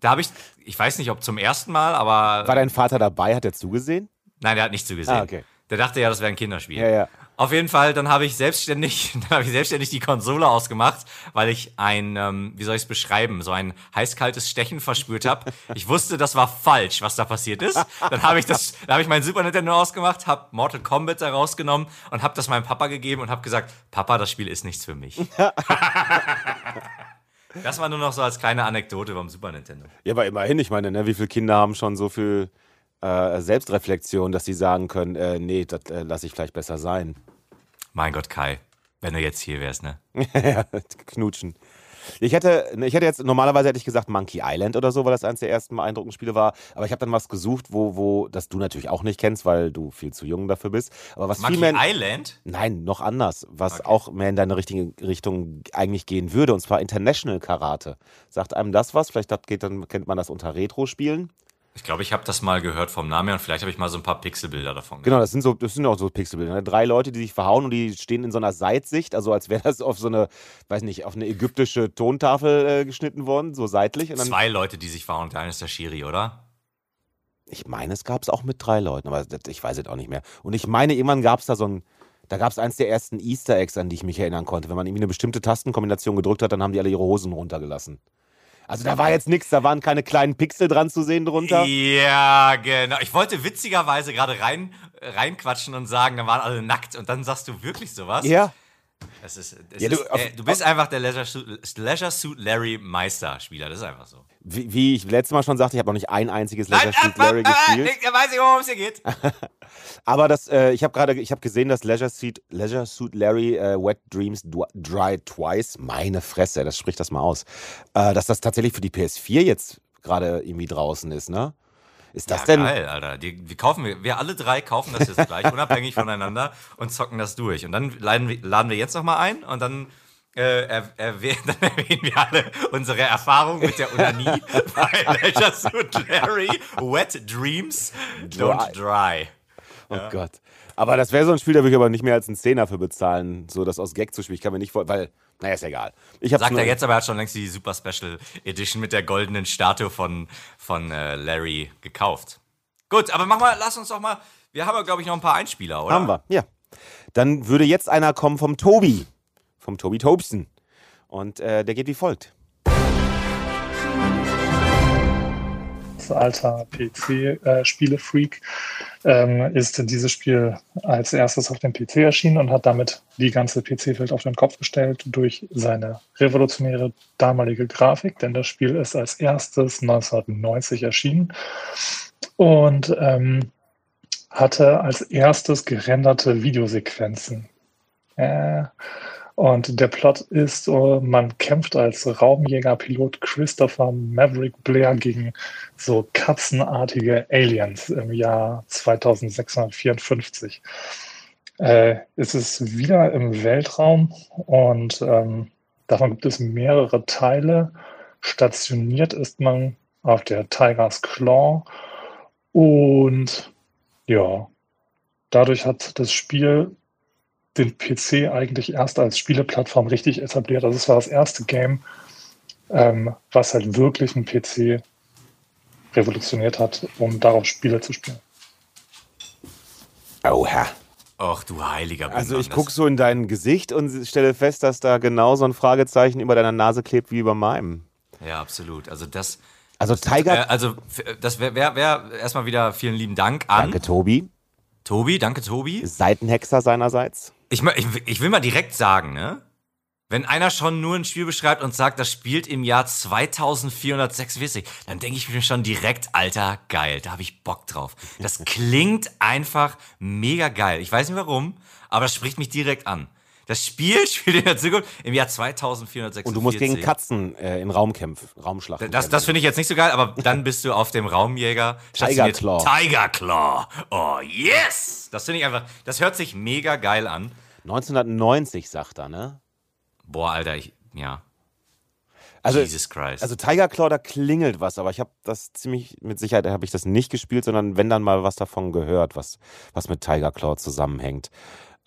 Da habe ich, ich weiß nicht, ob zum ersten Mal, aber War dein Vater dabei? Hat er zugesehen? Nein, der hat nicht zugesehen. Ah, okay. Der dachte ja, das wäre ein Kinderspiel. Ja, ja. Auf jeden Fall, dann habe ich selbstständig, dann habe ich selbstständig die Konsole ausgemacht, weil ich ein, ähm, wie soll ich es beschreiben, so ein heiß-kaltes Stechen verspürt habe. Ich wusste, das war falsch, was da passiert ist. Dann habe ich das, dann habe ich mein Super Nintendo ausgemacht, habe Mortal Kombat da rausgenommen und habe das meinem Papa gegeben und habe gesagt, Papa, das Spiel ist nichts für mich. das war nur noch so als kleine Anekdote beim Super Nintendo. Ja, aber immerhin, ich meine, ne, wie viele Kinder haben schon so viel äh, Selbstreflexion, dass sie sagen können, äh, nee, das äh, lasse ich vielleicht besser sein. Mein Gott, Kai, wenn du jetzt hier wärst, ne? ja, knutschen. Ich hätte, ich hätte jetzt, normalerweise hätte ich gesagt Monkey Island oder so, weil das eines der ersten beeindruckenden Spiele war. Aber ich habe dann was gesucht, wo, wo, das du natürlich auch nicht kennst, weil du viel zu jung dafür bist. Aber was Monkey mehr. Island? Nein, noch anders, was Okay. auch mehr in deine richtige Richtung eigentlich gehen würde, und zwar International Karate. Sagt einem das was? Vielleicht hat, geht, dann kennt man das unter Retro-Spielen. Ich glaube, ich habe das mal gehört vom Namen her und vielleicht habe ich mal so ein paar Pixelbilder davon Genau, das sind so, das sind auch so Pixelbilder. Ne? Drei Leute, die sich verhauen und die stehen in so einer Seitsicht, also als wäre das auf so eine, weiß nicht, auf eine ägyptische Tontafel äh, geschnitten worden, so seitlich. Zwei Leute, die sich und der eine ist der Schiri, oder? ich meine, es gab es auch mit drei Leuten, aber ich weiß es auch nicht mehr. Und ich meine, irgendwann gab es da so ein, da gab es eins der ersten Easter Eggs, an die ich mich erinnern konnte. Wenn man irgendwie eine bestimmte Tastenkombination gedrückt hat, dann haben die alle ihre Hosen runtergelassen. Also da war jetzt nichts, da waren keine kleinen Pixel dran zu sehen drunter. Ja, genau. Ich wollte witzigerweise gerade rein, reinquatschen und sagen, dann waren alle nackt und dann sagst du wirklich sowas. Ja. Das ist, das Ja, du- ist, auf- äh, du bist einfach der Leisure Suit, Leisure Suit Larry Meister-Spieler. Das ist einfach so. Wie, wie ich letztes Mal schon sagte, ich habe noch nicht ein einziges Leisure Suit Larry ah, gespielt. ich weiß nicht, worum es hier geht. Aber das, äh, ich habe gerade, ich habe gesehen, dass Leisure Suit, Leisure Suit Larry äh, Wet Dreams Dry Twice, meine Fresse, das spricht das mal aus, äh, dass das tatsächlich für die PS4 jetzt gerade irgendwie draußen ist, ne? Ist das ja, denn? geil, Alter. Die, wir, kaufen, wir, wir alle drei kaufen das jetzt gleich, unabhängig voneinander und zocken das durch. Und dann laden wir, laden wir jetzt nochmal ein und dann, äh, er, erwäh- dann erwähnen wir alle unsere Erfahrung mit der Unanie bei Leisure Suit Larry Wet Dreams Don't Dry. Oh Gott. Aber das wäre so ein Spiel, da würde ich aber nicht mehr als einen Zehner für bezahlen, so das aus Gag zu spielen. Ich kann mir nicht vor, weil, naja, ist egal. Ich Sagt er jetzt, aber er hat schon längst die Super Special Edition mit der goldenen Statue von, von äh, Larry gekauft. Gut, aber mach mal, lass uns doch mal. Wir haben ja, glaube ich, noch ein paar Einspieler, oder? Haben wir, ja. Dann würde jetzt einer kommen vom Tobi. Vom Tobi Tobsen. Und äh, der geht wie folgt. Alter PC-Spiele-Freak ähm, ist dieses Spiel als erstes auf dem PC erschienen und hat damit die ganze PC-Welt auf den Kopf gestellt durch seine revolutionäre damalige Grafik, denn das Spiel ist als erstes 1990 erschienen und ähm, hatte als erstes gerenderte Videosequenzen Äh. Und der Plot ist, äh, man kämpft als Raumjägerpilot Christopher Maverick Blair gegen so katzenartige Aliens im Jahr 2654. Äh, es ist wieder im Weltraum und ähm, davon gibt es mehrere Teile. Stationiert ist man auf der Tiger's Claw und ja, dadurch hat das Spiel den PC eigentlich erst als Spieleplattform richtig etabliert. Also es war das erste Game, ähm, was halt wirklich einen PC revolutioniert hat, um darauf Spiele zu spielen. Oha. Och, du heiliger Also ich gucke so in dein Gesicht und stelle fest, dass da genau so ein Fragezeichen über deiner Nase klebt wie über meinem. Ja, absolut. Also das. Also Tiger. Äh, also das wäre wär, wär erstmal wieder vielen lieben Dank an. Danke, Tobi. Tobi, danke, Tobi. Seitenhexer seinerseits. Ich, ich, ich will mal direkt sagen, ne? Wenn einer schon nur ein Spiel beschreibt und sagt, das spielt im Jahr 2446, dann denke ich mir schon direkt, Alter, geil, da habe ich Bock drauf. Das klingt einfach mega geil. Ich weiß nicht warum, aber das spricht mich direkt an. Das Spiel spielt in der Zukunft im Jahr 2446. Und du musst gegen Katzen äh, in Raumkämpfen, Raumschlachten. Das, das finde ich jetzt nicht so geil, aber dann bist du auf dem Raumjäger. Tiger Claw. Tiger Claw. Oh, yes! Das finde ich einfach, das hört sich mega geil an. 1990, sagt er, ne? Boah, Alter, ich, ja. Also, Jesus Christ. Also Tiger Claw, da klingelt was, aber ich habe das ziemlich, mit Sicherheit habe ich das nicht gespielt, sondern wenn dann mal was davon gehört, was, was mit Tiger Claw zusammenhängt.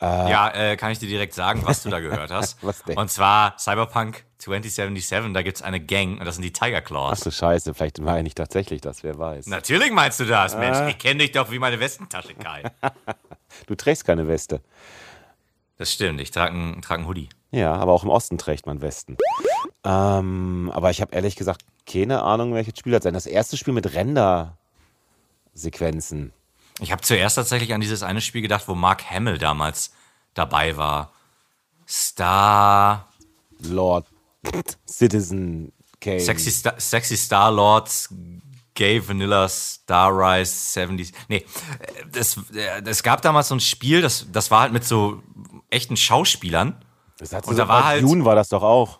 Äh, ja, äh, kann ich dir direkt sagen, was du da gehört hast. was denn? Und zwar Cyberpunk 2077, da gibt es eine Gang und das sind die Tiger Claws. Ach du Scheiße, vielleicht meine ich tatsächlich das, wer weiß. Natürlich meinst du das, Mensch. Ah. Ich kenne dich doch wie meine Westentasche, Kai. du trägst keine Weste. Das stimmt, ich trage einen, trag einen Hoodie. Ja, aber auch im Osten trägt man Westen. Ähm, aber ich habe ehrlich gesagt keine Ahnung, welches Spiel das sein. Das erste Spiel mit Render-Sequenzen. Ich habe zuerst tatsächlich an dieses eine Spiel gedacht, wo Mark Hamill damals dabei war. Star. Lord Citizen K. Sexy, Star, Sexy Star Lords Gay Vanilla Star Rise 70s. Nee, das, das gab damals so ein Spiel, das, das war halt mit so echten Schauspielern. Das hat Und so da war bei halt- Dune war das doch auch.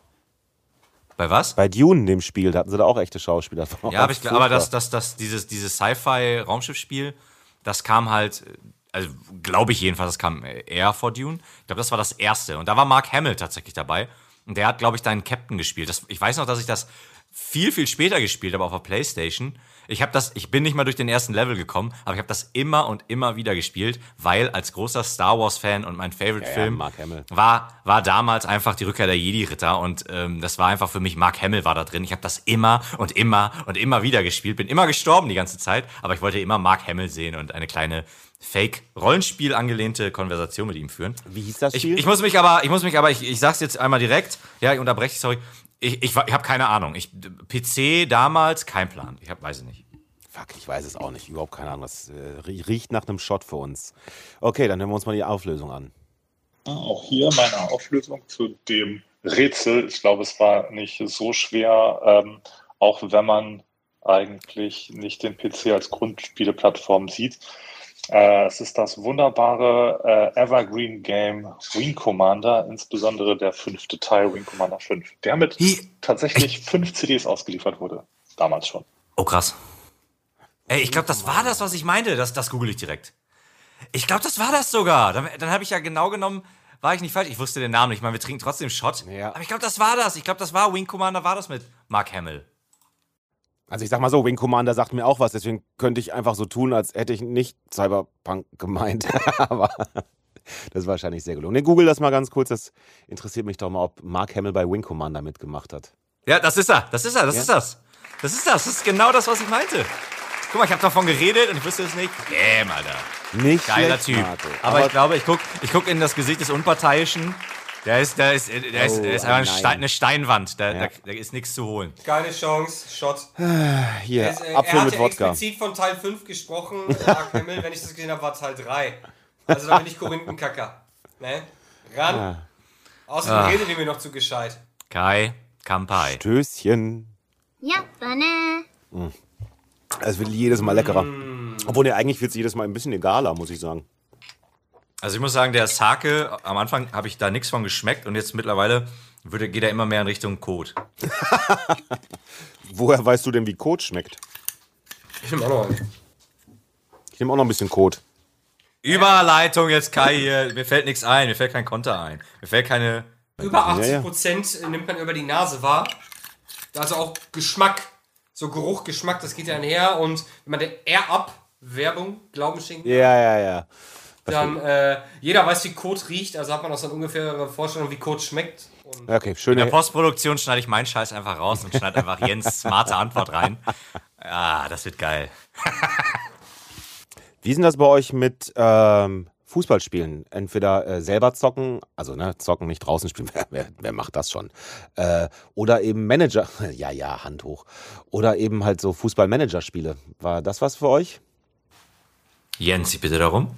Bei was? Bei Dune, dem Spiel, da hatten sie da auch echte Schauspieler. Ja, aber, ich, aber das, das, das, dieses, dieses Sci-Fi-Raumschiffspiel, das kam halt, also glaube ich jedenfalls, das kam eher vor Dune. Ich glaube, das war das erste. Und da war Mark Hamill tatsächlich dabei. Und der hat, glaube ich, deinen Captain gespielt. Das, ich weiß noch, dass ich das viel, viel später gespielt habe auf der Playstation. Ich habe das, ich bin nicht mal durch den ersten Level gekommen, aber ich habe das immer und immer wieder gespielt, weil als großer Star Wars Fan und mein Favorite Ja, ja, Film Mark Hamill. war war damals einfach die Rückkehr der Jedi Ritter und ähm, das war einfach für mich Mark Hamill war da drin. Ich habe das immer und immer und immer wieder gespielt, bin immer gestorben die ganze Zeit, aber ich wollte immer Mark Hamill sehen und eine kleine Fake Rollenspiel angelehnte Konversation mit ihm führen. Wie hieß das Ich, Spiel? ich muss mich aber, ich muss mich aber, ich, ich sag's jetzt einmal direkt. Ja, ich unterbreche, sorry. Ich, ich, ich habe keine Ahnung. Ich, PC damals, kein Plan. Ich hab, weiß es nicht. Fuck, ich weiß es auch nicht. Überhaupt keine Ahnung. Das äh, rie- riecht nach einem Shot für uns. Okay, dann hören wir uns mal die Auflösung an. Auch hier meine Auflösung zu dem Rätsel. Ich glaube, es war nicht so schwer, ähm, auch wenn man eigentlich nicht den PC als Grundspieleplattform sieht. Äh, es ist das wunderbare äh, Evergreen Game Wing Commander, insbesondere der fünfte Teil Wing Commander 5, der mit Hi. tatsächlich fünf CDs ausgeliefert wurde. Damals schon. Oh, krass. Ey, ich glaube, das war das, was ich meinte. Das, das google ich direkt. Ich glaube, das war das sogar. Dann, dann habe ich ja genau genommen, war ich nicht falsch. Ich wusste den Namen nicht. Ich meine, wir trinken trotzdem Shot. Ja. Aber ich glaube, das war das. Ich glaube, das war Wing Commander, war das mit Mark Hamill. Also ich sag mal so, Wing Commander sagt mir auch was, deswegen könnte ich einfach so tun, als hätte ich nicht Cyberpunk gemeint. Aber das ist wahrscheinlich sehr gelungen. Nee, google das mal ganz kurz. Das interessiert mich doch mal, ob Mark Hamill bei Wing Commander mitgemacht hat. Ja, das ist er. Das ist er. Das Ja? ist das. Das ist das. Das ist genau das, was ich meinte. Guck mal, ich habe davon geredet und ich wusste es nicht. Damn, Alter. Nicht Geiler schlecht, Typ. Marco. Aber, ich glaube, ich guck, ich guck in das Gesicht des Unparteiischen. Der ist, der ist, der ist, da ist oh, ein Stein, eine Steinwand, da, ja. da, da ist nichts zu holen. Keine Chance, Shot. Ah, hier, es, äh, Apfel mit Wodka. ja Wodka. explizit von Teil 5 gesprochen, wenn ich das gesehen habe, war Teil 3. Also da bin ich Korinthenkacker. Ne? Ran. Ja. Außerdem ah. redet ihr mir noch zu gescheit. Kai, Kampai. Stößchen. Ja, Banne. Hm. Es wird jedes Mal leckerer. Mm. Obwohl, ja, eigentlich wird es jedes Mal ein bisschen egaler, muss ich sagen. Also ich muss sagen, der Sake, am Anfang habe ich da nichts von geschmeckt und jetzt mittlerweile würde, geht er immer mehr in Richtung Kot. Woher weißt du denn, wie Kot schmeckt? Ich nehme auch noch einen. Ich nehme auch noch ein bisschen Kot. Überleitung jetzt Kai hier. Mir fällt nichts ein, mir fällt kein Konter ein. Mir fällt keine. Über 80 ja. Prozent nimmt man über die Nase wahr. Also auch Geschmack, so Geruch, Geschmack, das geht ja einher. Und wenn man der Air Up Werbung Glauben schenkt, Ja, ja, ja. Dann äh, jeder weiß, wie Kot riecht. Also hat man auch so eine ungefähre Vorstellung, wie Kot schmeckt. Und Okay, In der. Postproduktion schneide ich meinen Scheiß einfach raus und schneide einfach Jens smarte Antwort rein. Ja, das wird geil. Wie ist denn das bei euch mit ähm, Fußballspielen? Entweder äh, selber zocken, also ne, zocken nicht draußen spielen, wer, wer, wer macht das schon? Äh, oder eben Manager, ja, ja, Hand hoch. Oder eben halt so Fußball-Manager-Spiele. War das was für euch? Jens, ich bitte darum.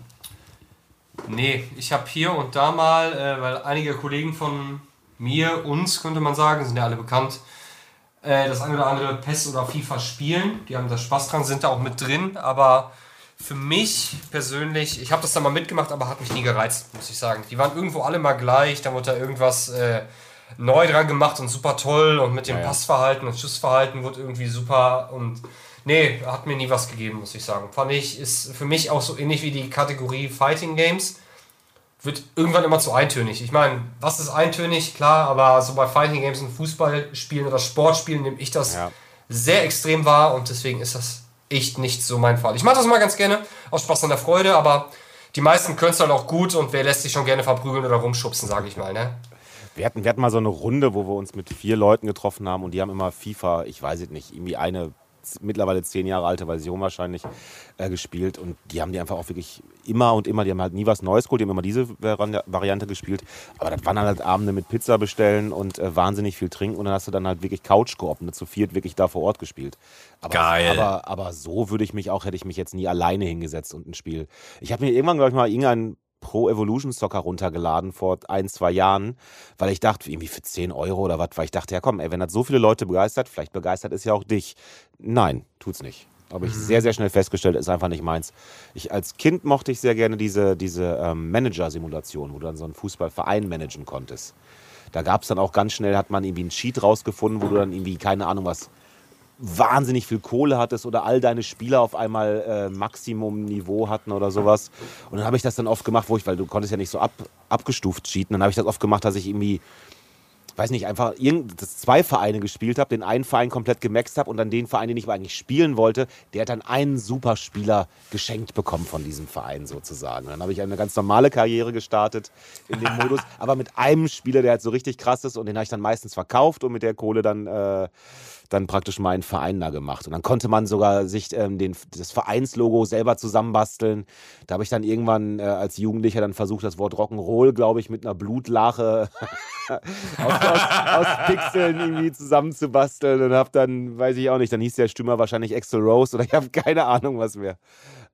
Nee, ich habe hier und da mal, äh, weil einige Kollegen von mir, uns könnte man sagen, sind ja alle bekannt, äh, das eine oder andere PES oder FIFA spielen. Die haben da Spaß dran, sind da auch mit drin. Aber für mich persönlich, ich habe das da mal mitgemacht, aber hat mich nie gereizt, muss ich sagen. Die waren irgendwo alle mal gleich, da wurde da irgendwas äh, neu dran gemacht und super toll und mit dem Ja, ja. Passverhalten und Schussverhalten wurde irgendwie super und nee, hat mir nie was gegeben, muss ich sagen. Fand ich, ist für mich auch so ähnlich wie die Kategorie Fighting Games. Wird irgendwann immer zu eintönig. Ich meine, was ist eintönig? Klar, aber so bei Fighting Games und Fußballspielen oder Sportspielen nehme ich das Ja. sehr extrem wahr und deswegen ist das echt nicht so mein Fall. Ich mache das mal ganz gerne, aus Spaß und der Freude, aber die meisten können es dann auch gut und wer lässt sich schon gerne verprügeln oder rumschubsen, sage ich mal. Ne? Wir hatten, wir hatten mal so eine Runde, wo wir uns mit vier Leuten getroffen haben und die haben immer FIFA, ich weiß es nicht, irgendwie eine mittlerweile zehn Jahre alte Version wahrscheinlich äh, gespielt und die haben die einfach auch wirklich immer und immer, die haben halt nie was Neues geholt, die haben immer diese Vari- Variante gespielt, aber das waren halt Abende mit Pizza bestellen und äh, wahnsinnig viel trinken und dann hast du dann halt wirklich Couch-Koop, ne, zu viert wirklich da vor Ort gespielt. Aber, Geil. Aber, aber so würde ich mich auch, hätte ich mich jetzt nie alleine hingesetzt und ein Spiel. Ich habe mir irgendwann, glaube ich, mal irgendein Pro Evolution Soccer runtergeladen vor ein, zwei Jahren, weil ich dachte, irgendwie für 10 Euro oder was, weil ich dachte, ja komm, ey, wenn das so viele Leute begeistert, vielleicht begeistert es ja auch dich. Nein, tut's nicht. Habe ich sehr, sehr schnell festgestellt, ist einfach nicht meins. Ich, als Kind mochte ich sehr gerne diese, diese ähm, Manager-Simulation, wo du dann so einen Fußballverein managen konntest. Da gab es dann auch ganz schnell, hat man irgendwie einen Cheat rausgefunden, wo du dann irgendwie, keine Ahnung was, wahnsinnig viel Kohle hattest oder all deine Spieler auf einmal äh, Maximum-Niveau hatten oder sowas. Und dann habe ich das dann oft gemacht, wo ich, weil du konntest ja nicht so ab, abgestuft cheaten, dann habe ich das oft gemacht, dass ich irgendwie, weiß nicht, einfach irgend, zwei Vereine gespielt habe, den einen Verein komplett gemaxt habe und dann den Verein, den ich eigentlich spielen wollte, der hat dann einen Superspieler geschenkt bekommen von diesem Verein sozusagen. Und dann habe ich eine ganz normale Karriere gestartet in dem Modus, aber mit einem Spieler, der halt so richtig krass ist und den habe ich dann meistens verkauft und mit der Kohle dann äh, dann praktisch meinen Verein da gemacht. Und dann konnte man sogar sich ähm, den, das Vereinslogo selber zusammenbasteln. Da habe ich dann irgendwann äh, als Jugendlicher dann versucht, das Wort Rock'n'Roll, glaube ich, mit einer Blutlache aus, aus, aus Pixeln irgendwie zusammenzubasteln und habe dann, weiß ich auch nicht, dann hieß der Stürmer wahrscheinlich Axel Rose oder ich habe keine Ahnung was mehr.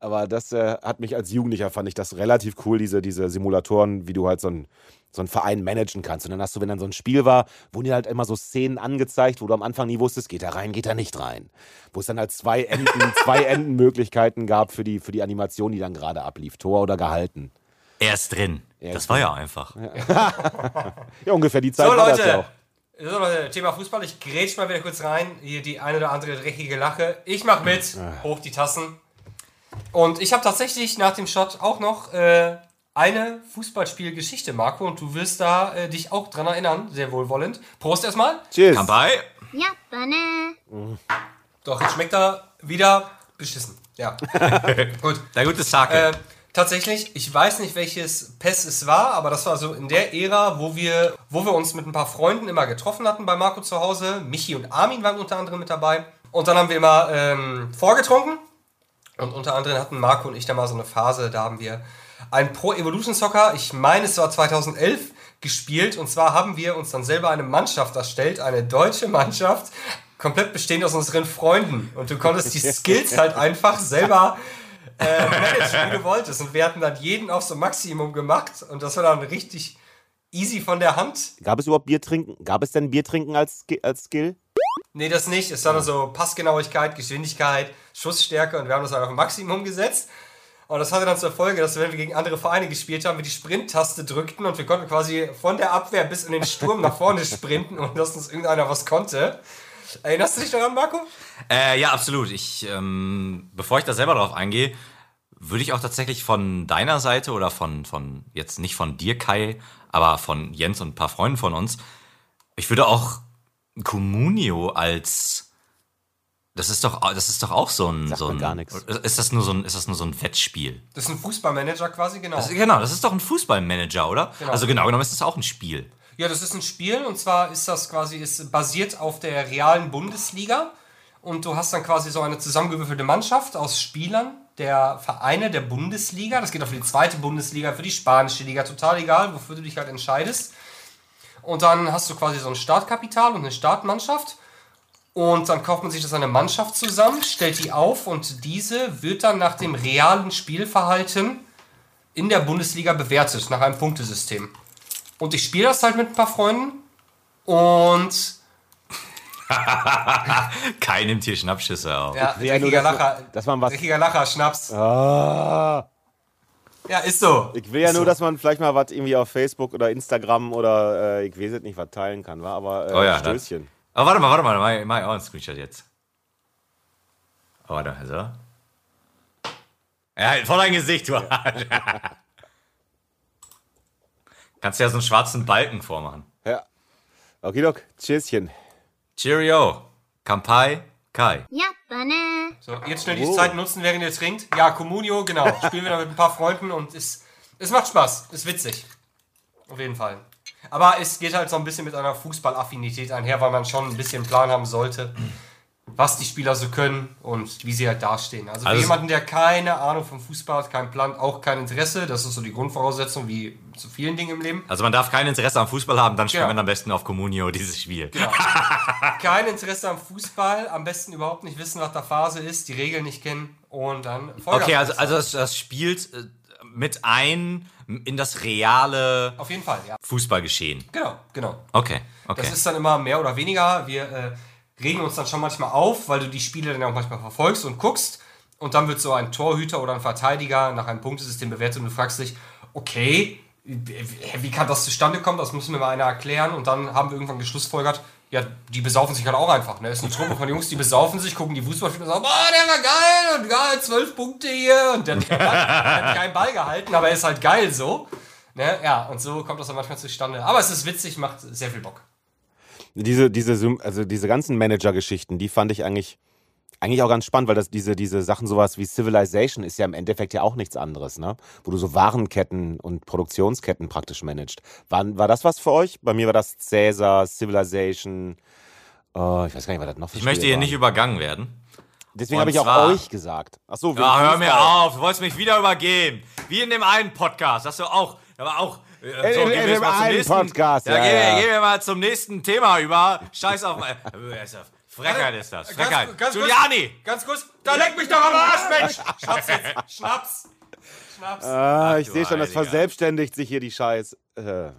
Aber das äh, hat mich als Jugendlicher, fand ich das relativ cool, diese, diese Simulatoren, wie du halt so ein so einen Verein managen kannst. Und dann hast du, wenn dann so ein Spiel war, wurden dir halt immer so Szenen angezeigt, wo du am Anfang nie wusstest, geht er rein, geht er nicht rein. Wo es dann halt zwei Enden, zwei Endenmöglichkeiten gab für die, für die Animation, die dann gerade ablief. Tor oder gehalten. Er ist drin. Er das ist war drin. ja einfach. Ja, ungefähr die Zeit So war das ja Leute, auch. so Leute, Thema Fußball, ich grätsch mal wieder kurz rein. Hier die eine oder andere dreckige Lache. Ich mach mit, hoch die Tassen. Und ich habe tatsächlich nach dem Shot auch noch äh, eine Fußballspielgeschichte, Marco, und du wirst da äh, dich auch dran erinnern, sehr wohlwollend. Prost erstmal. Tschüss. Kanbei. Ja, Banne. Mhm. Doch, jetzt schmeckt er wieder beschissen. Ja. Gut. Der gutes Sake. Äh, tatsächlich, ich weiß nicht, welches PES es war, aber das war so in der Ära, wo wir, wo wir uns mit ein paar Freunden immer getroffen hatten bei Marco zu Hause. Michi und Armin waren unter anderem mit dabei. Und dann haben wir immer ähm, vorgetrunken und unter anderem hatten Marco und ich da mal so eine Phase, da haben wir ein Pro Evolution Soccer, ich meine es war 2011, gespielt. Und zwar haben wir uns dann selber eine Mannschaft erstellt, eine deutsche Mannschaft, komplett bestehend aus unseren Freunden. Und du konntest die Skills halt einfach selber äh, managen, wie du wolltest. Und wir hatten dann jeden auf so Maximum gemacht. Und das war dann richtig easy von der Hand. Gab es überhaupt Bier trinken? Gab es denn Bier trinken als, als Skill? Nee, das nicht. Es war nur so Passgenauigkeit, Geschwindigkeit, Schussstärke und wir haben das halt auf Maximum gesetzt. Und das hatte dann zur Folge, dass wenn wir gegen andere Vereine gespielt haben, wir die Sprint-Taste drückten und wir konnten quasi von der Abwehr bis in den Sturm nach vorne sprinten und dass uns irgendeiner was konnte. Erinnerst du dich daran, Marco? Äh, ja, absolut. Ich, ähm, bevor ich da selber drauf eingehe, würde ich auch tatsächlich von deiner Seite oder von, von, jetzt nicht von dir, Kai, aber von Jens und ein paar Freunden von uns, ich würde auch Communio als das ist doch, das ist doch auch so ein, Sagt so ein gar nichts. Ist das nur so ein, ist das nur so ein Wettspiel? Das ist ein Fußballmanager quasi, genau. Das, genau, das ist doch ein Fußballmanager, oder? Genau. Also genau genommen ist das auch ein Spiel. Ja, das ist ein Spiel und zwar ist das quasi ist basiert auf der realen Bundesliga und du hast dann quasi so eine zusammengewürfelte Mannschaft aus Spielern der Vereine der Bundesliga. Das geht auch für die zweite Bundesliga, für die spanische Liga, total egal, wofür du dich halt entscheidest. Und dann hast du quasi so ein Startkapital und eine Startmannschaft. Und dann kauft man sich das eine Mannschaft zusammen, stellt die auf und diese wird dann nach dem realen Spielverhalten in der Bundesliga bewertet, nach einem Punktesystem. Und ich spiele das halt mit ein paar Freunden und Kai nimmt hier Schnappschüsse auf. ja, richtiger Lacher, dass man was- richtiger Lacher, Schnaps. Ah. Ja, ist so. Ich will ja Ist nur, so. dass man vielleicht mal was irgendwie auf Facebook oder Instagram oder äh, ich weiß es nicht, was teilen kann, wa? aber äh, Oh ja, Stößchen. Aber warte mal, warte mal, mach, mach ich auch einen Screenshot jetzt. Oh, warte, also. Ja, vor dein Gesicht, du Arsch. Kannst ja so einen schwarzen Balken vormachen. Ja. Okay, Doc. Tschüsschen. Cheerio. Kampai, Kai. Ja, Banne. So, jetzt schnell die oh. Zeit nutzen, während ihr trinkt. Ja, Comunio, genau. Spielen wir da mit ein paar Freunden und es, es macht Spaß. Ist witzig. Auf jeden Fall. Aber es geht halt so ein bisschen mit einer Fußballaffinität einher, weil man schon ein bisschen Plan haben sollte was die Spieler so können und wie sie halt dastehen. Also für Also- jemanden, der keine Ahnung vom Fußball hat, keinen Plan, auch kein Interesse, das ist so die Grundvoraussetzung wie zu vielen Dingen im Leben. Also man darf kein Interesse am Fußball haben, dann spielt Genau. man am besten auf Communio dieses Spiel. Kein Interesse am Fußball, am besten überhaupt nicht wissen, was da Phase ist, die Regeln nicht kennen und dann Vollgas Okay, also, also das, das spielt äh, mit ein in das reale Auf jeden Fall, ja. Fußballgeschehen. Genau, genau. Okay, okay. Das ist dann immer mehr oder weniger. Wir äh, regen uns dann schon manchmal auf, weil du die Spiele dann auch manchmal verfolgst und guckst. Und dann wird so ein Torhüter oder ein Verteidiger nach einem Punktesystem bewertet und du fragst dich, okay, wie kann das zustande kommen? Das muss mir mal einer erklären. Und dann haben wir irgendwann geschlussfolgert, ja, die besaufen sich halt auch einfach. Ne? Es ist eine Truppe von Jungs, die besaufen sich, gucken die Fußballspieler und sagen, boah, der war geil und geil, zwölf Punkte hier. Und der hat, der hat keinen Ball gehalten, aber er ist halt geil so. Ne? Ja, und so kommt das dann manchmal zustande. Aber es ist witzig, macht sehr viel Bock. Diese, diese, also diese ganzen Manager-Geschichten, die fand ich eigentlich, eigentlich auch ganz spannend, weil das diese, diese Sachen sowas wie Civilization ist ja im Endeffekt ja auch nichts anderes, ne? Wo du so Warenketten und Produktionsketten praktisch managst. War, war das was für euch? Bei mir war das Caesar, Civilization, äh, ich weiß gar nicht, was das noch für ich möchte Spiele hier waren. nicht übergangen werden. Deswegen habe ich auch euch gesagt. Ach so, Ja, hör mir auf, du wolltest mich wieder übergeben. Wie in dem einen Podcast. Hast du auch, aber auch. Äh, In- So, in- gehen wir in zum einen nächsten, Podcast, Ja, ja, gehen, wir- ja. gehen wir mal zum nächsten Thema über. Scheiß auf. Äh, ist ja- Frechheit ist das. Frechheit. Ganz, ganz Giuliani! Kurz, ganz kurz. Da leck mich doch am Arsch, Mensch! Schnaps jetzt. Schnaps. Schnaps. Ah, ich sehe schon, das verselbstständigt sich hier die Scheiß. Äh,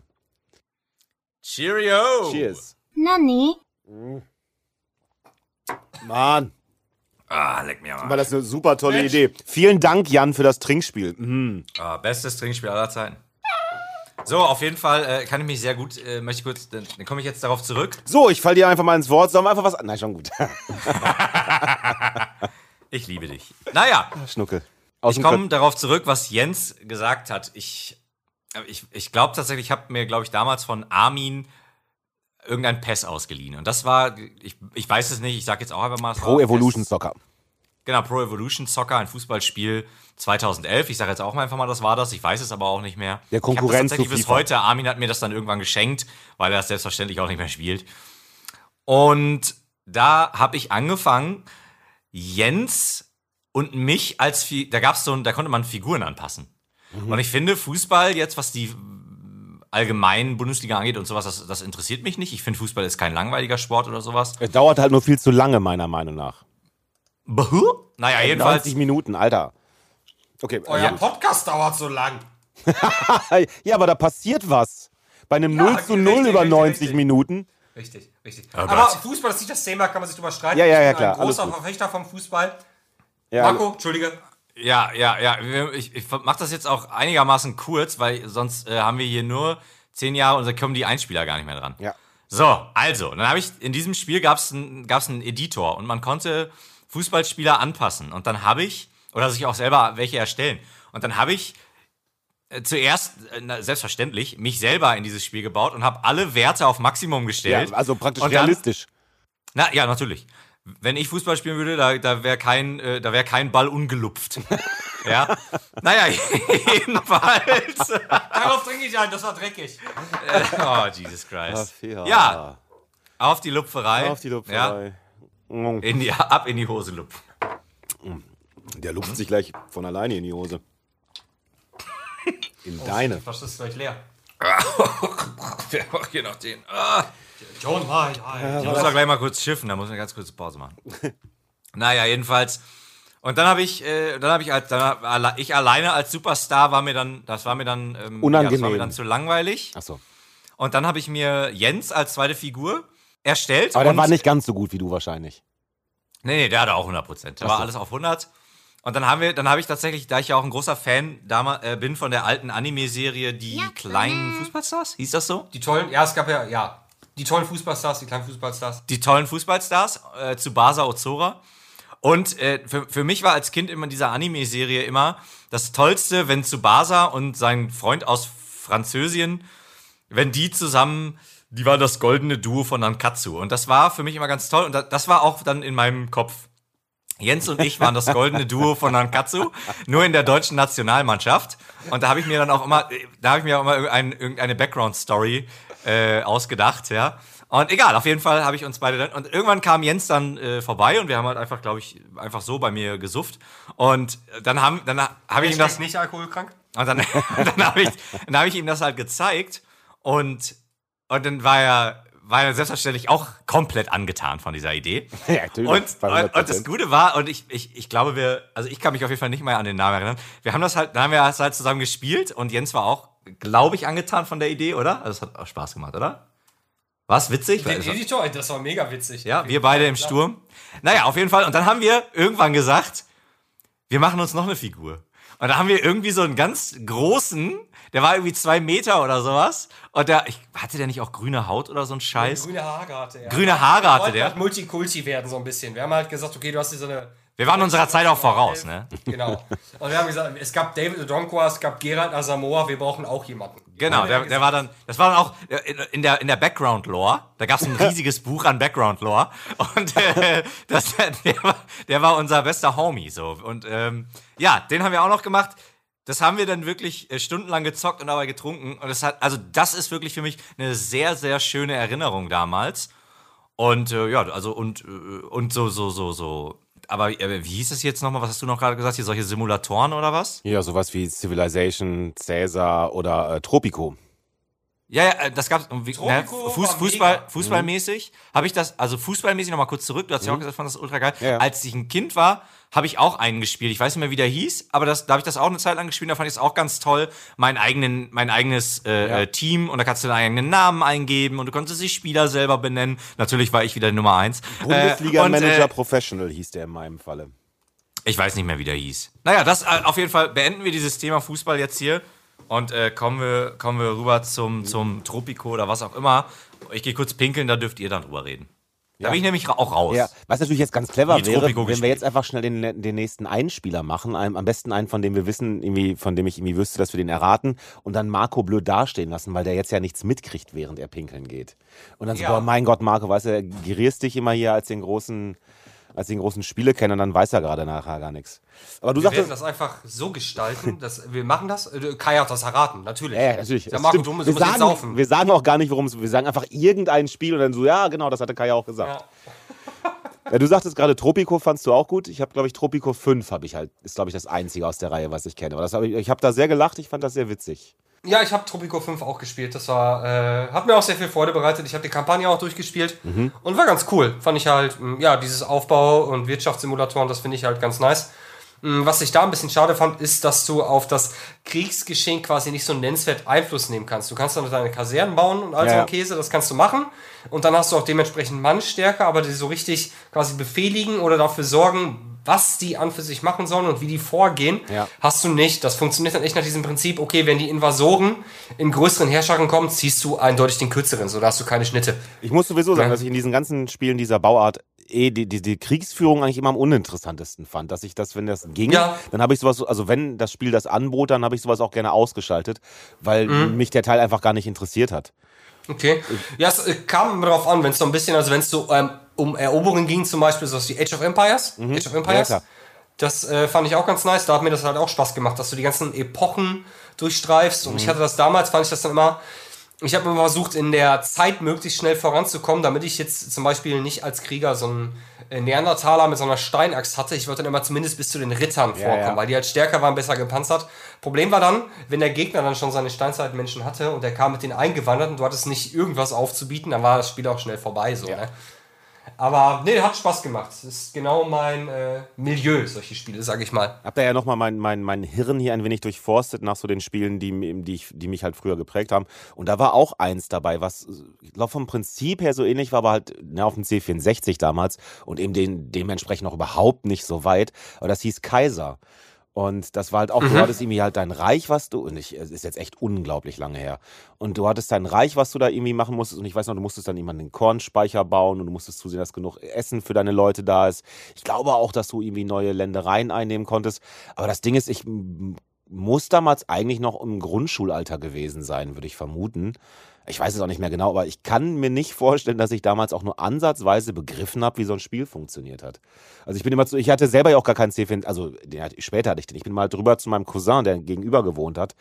Cheerio! cheers. 何 Mann, Ah, leck mir war mal. das eine super tolle Mensch. Idee. Vielen Dank, Jan, für das Trinkspiel. Mhm. Ah, bestes Trinkspiel aller Zeiten. So, auf jeden Fall äh, kann ich mich sehr gut, äh, möchte ich kurz, dann, dann komme ich jetzt darauf zurück. So, ich fall dir einfach mal ins Wort. Sollen wir einfach was. Nein, schon gut. Ich liebe dich. Naja, Schnuckel. Aus ich komme darauf zurück, was Jens gesagt hat. Ich, äh, ich, ich glaube tatsächlich, ich habe mir, glaube ich, damals von Armin irgendein PES ausgeliehen. Und das war, ich, ich weiß es nicht, ich sage jetzt auch einfach mal. Pro Evolution. Soccer. Genau, Pro Evolution Soccer, ein Fußballspiel 2011. Ich sage jetzt auch mal einfach mal, das war das. Ich weiß es aber auch nicht mehr. Der Konkurrent Ich das tatsächlich zu bis heute. Armin hat mir das dann irgendwann geschenkt, weil er das selbstverständlich auch nicht mehr spielt. Und da habe ich angefangen, Jens und mich als da gab's so ein, da konnte man Figuren anpassen. Mhm. Und ich finde Fußball jetzt, was die allgemeinen Bundesliga angeht und sowas, das, das interessiert mich nicht. Ich finde Fußball ist kein langweiliger Sport oder sowas. Es dauert halt nur viel zu lange, meiner Meinung nach. Buh? Naja, jedenfalls. 90 Minuten, Alter. Okay. Euer also- Podcast dauert so lang. ja, aber da passiert was. Bei einem 0 zu 0 richtig, über richtig, 90 richtig. Minuten. Richtig, richtig. Oh Aber. Fußball das ist nicht das Thema, kann man sich drüber streiten. Ja, ja, ich ja, bin klar, ein großer alles gut. Verfechter vom Fußball. Ja, Marco, Entschuldige. Ja, ja, ja. Ich, ich mach das jetzt auch einigermaßen kurz, weil sonst äh, haben wir hier nur zehn Jahre und da kommen die Einspieler gar nicht mehr dran. Ja. So, also, dann habe ich in diesem Spiel gab es einen Editor und man konnte Fußballspieler anpassen. Und dann habe ich, oder sich auch selber welche erstellen. Und dann habe ich äh, zuerst, äh, selbstverständlich, mich selber in dieses Spiel gebaut und habe alle Werte auf Maximum ja, gestellt. also praktisch dann- realistisch. Na ja, natürlich. Wenn ich Fußball spielen würde, da, da wäre kein, äh, da wär kein Ball ungelupft. ja. Naja, jedenfalls. Darauf trinke ich ein, das war dreckig. oh, Jesus Christ. Ach, ja. Ja, auf die Lupferei. Auf die Ja, Lupferei. Mm, in die, ab in die Hose lupfen. Der lupft sich gleich von alleine in die Hose. In deine. Das ist gleich leer. Wer macht hier noch den? Ah. John, hi, hi. Ich muss auch gleich mal kurz schiffen, da muss ich eine ganz kurze Pause machen. naja, jedenfalls. Und dann habe ich, äh, dann habe ich als, dann hab, alle- ich alleine als Superstar war mir dann, das war mir dann, ähm, Ja, das war Unangenehm. mir dann zu langweilig. Achso. Und dann habe ich mir Jens als zweite Figur erstellt. Aber der war nicht ganz so gut wie du wahrscheinlich. Nee, nee, der hatte auch 100 Prozent. Der Ach war so. alles auf 100. Und dann haben wir, dann habe ich tatsächlich, da ich ja auch ein großer Fan damals, äh, bin von der alten Anime-Serie Die Ja, kleinen Fußballstars, hieß das so? Die tollen, ja, es gab ja, ja. Die tollen Fußballstars, die kleinen Fußballstars. die tollen Fußballstars, äh, zu Basa Ozora. Und äh, für, für mich war als Kind immer in dieser Anime-Serie immer das Tollste, wenn Tsubasa und sein Freund aus Französien, wenn die zusammen, die waren das goldene Duo von Nankatsu. Und das war für mich immer ganz toll. Und da- das war auch dann in meinem Kopf. Jens und ich waren das goldene Duo von Nankatsu, nur in der deutschen Nationalmannschaft. Und da habe ich mir dann auch immer, da habe ich mir auch immer irgendein, irgendeine Background-Story äh, ausgedacht, ja. Und egal, auf jeden Fall habe ich uns beide dann. Und irgendwann kam Jens dann äh, vorbei und wir haben halt einfach, glaube ich, einfach so bei mir gesufft. Und dann haben, dann habe ich ihm das. nicht alkoholkrank? Und dann, dann habe ich, dann hab ich ihm das halt gezeigt und, und dann war er, war er selbstverständlich auch komplett angetan von dieser Idee. Ja, natürlich. Und, und, und das 100%. Gute war, und ich, ich, ich glaube, wir, also ich kann mich auf jeden Fall nicht mehr an den Namen erinnern. Wir haben das halt, dann haben wir das halt zusammen gespielt und Jens war auch, glaube ich, angetan von der Idee, oder? Also es hat auch Spaß gemacht, oder? War's witzig? Den Editor, das war mega witzig. Ja, wir beide im Sturm. Naja, auf jeden Fall. Und dann haben wir irgendwann gesagt, wir machen uns noch eine Figur. Und da haben wir irgendwie so einen ganz großen, der war irgendwie zwei Meter oder sowas. Und der, ich, hatte der nicht auch grüne Haut oder so ein Scheiß? Grüne Haare hatte er. Grüne Haare hatte Wollte der. halt Multikulti werden so ein bisschen. Wir haben halt gesagt, okay, du hast hier so eine... Wir waren unserer Zeit auch voraus, ne? Genau. Und wir haben gesagt, es gab David Odonkwa, es gab Gerald Asamoah, wir brauchen auch jemanden. Genau, der, der war dann, das war dann auch in- in der, in der Background-Lore. Da gab es ein riesiges Buch an Background-Lore. Und äh, das, der, war, der war unser bester Homie. so Und ähm, ja, den haben wir auch noch gemacht. Das haben wir dann wirklich äh, stundenlang gezockt und dabei getrunken. Und es hat, also das ist wirklich für mich eine sehr, sehr schöne Erinnerung damals. Und äh, ja, also und, äh, und so, so, so, so. Aber äh, wie hieß es jetzt nochmal? Was hast du noch gerade gesagt? Hier solche Simulatoren oder was? Ja, sowas wie Civilization, Caesar oder äh, Tropico. Ja, ja, äh, das gab's Tropico ne, Fuß, Fußball, mega. Fußballmäßig habe ich das, also fußballmäßig nochmal kurz zurück, du hast ja auch gesagt, fand das ultra geil. Ja. Als ich ein Kind war, habe ich auch einen gespielt. Ich weiß nicht mehr, wie der hieß, aber das, da habe ich das auch eine Zeit lang gespielt, da fand ich es auch ganz toll. Mein, eigenen, mein eigenes äh, Ja. äh, Team und da kannst du deinen eigenen Namen eingeben und du konntest die Spieler selber benennen. Natürlich war ich wieder Nummer eins. Äh, Bundesliga-Manager und, äh, Professional hieß der in meinem Falle. ich weiß nicht mehr, wie der hieß. Naja, das äh, auf jeden Fall beenden wir dieses Thema Fußball jetzt hier und äh, kommen, wir, kommen wir rüber zum, zum Tropico oder was auch immer. Ich gehe kurz pinkeln, da dürft ihr dann drüber reden. Da bin ich nämlich auch raus. Ja, was natürlich jetzt ganz clever Die wäre, Tropico wenn wir jetzt einfach schnell den, den nächsten Einspieler machen, einem, am besten einen, von dem wir wissen, irgendwie, von dem ich irgendwie wüsste, dass wir den erraten und dann Marco blöd dastehen lassen, weil der jetzt ja nichts mitkriegt, während er pinkeln geht. Und dann so, Ja. boah, mein Gott, Marco, weißt du, gerierst dich immer hier als den großen, als den großen Spielekenner, dann weiß er gerade nachher gar nichts. Aber du Wir werden sagtest, das einfach so gestalten, dass wir machen das. Äh, Kai hat das erraten, natürlich. ja, ja, natürlich. Ja, Marco, du wir, du sagen, saufen. wir sagen auch gar nicht, worum es Wir sagen einfach irgendein Spiel und dann so, ja, genau, das hatte Kai auch gesagt. Ja. Ja, du sagtest gerade Tropico fandst du auch gut. Ich habe glaube ich Tropico 5 habe ich halt ist glaube ich das einzige aus der Reihe, was ich kenne. Aber das hab ich ich habe da sehr gelacht, ich fand das sehr witzig. Ja, ich habe Tropico 5 auch gespielt. Das war, äh, hat mir auch sehr viel Freude bereitet. Ich habe die Kampagne auch durchgespielt und war ganz cool. Fand ich halt, mh, ja, dieses Aufbau- und Wirtschaftssimulatoren, das finde ich halt ganz nice. Mh, Was ich da ein bisschen schade fand, ist, dass du auf das Kriegsgeschehen quasi nicht so nennenswert Einfluss nehmen kannst. Du kannst dann deine Kasernen bauen und all so Ja. ein Käse, das kannst du machen. Und dann hast du auch dementsprechend Mannstärke, aber die so richtig quasi befehligen oder dafür sorgen, was die an für sich machen sollen und wie die vorgehen, Ja. hast du nicht. Das funktioniert dann echt nach diesem Prinzip, okay, wenn die Invasoren in größeren Herrscharen kommen, ziehst du eindeutig den kürzeren, so da hast du keine Schnitte. Ich muss sowieso sagen, Ja. dass ich in diesen ganzen Spielen dieser Bauart eh die, die, die Kriegsführung eigentlich immer am uninteressantesten fand. Dass ich das, wenn das ging, Ja. dann habe ich sowas, also wenn das Spiel das anbot, dann habe ich sowas auch gerne ausgeschaltet, weil Mhm. mich der Teil einfach gar nicht interessiert hat. Okay. Ja, es äh, kam darauf an, wenn es so ein bisschen, also wenn es so ähm, um Eroberungen ging, zum Beispiel so wie Age of Empires. Age of Empires. Mhm. Ja, das äh, fand ich auch ganz nice. Da hat mir das halt auch Spaß gemacht, dass du die ganzen Epochen durchstreifst. Und ich hatte das damals, fand ich das dann immer. Ich habe immer versucht, in der Zeit möglichst schnell voranzukommen, damit ich jetzt zum Beispiel nicht als Krieger so einen äh, Neandertaler mit so einer Steinaxt hatte. Ich wollte dann immer zumindest bis zu den Rittern Ja, vorkommen, ja. weil die halt stärker waren, besser gepanzert. Problem war dann, wenn der Gegner dann schon seine Steinzeitmenschen hatte und der kam mit den Eingewanderten, du hattest nicht irgendwas aufzubieten, dann war das Spiel auch schnell vorbei. So, ne? Aber nee, hat Spaß gemacht. Das ist genau mein äh, Milieu, solche Spiele, sag ich mal. Hab da ja nochmal mein, mein, mein Hirn hier ein wenig durchforstet nach so den Spielen, die, die, ich, die mich halt früher geprägt haben. Und da war auch eins dabei, was, ich glaube, vom Prinzip her so ähnlich war, aber halt ne, auf dem C64 damals und eben den, dementsprechend noch überhaupt nicht so weit. Aber das hieß Kaiser. Und das war halt auch, du hattest irgendwie halt dein Reich, was du, und ich, es ist jetzt echt unglaublich lange her. Und du hattest dein Reich, was du da irgendwie machen musstest. Und ich weiß noch, du musstest dann irgendwann den Kornspeicher bauen und du musstest zusehen, dass genug Essen für deine Leute da ist. Ich glaube auch, dass du irgendwie neue Ländereien einnehmen konntest. Aber das Ding ist, ich muss damals eigentlich noch im Grundschulalter gewesen sein, würde ich vermuten. Ich weiß es auch nicht mehr genau, aber ich kann mir nicht vorstellen, dass ich damals auch nur ansatzweise begriffen habe, wie so ein Spiel funktioniert hat. Also ich bin immer zu, ich hatte selber ja auch gar keinen C4, also später hatte ich den. Ich bin mal drüber zu meinem Cousin, der gegenüber gewohnt hat.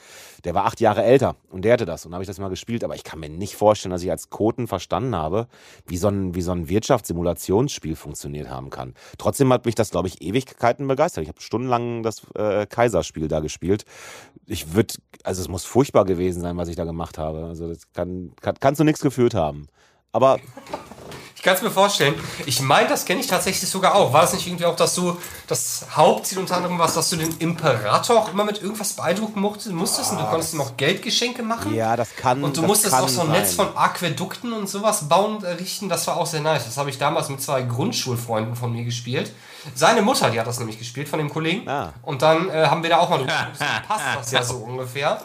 Der war acht Jahre älter und der hatte das und habe ich das mal gespielt. Aber ich kann mir nicht vorstellen, dass ich als Koten verstanden habe, wie so ein, wie so ein Wirtschaftssimulationsspiel funktioniert haben kann. Trotzdem hat mich das, glaube ich, Ewigkeiten begeistert. Ich habe stundenlang das äh, Kaiserspiel da gespielt. Ich würde, also es muss furchtbar gewesen sein, was ich da gemacht habe. Also das kann, kann kannst du nichts geführt haben. Aber Ich kann es mir vorstellen. Ich meine, das kenne ich tatsächlich sogar auch. War das nicht irgendwie auch, dass du das Hauptziel unter anderem war, dass du den Imperator auch immer mit irgendwas beeindrucken musstest, musstest und du konntest ihm auch Geldgeschenke machen? ja, das kann. Und du das musstest kann auch so ein sein. Netz von Aquädukten und sowas bauen und errichten. Das war auch sehr nice. Das habe ich damals mit zwei Grundschulfreunden von mir gespielt. Seine Mutter, die hat das nämlich gespielt von dem Kollegen. Ah. Und dann äh, haben wir da auch mal drüber. Passt das ja so ungefähr.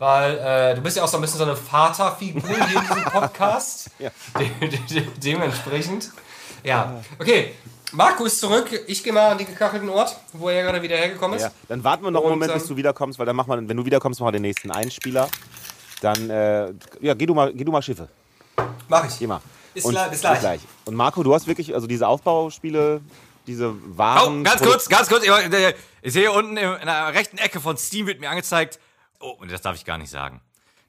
Weil äh, du bist ja auch so ein bisschen so eine Vaterfigur hier in diesem Podcast. Ja. De de de dementsprechend. Ja. Okay. Marco ist zurück. Ich gehe mal an den gekachelten Ort, wo er gerade wieder hergekommen ist. Ja, dann warten wir noch einen Moment, bis ähm, du wiederkommst, weil dann machen wir, wenn du wiederkommst, machen wir den nächsten Einspieler. Dann, äh, ja, geh du mal, geh du mal Schiffe. Mach ich. Geh mal. Bis Und- gleich- bis gleich. Und Marco, du hast wirklich, also diese Aufbauspiele, diese Waren. Oh, ganz kurz, ganz kurz. Ich, ich sehe hier unten in der rechten Ecke von Steam wird mir angezeigt. Oh, und das darf ich gar nicht sagen.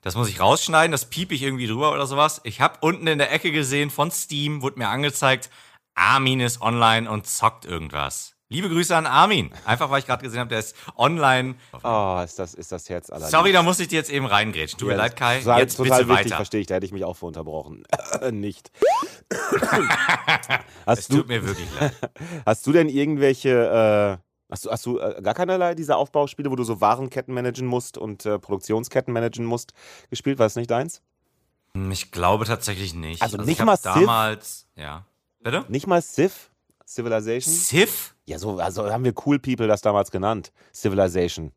Das muss ich rausschneiden, das piep ich irgendwie drüber oder sowas. Ich habe unten in der Ecke gesehen von Steam, wurde mir angezeigt, Armin ist online und zockt irgendwas. Liebe Grüße an Armin. Einfach weil ich gerade gesehen habe, der ist online. Oh, ist das, ist das Herz aller. Sorry, da muss ich dir jetzt eben reingrätschen. Tut mir leid, Kai. Jetzt total bitte wichtig, weiter. verstehe ich. Da hätte ich mich auch für unterbrochen. Nicht. Es du, tut mir wirklich leid. hast du denn irgendwelche. Äh, hast du, hast du äh, gar keinerlei dieser Aufbauspiele, wo du so Warenketten managen musst und äh, Produktionsketten managen musst, gespielt? War das nicht deins? Ich glaube tatsächlich nicht. Also nicht ich hab mal Civ? damals. Ja. Bitte? Nicht mal Civ? Civilization? Civ? Ja, so also haben wir Cool People das damals genannt. Civilization.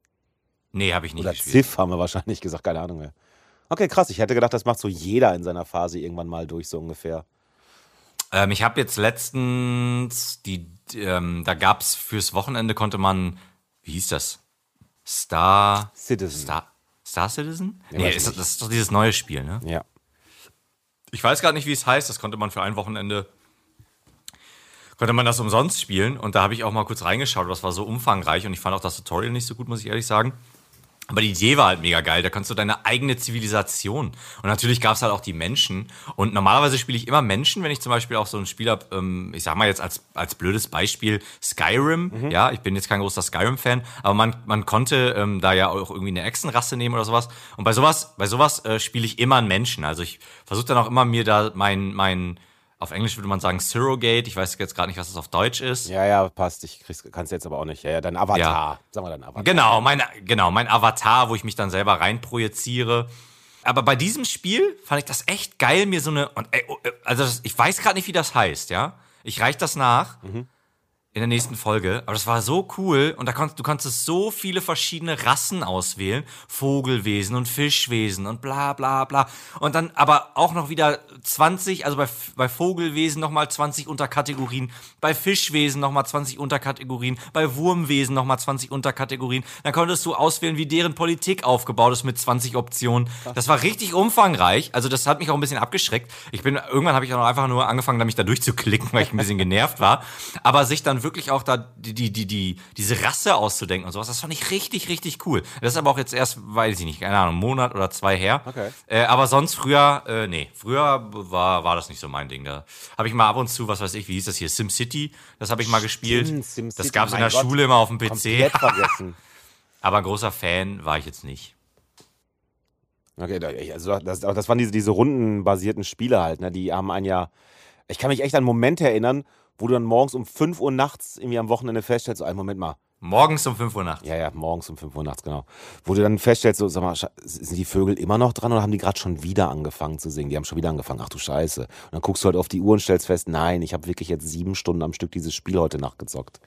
Nee, habe ich nicht Oder gespielt. Civ haben wir wahrscheinlich gesagt, keine Ahnung mehr. Okay, krass. Ich hätte gedacht, das macht so jeder in seiner Phase irgendwann mal durch, so ungefähr. Ähm, ich habe jetzt letztens die, ähm, da gab's fürs Wochenende konnte man, wie hieß das? Star Citizen. Star Star Citizen? Ja, nee, ist, das ist doch dieses neue Spiel, ne? Ja. Ich weiß gerade nicht, wie es heißt. Das konnte man für ein Wochenende konnte man das umsonst spielen und da habe ich auch mal kurz reingeschaut. Das war so umfangreich und ich fand auch das Tutorial nicht so gut, muss ich ehrlich sagen. Aber die Idee war halt mega geil. Da kannst du deine eigene Zivilisation. Und natürlich gab es halt auch die Menschen. Und normalerweise spiele ich immer Menschen, wenn ich zum Beispiel auch so ein Spiel habe, ähm, ich sag mal jetzt als, als blödes Beispiel Skyrim. Ja, ich bin jetzt kein großer Skyrim-Fan, aber man, man konnte ähm, da ja auch irgendwie eine Echsenrasse nehmen oder sowas. Und bei sowas, bei sowas äh, spiele ich immer einen Menschen. Also ich versuche dann auch immer mir da mein, mein, auf Englisch würde man sagen Surrogate. Ich weiß jetzt gerade nicht, was das auf Deutsch ist. Ja, ja, passt. Ich kannst jetzt aber auch nicht. Ja, ja, dein Avatar. Ja. Sagen wir dein Avatar. Genau, mein, genau, mein Avatar, wo ich mich dann selber reinprojiziere. Aber bei diesem Spiel fand ich das echt geil, mir so eine. Und, oh, äh, also ich weiß gerade nicht, wie das heißt, ja. Ich reich das nach. In der nächsten Folge. Aber das war so cool und da konntest du konntest so viele verschiedene Rassen auswählen, Vogelwesen und Fischwesen und bla bla bla. Und dann aber auch noch wieder 20, also bei, bei Vogelwesen nochmal 20 Unterkategorien, bei Fischwesen nochmal 20 Unterkategorien, bei Wurmwesen nochmal 20 Unterkategorien. Dann konntest du auswählen, wie deren Politik aufgebaut ist mit 20 Optionen. Das war richtig umfangreich. Also das hat mich auch ein bisschen abgeschreckt. Ich bin irgendwann habe ich auch einfach nur angefangen, mich da durchzuklicken, weil ich ein bisschen genervt war. Aber sich dann wirklich auch da die, die, die, die, diese Rasse auszudenken und sowas, das fand ich richtig, richtig cool. Das ist aber auch jetzt erst, weiß ich nicht, keine Ahnung, einen Monat oder zwei her. Okay. Äh, aber sonst früher, äh, nee, früher war, war das nicht so mein Ding. Da habe ich mal ab und zu, was weiß ich, wie hieß das hier, SimCity, das habe ich mal gespielt. SimCity, das gab es in der Gott. Schule immer auf dem PC. Aber ein großer Fan war ich jetzt nicht. Okay, also das, das waren diese, diese rundenbasierten Spiele halt, ne? Die haben einen ja. Ich kann mich echt an Momente erinnern, wo du dann morgens um 5 Uhr nachts irgendwie am Wochenende feststellst, so einen Moment mal. Morgens um 5 Uhr nachts. Ja, ja, morgens um 5 Uhr nachts, genau. Wo du dann feststellst, so, sag mal, sind die Vögel immer noch dran oder haben die gerade schon wieder angefangen zu singen? Die haben schon wieder angefangen, ach du Scheiße. Und dann guckst du halt auf die Uhr und stellst fest, nein, ich habe wirklich jetzt sieben Stunden am Stück dieses Spiel heute Nacht gezockt.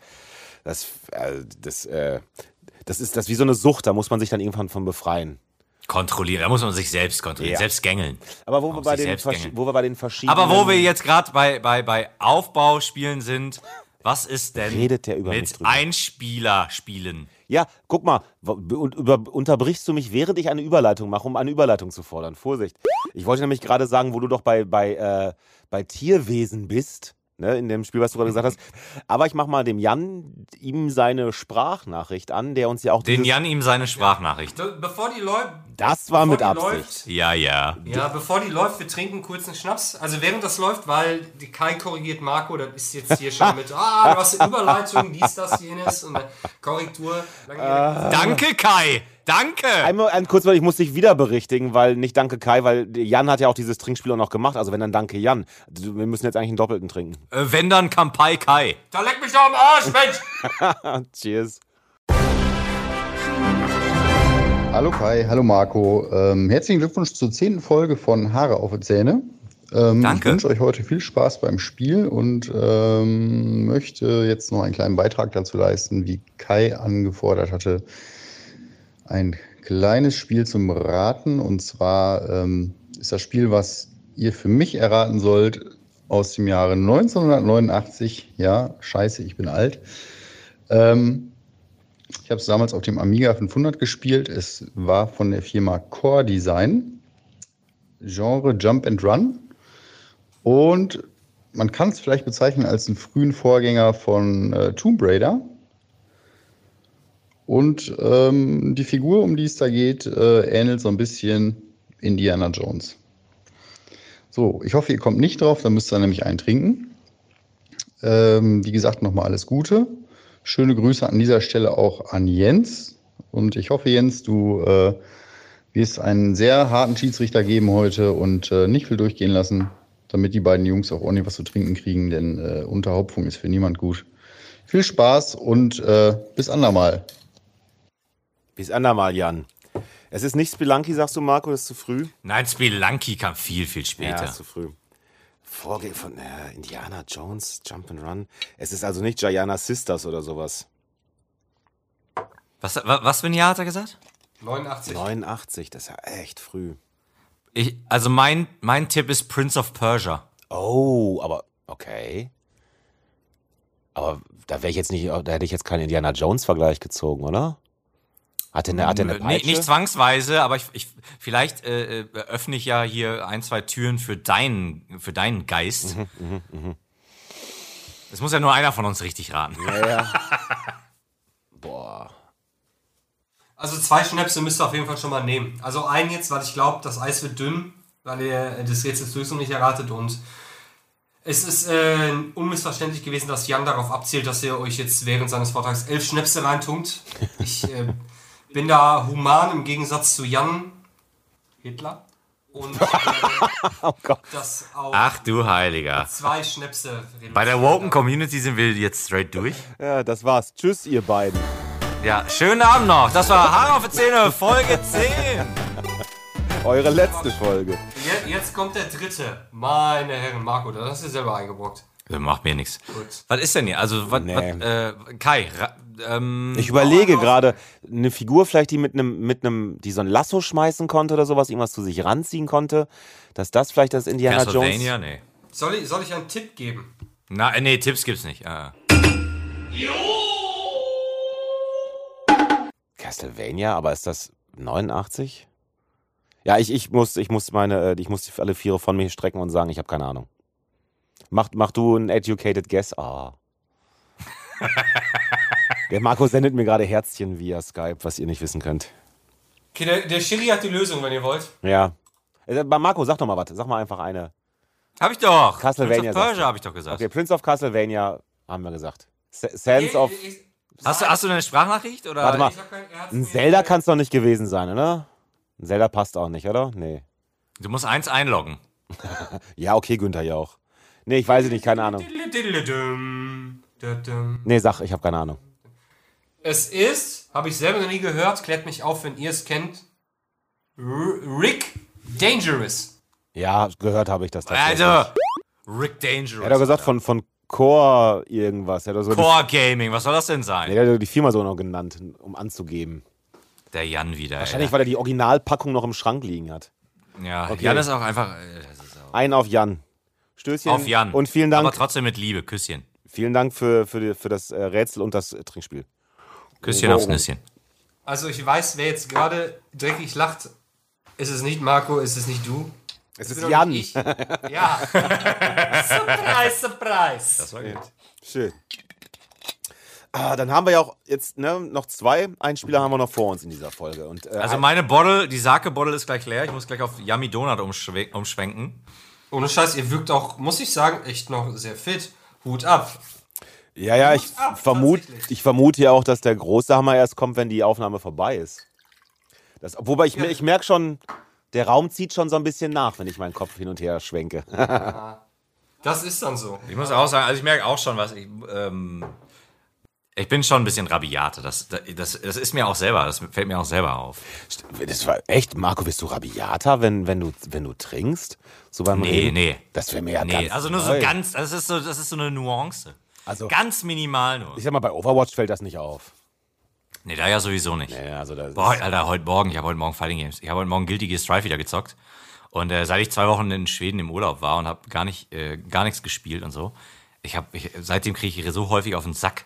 Das, äh, das, äh, das ist das ist wie so eine Sucht, da muss man sich dann irgendwann von befreien. Kontrollieren, da muss man sich selbst kontrollieren, Ja. selbst gängeln. Aber wo, wir bei, den, wo wir bei den verschiedenen. Aber wo wir jetzt gerade bei, bei, bei Aufbauspielen sind, was ist denn Redet der über mit? Einspielerspielen? Ja, guck mal, unterbrichst du mich, während ich eine Überleitung mache, um eine Überleitung zu fordern. Vorsicht. Ich wollte nämlich gerade sagen, wo du doch bei, bei, äh, bei Tierwesen bist, ne, in dem Spiel, was du gerade gesagt hast. Aber ich mache mal dem Jan ihm seine Sprachnachricht an, der uns ja auch Den Jan ihm seine Sprachnachricht. Be bevor die läuft. Das war mit Absicht. läuft- Ja, ja. Ja, bevor die läuft, wir trinken kurz einen Schnaps. Also während das läuft, weil die Kai korrigiert Marco, das ist jetzt hier schon mit, ah, du hast eine Überleitung, dies, das, jenes und eine Korrektur. Langjährige- Danke, Kai. Danke. Einmal ein kurz, weil ich muss dich wieder berichtigen, weil nicht Danke Kai, weil Jan hat ja auch dieses Trinkspiel auch noch gemacht. Also wenn dann Danke Jan. Wir müssen jetzt eigentlich einen doppelten trinken. Äh, wenn dann Kampai Kai. Da leck mich doch am Arsch, Mensch! Cheers. Hallo Kai, hallo Marco. Ähm, herzlichen Glückwunsch zur zehnten Folge von Haare auf die Zähne. Ähm, Danke. Ich wünsche euch heute viel Spaß beim Spiel und ähm, möchte jetzt noch einen kleinen Beitrag dazu leisten, wie Kai angefordert hatte. Ein kleines Spiel zum Raten und zwar ähm, ist das Spiel, was ihr für mich erraten sollt, aus dem Jahre 1989. Ja, scheiße, ich bin alt. Ähm, ich habe es damals auf dem Amiga 500 gespielt. Es war von der Firma Core Design. Genre Jump and Run. Und man kann es vielleicht bezeichnen als einen frühen Vorgänger von äh, Tomb Raider. Und ähm, die Figur, um die es da geht, äh, ähnelt so ein bisschen Indiana Jones. So, ich hoffe, ihr kommt nicht drauf, dann müsst ihr nämlich eintrinken. Ähm, wie gesagt, nochmal alles Gute. Schöne Grüße an dieser Stelle auch an Jens. Und ich hoffe, Jens, du äh, wirst einen sehr harten Schiedsrichter geben heute und äh, nicht viel durchgehen lassen, damit die beiden Jungs auch ordentlich was zu trinken kriegen, denn äh, Unterhauptfunk ist für niemand gut. Viel Spaß und äh, bis andermal. Bis andermal, Jan. Es ist nicht Spelunky, sagst du, Marco, das ist zu früh? Nein, Spelunky kam viel, viel Ja, später. ist zu früh. Vorgänger von äh, Indiana Jones, Jump and Run. Es ist also nicht Gianna Sisters oder sowas. was, wa- was für ein Jahr hat er gesagt? 89. 89, das ist ja echt früh. Ich, also mein, mein Tipp ist Prince of Persia. Oh, aber okay. Aber da wäre ich jetzt nicht, da hätte ich jetzt keinen Indiana Jones-Vergleich gezogen, oder? Hat er eine, hat er eine Peitsche? nicht zwangsweise, aber ich, ich, vielleicht äh, äh, öffne ich ja hier ein, zwei Türen für deinen, für deinen Geist. Mhm, Es muss ja nur einer von uns richtig raten. Ja, ja. Boah. Also zwei Schnäpse müsst ihr auf jeden Fall schon mal nehmen. Also einen jetzt, weil ich glaube, das Eis wird dünn, weil ihr das Rätsel sowieso nicht erratet und es ist äh, unmissverständlich gewesen, dass Jan darauf abzielt, dass ihr euch jetzt während seines Vortrags elf Schnäpse reintunkt. Ich äh, bin da human im Gegensatz zu Jan Hitler und äh, Oh Gott. das auf Ach du Heiliger. zwei Schnäpse Bei der Woken Community sind wir jetzt straight durch. Ja, das war's. Tschüss, ihr beiden. Ja, schönen Abend noch. Das war Haare auf die Zähne, Folge 10. Eure letzte Folge. Jetzt, jetzt kommt der dritte. Meine Herren, Marco, das hast du selber eingebrockt. Das macht mir nichts. Was ist denn hier? Also, was, Nee. was, äh, Kai, ra, ähm, Ich überlege gerade, eine Figur vielleicht, die mit einem, mit einem, die so ein Lasso schmeißen konnte oder sowas, irgendwas zu sich ranziehen konnte, dass das vielleicht das Indiana Jones. Castlevania, nee. Soll ich, soll ich einen Tipp geben? Na, äh, nee, Tipps gibt's nicht. Äh. Castlevania, aber ist das 89? Ja, ich, ich muss, ich muss meine, äh, ich muss alle Viere von mir strecken und sagen, ich habe keine Ahnung. Mach, mach du ein educated guess. Ah. Der Marco sendet mir gerade Herzchen via Skype, was ihr nicht wissen könnt. Okay, der, der Schiri hat die Lösung, wenn ihr wollt. Ja. Äh, Marco, sag doch mal was. Sag mal einfach eine. Hab ich doch. Castlevania. Prince of Persia hab ich doch gesagt. Okay, Prince of Castlevania haben wir gesagt. S Sense of. Hast du, hast du eine Sprachnachricht? Oder? Warte mal. Ein Zelda kann es doch nicht gewesen sein, oder? Ein Zelda passt auch nicht, oder? Nee. Du musst eins einloggen. Ja, okay, Günther ja auch. Nee, ich weiß es nicht, keine Ahnung. Nee, sag, ich habe keine Ahnung. Es ist, habe ich selber noch nie gehört, klärt mich auf, wenn ihr es kennt. R Rick Dangerous. Ja, gehört habe ich das tatsächlich. Also, Rick Dangerous. er hat doch gesagt von, von Core irgendwas. Er so Core Gaming, was soll das denn sein? der hat die Firma so noch genannt, um anzugeben. Der Jan wieder. Wahrscheinlich, ey. weil er die Originalpackung noch im Schrank liegen hat. Ja, Okay. Jan ist auch einfach. äh, ist auch Ein auf Jan. Stößchen. auf Jan. Und vielen Dank, Aber trotzdem mit Liebe. Küsschen. vielen Dank für, für, für das äh, Rätsel und das Trinkspiel. Küsschen aufs Nüsschen. Also ich weiß, wer jetzt gerade dreckig lacht. Ist es nicht Marco, ist es nicht du? Es ist Jan. nicht ich. Ja. surprise, surprise. Das war gut. Schön. Ah, dann haben wir ja auch jetzt ne, noch zwei Einspieler haben wir noch vor uns in dieser Folge. Und, äh, Also meine Bottle, die Sake-Bottle ist gleich leer. Ich muss gleich auf Yummy Donut umschwe umschwenken. Ohne Scheiß, ihr wirkt auch, muss ich sagen, echt noch sehr fit. Hut ab. Ja, ja, ich vermute, ich vermute ja auch, dass der große Hammer erst kommt, wenn die Aufnahme vorbei ist. Das, wobei ich, Ja. ich merke schon, der Raum zieht schon so ein bisschen nach, wenn ich meinen Kopf hin und her schwenke. Das ist dann so. Ich muss auch sagen, also ich merke auch schon was. Ich, ähm, ich bin schon ein bisschen rabiate. Das, das, das ist mir auch selber, das fällt mir auch selber auf. Das war echt, Marco, bist du rabiater, wenn, wenn, du, wenn du trinkst? So beim Nee, Reden? nee. Das wäre mir ja Nee, ganz also nur neu. so ganz, das ist so, das ist so eine Nuance. Also, Ganz minimal nur. ich sag mal, bei Overwatch fällt das nicht auf. Nee, da ja sowieso nicht. Nee, also das Boah, Alter, heute Morgen, ich habe heute Morgen Fighting Games. Ich habe heute Morgen Guilty Gear Strive wieder gezockt. Und äh, seit ich zwei Wochen in Schweden im Urlaub war und habe gar nicht, äh, gar nichts gespielt und so, ich habe, ich, seitdem kriege ich so häufig auf den Sack.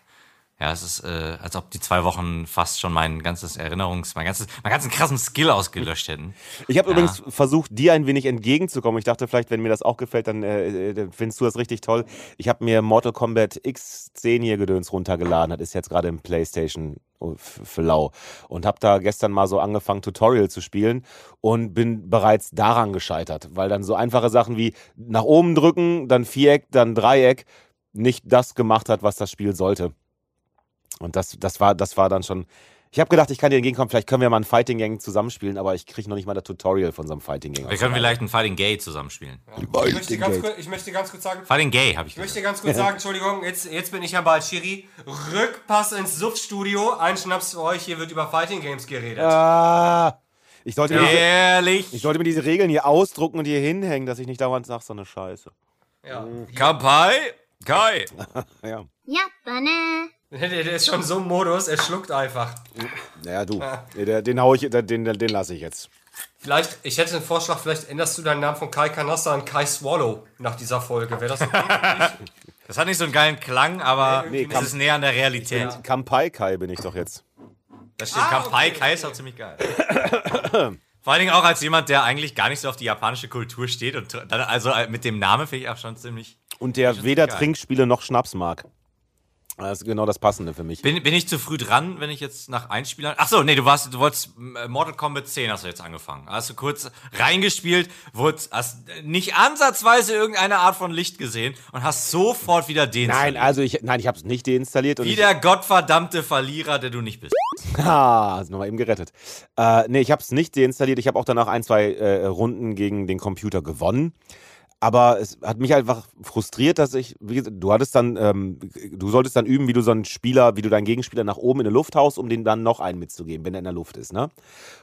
Ja, es ist, äh, als ob die zwei Wochen fast schon mein ganzes Erinnerungs, mein ganzes, meinen ganzen krassen Skill ausgelöscht hätten. Ich habe Ja. übrigens versucht, dir ein wenig entgegenzukommen. Ich dachte vielleicht, wenn mir das auch gefällt, dann äh, äh, findest du das richtig toll. Ich habe mir Mortal Kombat X10 hier Gedöns runtergeladen. Das ist jetzt gerade im PlayStation oh, für lau. Und habe da gestern mal so angefangen, Tutorial zu spielen und bin bereits daran gescheitert, weil dann so einfache Sachen wie nach oben drücken, dann Viereck, dann Dreieck nicht das gemacht hat, was das Spiel sollte. Und das, das, war, das war dann schon. Ich habe gedacht, ich kann dir entgegenkommen, vielleicht können wir mal ein Fighting Gang zusammenspielen, aber ich kriege noch nicht mal das Tutorial von so einem Fighting Gang. Wir können vielleicht ein Fighting Gay zusammenspielen. Ja. Ich, möchte ganz kurz, ich möchte ganz kurz sagen. Fighting Gay habe ich. Ich gesagt. möchte ganz kurz sagen, Entschuldigung, jetzt, jetzt bin ich am Ball, Schiri. Rückpass ins Suftstudio. Ein Schnaps für euch, hier wird über Fighting Games geredet. Ah. Ich sollte, ja. mir Ehrlich? Diese, ich sollte mir diese Regeln hier ausdrucken und hier hinhängen, dass ich nicht dauernd sage, so eine Scheiße. Ja. Mhm. Kampai, Kai. ja. Ja, Banne. Der, der ist schon so im Modus, er schluckt einfach. Naja, du. Nee, der- Den hau ich, den, den, den lasse ich jetzt. Vielleicht, ich hätte einen Vorschlag, vielleicht änderst du deinen Namen von Kai Kanasta an Kai Swallow nach dieser Folge. Wäre das okay? Das hat nicht so einen geilen Klang, aber Nee, es ist näher an der Realität. Kampai Kai bin ich doch jetzt. Das stimmt. Ah, Kampai okay, Kai ist auch ziemlich geil. Vor allen Dingen auch als jemand, der eigentlich gar nicht so auf die japanische Kultur steht und dann also mit dem Namen finde ich auch schon ziemlich. Und der schon weder geil. Trinkspiele noch Schnaps mag. Das ist genau das Passende für mich. Bin, bin ich zu früh dran, wenn ich jetzt nach Einspielern. Ach so, nee, du warst, du wolltest äh, Mortal Kombat 10 hast du jetzt angefangen. Hast du kurz reingespielt, wurdest, hast nicht ansatzweise irgendeine Art von Licht gesehen und hast sofort wieder deinstalliert. Nein, also ich, nein, ich habe es nicht deinstalliert. Und Wie der gottverdammte Verlierer, der du nicht bist. Ha, hast nochmal eben gerettet. Äh, nee, ich habe es nicht deinstalliert. Ich habe auch danach ein, zwei äh, Runden gegen den Computer gewonnen. Aber es hat mich einfach frustriert, dass ich, wie gesagt, du hattest dann, ähm, du solltest dann üben, wie du so einen Spieler, wie du deinen Gegenspieler nach oben in der Luft haust, um den dann noch einen mitzugeben, wenn er in der Luft ist, ne?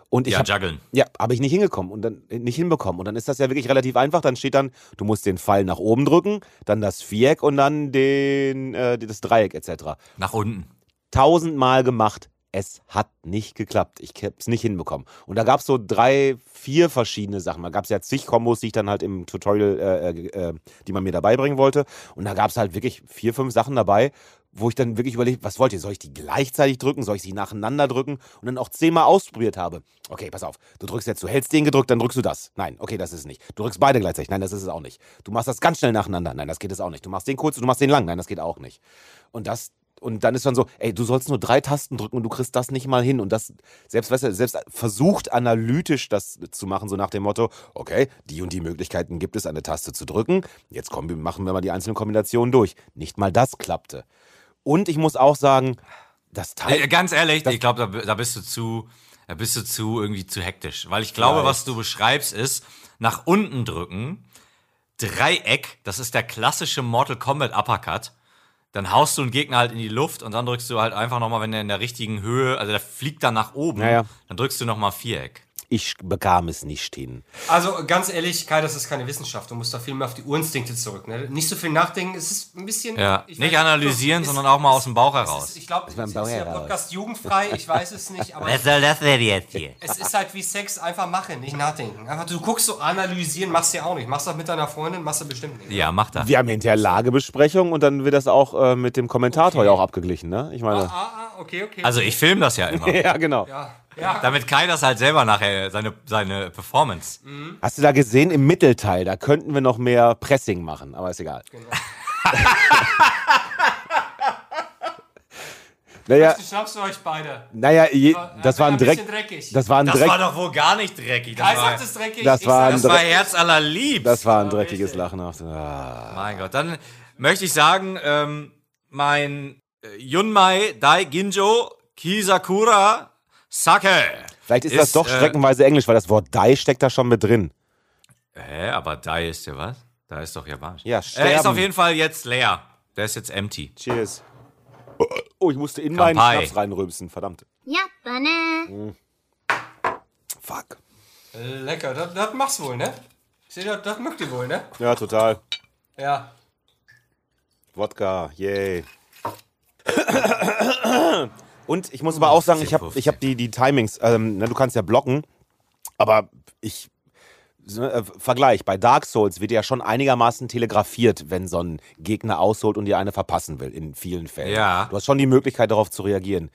Und ich Ja, hab, juggeln. ja, habe ich nicht hingekommen und dann nicht hinbekommen. Und dann ist das ja wirklich relativ einfach. Dann steht dann, du musst den Pfeil nach oben drücken, dann das Viereck und dann den, äh, das Dreieck etc. Nach unten. Tausendmal gemacht. Es hat nicht geklappt. Ich habe es nicht hinbekommen. Und da gab es so drei, vier verschiedene Sachen. Da gab es ja zig Kombos, die ich dann halt im Tutorial, äh, äh, äh, die man mir dabei bringen wollte. Und da gab es halt wirklich vier, fünf Sachen dabei, wo ich dann wirklich überlegt, was wollt ihr? Soll ich die gleichzeitig drücken? Soll ich sie nacheinander drücken? Und dann auch zehnmal ausprobiert habe. Okay, pass auf. Du drückst jetzt, du hältst den gedrückt, dann drückst du das. Nein, okay, das ist es nicht. Du drückst beide gleichzeitig. Nein, das ist es auch nicht. Du machst das ganz schnell nacheinander. Nein, das geht es auch nicht. Du machst den kurz und du machst den lang. Nein, das geht auch nicht. Und das, und dann ist dann so, ey, du sollst nur drei Tasten drücken und du kriegst das nicht mal hin. Und das, selbst, weißt du, selbst versucht analytisch das zu machen, so nach dem Motto, okay, die und die Möglichkeiten gibt es, eine Taste zu drücken. Jetzt kommen, machen wir mal die einzelnen Kombinationen durch. Nicht mal das klappte. Und ich muss auch sagen, das Teil. Ganz ehrlich, ich glaube, da, da bist du zu, da bist du zu irgendwie zu hektisch. Weil ich glaube, Vielleicht. was du beschreibst, ist nach unten drücken, Dreieck, das ist der klassische Mortal Kombat Uppercut. Dann haust du einen Gegner halt in die Luft und dann drückst du halt einfach nochmal, wenn der in der richtigen Höhe, also der fliegt dann nach oben, Ja, ja. dann drückst du nochmal Viereck. Ich bekam es nicht hin. Also ganz ehrlich, Kai, das ist keine Wissenschaft. Du musst da viel mehr auf die Urinstinkte zurück. Ne? Nicht so viel nachdenken. Es ist ein bisschen. Ja, ich nicht weiß- analysieren, ist- sondern auch mal aus dem Bauch heraus. Ist, ich glaube, es ist heraus. Podcast jugendfrei. Ich weiß es nicht, aber soll das denn jetzt hier? es ist halt wie Sex. Einfach machen, nicht nachdenken. Einfach, du guckst so analysieren, machst du ja auch nicht. Machst du das mit deiner Freundin, machst du bestimmt nicht. Ja, mach das. Wir haben hinterher Lagebesprechung und dann wird das auch äh, mit dem Kommentator ja auch abgeglichen, ne? Ich meine. Ah, ah, okay, okay. Also ich filme das ja immer. Ja, genau. ja, ja. Damit Kai das halt selber nachher, seine, seine Performance. Hast du da gesehen im Mittelteil? Da könnten wir noch mehr Pressing machen, aber ist egal. naja, Du schnappst du euch beide. naja, je, das war ein bisschen Dreck. dreckig. Das war ein Das Dreck. war doch wohl gar nicht dreckig. Das Kai war, sagt es dreckig. das ich war das war. Herz allerliebst. Das war ein dreckiges. Lachen. Ah. Mein Gott, dann möchte ich sagen, ähm, mein äh, Yunmai Dai Ginjo Kisakura Sacke. Vielleicht ist, ist das doch äh, streckenweise äh, Englisch, weil das Wort die steckt da schon mit drin. Hä, aber die ist ja was? Da ist doch Japanisch. Ja, äh, sterben. Er ist auf jeden Fall jetzt leer. Der ist jetzt empty. Cheers. Oh, ich musste in Kampai. meinen Schnaps reinrübsen, verdammt. Japane. Hm. Fuck. Lecker, das, das machst wohl, ne? Ich sehe, das, das mögt ihr wohl, ne? Ja, total. Ja. Wodka, yay. Und ich muss aber auch sagen, ich habe ich hab die, die Timings, ähm, ne, du kannst ja blocken, aber ich, äh, Vergleich, bei Dark Souls wird ja schon einigermaßen telegrafiert, wenn so ein Gegner ausholt und dir eine verpassen will, in vielen Fällen. Ja. Du hast schon die Möglichkeit, darauf zu reagieren.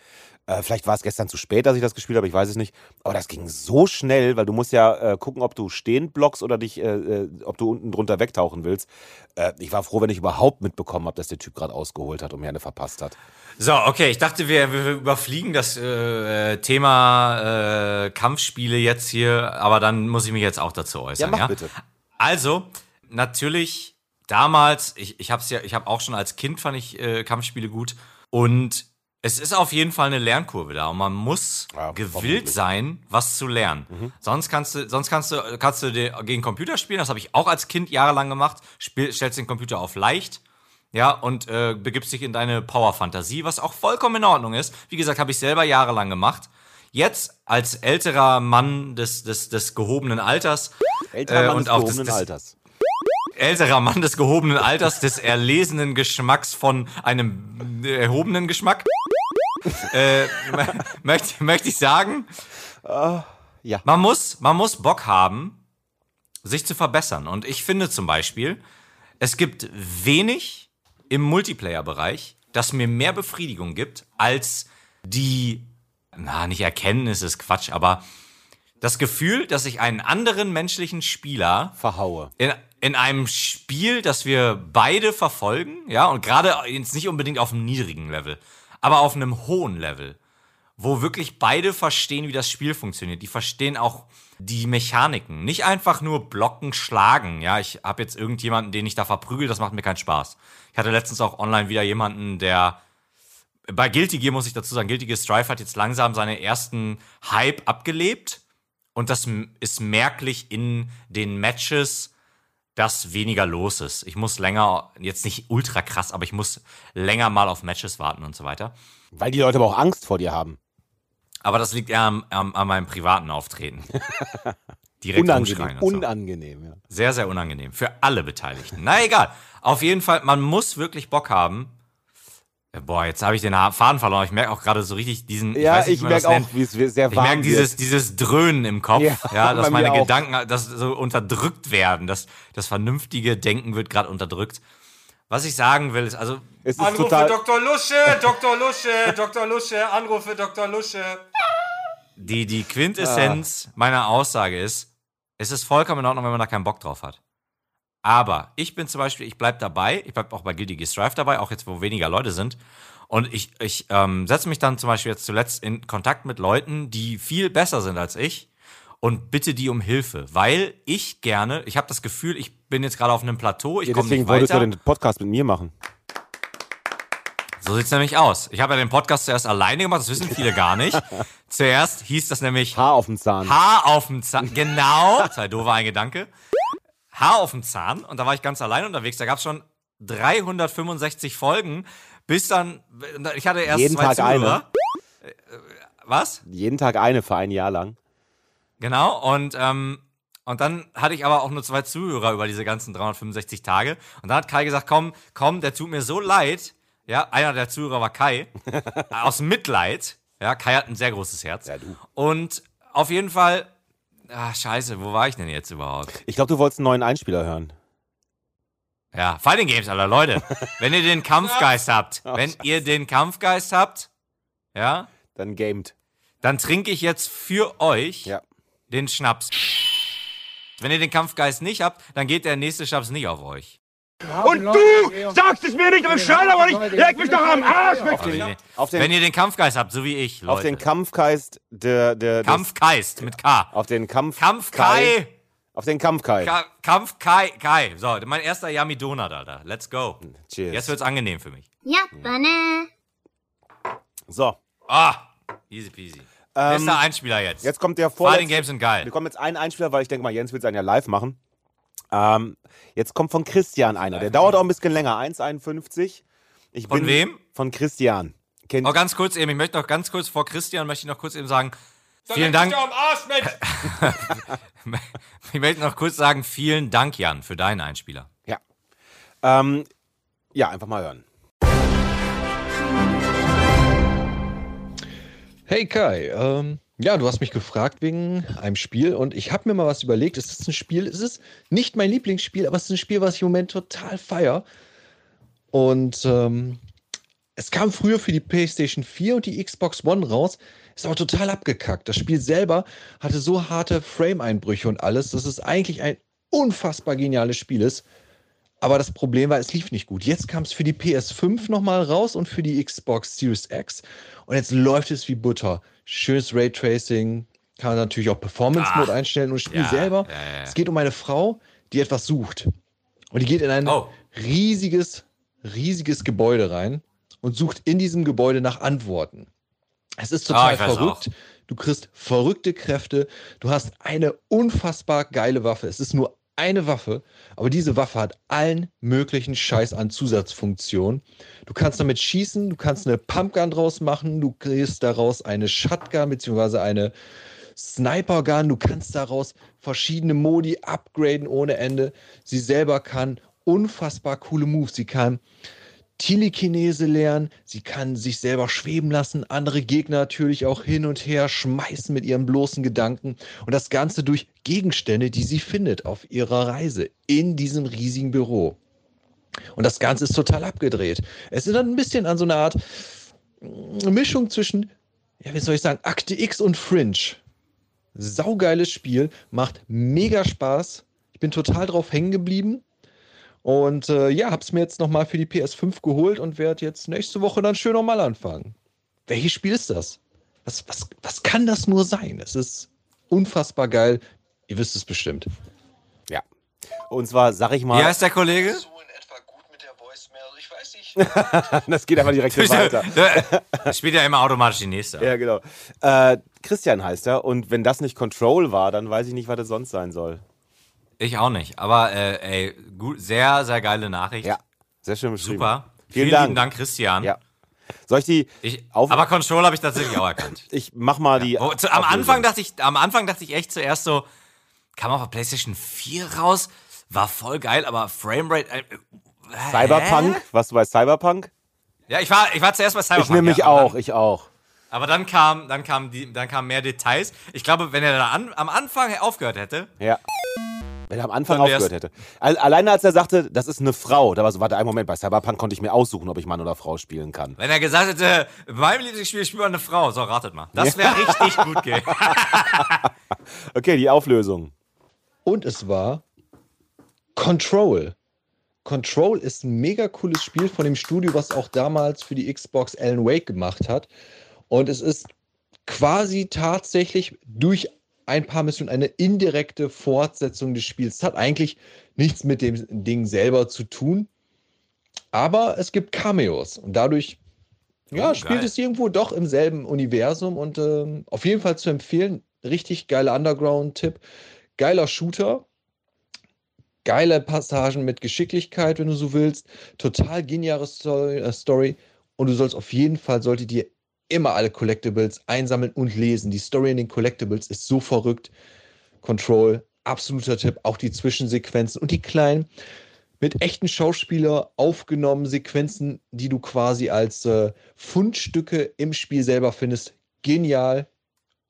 Äh, vielleicht war es gestern zu spät, dass ich das gespielt habe, ich weiß es nicht. Aber das ging so schnell, weil du musst ja äh, gucken, ob du stehend blockst oder dich, äh, äh, ob du unten drunter wegtauchen willst. Äh, ich war froh, wenn ich überhaupt mitbekommen habe, dass der Typ gerade ausgeholt hat und mir eine verpasst hat. So, okay, ich dachte, wir, wir überfliegen das äh, Thema Kampfspiele jetzt hier, aber dann muss ich mich jetzt auch dazu äußern. Ja, mach bitte. Also, natürlich, damals, ich, ich habe ja, ich habe auch schon als Kind fand ich Kampfspiele gut und es ist auf jeden Fall eine Lernkurve da und man muss Ja, gewillt sein, was zu lernen. Sonst kannst du, sonst kannst du, kannst du dir gegen Computer spielen. Das habe ich auch als Kind jahrelang gemacht. Spiel, stellst den Computer auf leicht. Ja, und äh, begibst dich in deine Power-Fantasie, was auch vollkommen in Ordnung ist. Wie gesagt, habe ich selber jahrelang gemacht. Jetzt als älterer Mann des, des, des gehobenen Alters Älterer Äh, Mann und des auch gehobenen das- das- Alters. älterer Mann des gehobenen Alters, des erlesenen Geschmacks von einem erhobenen Geschmack, äh, mö- möchte, möchte ich sagen, ja. man muss, man muss Bock haben, sich zu verbessern. Und ich finde zum Beispiel, es gibt wenig im Multiplayer-Bereich, das mir mehr Befriedigung gibt, als die, na, nicht Erkenntnis ist Quatsch, aber das Gefühl, dass ich einen anderen menschlichen Spieler Verhaue. in, in einem Spiel, das wir beide verfolgen, ja, und gerade jetzt nicht unbedingt auf einem niedrigen Level, aber auf einem hohen Level, wo wirklich beide verstehen, wie das Spiel funktioniert. Die verstehen auch die Mechaniken. Nicht einfach nur blocken, schlagen. Ja, ich habe jetzt irgendjemanden, den ich da verprügel, das macht mir keinen Spaß. Ich hatte letztens auch online wieder jemanden, der bei Guilty Gear muss ich dazu sagen, Guilty Gear Strife hat jetzt langsam seine ersten Hype abgelebt und das ist merklich in den Matches dass weniger los ist. Ich muss länger, jetzt nicht ultra krass, aber ich muss länger mal auf Matches warten und so weiter. Weil die Leute aber auch Angst vor dir haben. Aber das liegt eher am, am, an meinem privaten Auftreten. Direkt Unangenehm, so. unangenehm, ja. Sehr, sehr unangenehm. Für alle Beteiligten. Na egal. Auf jeden Fall, man muss wirklich Bock haben. Ja, Boah, jetzt habe ich den Faden verloren. Ich merke auch gerade so richtig diesen. Ja, weiß nicht, ich das merke auch, wie es sehr Ich warm merke dieses, dieses Dröhnen im Kopf, Ja, ja, dass meine auch. Gedanken, dass so unterdrückt werden. Das, das vernünftige Denken wird gerade unterdrückt. Was ich sagen will, ist also. Es ist Anrufe total. Dr. Lusche, Dr. Lusche, Dr. Lusche, Anrufe Dr. Lusche. Die, die Quintessenz meiner Aussage ist, es ist vollkommen in Ordnung, wenn man da keinen Bock drauf hat. Aber ich bin zum Beispiel, ich bleib dabei, ich bleib auch bei Guilty Gear Strive dabei, auch jetzt, wo weniger Leute sind. Und ich, ich ähm, setze mich dann zum Beispiel jetzt zuletzt in Kontakt mit Leuten, die viel besser sind als ich und bitte die um Hilfe, weil ich gerne, ich habe das Gefühl, ich bin jetzt gerade auf einem Plateau, ich Ja, komme deswegen nicht wolltest du weiter. den Podcast mit mir machen. So sieht's nämlich aus. Ich habe ja den Podcast zuerst alleine gemacht, das wissen viele gar nicht. Zuerst hieß das nämlich Haar auf dem Zahn. Haar auf dem Zahn. Genau. Zwei doofe ein Gedanke. Haar auf dem Zahn. Und da war ich ganz allein unterwegs. Da gab es schon 365 Folgen. Bis dann, ich hatte erst Jeden zwei Tag eine. Zuhörer. Äh, Was? Jeden Tag eine für ein Jahr lang. Genau. Und, ähm, und dann hatte ich aber auch nur zwei Zuhörer über diese ganzen 365 Tage. Und dann hat Kai gesagt, komm, komm, der tut mir so leid. Ja, einer der Zuhörer war Kai. aus Mitleid. Ja, Kai hat ein sehr großes Herz. Ja, du. Und auf jeden Fall, ah, scheiße, wo war ich denn jetzt überhaupt? Ich glaube, du wolltest einen neuen Einspieler hören. Ja, Fighting Games, Alter, Leute. wenn ihr den Kampfgeist habt, wenn ihr den Kampfgeist habt, ja, Dann gamed. dann trinke ich jetzt für euch Ja. den Schnaps. Wenn ihr den Kampfgeist nicht habt, dann geht der nächste Schnaps nicht auf euch. Und du sagst es mir nicht, aber ich schade, aber nicht. Leck mich doch am Arsch mit nee. auf den, Wenn ihr den Kampfgeist habt, so wie ich, Leute. Auf den Kampfgeist der... der Kampfgeist mit K. Auf den Kampf... Kampfkai. Auf den Kampfkai. Ka Kampfkai. Kai. So, mein erster Yami Donut, Alter. Let's go. Cheers. Jetzt wird's angenehm für mich. Ja, Banane. So. Ah, easy peasy. Ähm, Bester Einspieler jetzt. Jetzt kommt der vorletzte. Fighting Games sind geil. Wir kommen jetzt einen Einspieler, weil ich denke mal, Jens will seinen ja live machen. Ähm, jetzt kommt von Christian einer. Der dauert auch ein bisschen länger. 1,51. Ich Von bin wem? Von Christian. Kennt, Oh, ganz kurz eben, ich möchte noch ganz kurz vor Christian, möchte ich noch kurz eben sagen, Dann vielen Dank. Arsch, Mensch. Ich möchte noch kurz sagen, vielen Dank, Jan, für deinen Einspieler. ja. Ähm, ja, einfach mal hören. Hey Kai, ähm, ja, du hast mich gefragt wegen einem Spiel und ich habe mir mal was überlegt. Es ist ein Spiel, es ist nicht mein Lieblingsspiel, aber es ist ein Spiel, was ich im Moment total feier. Und ähm, es kam früher für die PlayStation 4 und die Xbox One raus, ist aber total abgekackt. Das Spiel selber hatte so harte Frame-Einbrüche und alles, dass es eigentlich ein unfassbar geniales Spiel ist. Aber das Problem war, es lief nicht gut. Jetzt kam es für die PS5 nochmal raus und für die Xbox Series X. Und jetzt läuft es wie Butter. Schönes Raytracing, kann man natürlich auch Performance-Mode Ah, einstellen. Und das Spiel ja, selber, ja, ja, es geht um eine Frau, die etwas sucht. Und die geht in ein Oh. riesiges, riesiges Gebäude rein und sucht in diesem Gebäude nach Antworten. Es ist total weiß verrückt. Du kriegst verrückte Kräfte. Du hast eine unfassbar geile Waffe. Es ist nur eine Waffe, aber diese Waffe hat allen möglichen Scheiß an Zusatzfunktionen. Du kannst damit schießen, du kannst eine Pumpgun draus machen, du kriegst daraus eine Shotgun bzw. eine Snipergun, du kannst daraus verschiedene Modi upgraden ohne Ende. Sie selber kann unfassbar coole Moves. Sie kann Telekinese lernen, sie kann sich selber schweben lassen, andere Gegner natürlich auch hin und her schmeißen mit ihren bloßen Gedanken und das Ganze durch Gegenstände, die sie findet auf ihrer Reise in diesem riesigen Büro. Und das Ganze ist total abgedreht. Es ist dann ein bisschen an so eine Art mm, Mischung zwischen, ja, wie soll ich sagen, Akte X und Fringe. Saugeiles Spiel, macht mega Spaß. Ich bin total drauf hängen geblieben. Und äh, ja, hab's mir jetzt nochmal für die PS5 geholt und werde jetzt nächste Woche dann schön nochmal anfangen. Welches Spiel ist das? Was, was, was kann das nur sein? Es ist unfassbar geil. Ihr wisst es bestimmt. Ja. Und zwar, sag ich mal. Wie heißt der Kollege? das geht einfach direkt weiter. Das spielt ja immer automatisch die nächste. Ja, genau. Äh, Christian heißt er. Und wenn das nicht Control war, dann weiß ich nicht, was das sonst sein soll. Ich auch nicht. Aber äh, ey, gut, sehr, sehr geile Nachricht. Ja, sehr schön beschrieben. Super. Vielen Vielen, Dank. lieben Dank, Christian. Ja. Soll ich die Ich, aber Control habe ich tatsächlich auch erkannt. ich mach mal die. Wo, zu, am. Anfang dachte ich, am Anfang dachte ich echt zuerst so, kam auf der PlayStation 4 raus, war voll geil, aber Framerate. Äh, hä? Cyberpunk? Warst du bei Cyberpunk? Ja, ich war, ich war zuerst bei Cyberpunk. Ich nehme mich ja, auch, Dann, ich auch. aber dann kam, dann kam die, dann kamen mehr Details. Ich glaube, wenn er da an, am Anfang aufgehört hätte, Ja. Wenn er am Anfang aufgehört hätte. Al- Alleine als er sagte, das ist eine Frau, da war so, warte, einen Moment, bei Cyberpunk konnte ich mir aussuchen, ob ich Mann oder Frau spielen kann. wenn er gesagt hätte, in meinem Lieblingsspiel spielt man eine Frau, so ratet mal. Das wäre richtig gut gehen. Okay, die Auflösung. Und es war Control. Control ist ein mega cooles Spiel von dem Studio, was auch damals für die Xbox Alan Wake gemacht hat. Und es ist quasi tatsächlich durch ein paar Missionen eine indirekte Fortsetzung des Spiels. Es hat eigentlich nichts mit dem Ding selber zu tun. Aber es gibt Cameos und dadurch ja, Oh, spielt geil. es irgendwo doch im selben Universum und ähm, auf jeden Fall zu empfehlen. Richtig geiler Underground-Tipp. Geiler Shooter. Geile Passagen mit Geschicklichkeit, wenn du so willst. Total geniale Story, äh. Und du sollst auf jeden Fall, solltet dir immer alle Collectibles einsammeln und lesen. Die Story in den Collectibles ist so verrückt. Control, absoluter Tipp. Auch die Zwischensequenzen und die kleinen, mit echten Schauspieler aufgenommen Sequenzen, die du quasi als äh, Fundstücke im Spiel selber findest. Genial,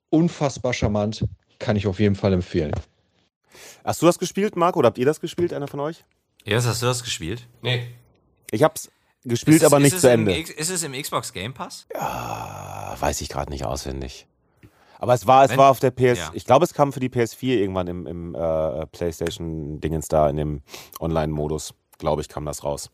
unfassbar charmant. Kann ich auf jeden Fall empfehlen. Hast du das gespielt, Marco, oder habt ihr das gespielt, einer von euch? Yes, hast du das gespielt? Nee. Ich hab's gespielt, es- aber nicht zu im Ende. X- Ist es im Xbox Game Pass? Ah, weiß ich gerade nicht auswendig. Aber es war, es Wenn- war auf der PS. ja. Ich glaube, es kam für die PS4 irgendwann im, im äh, PlayStation-Dingens da, in dem Online-Modus. Glaube ich, kam das raus.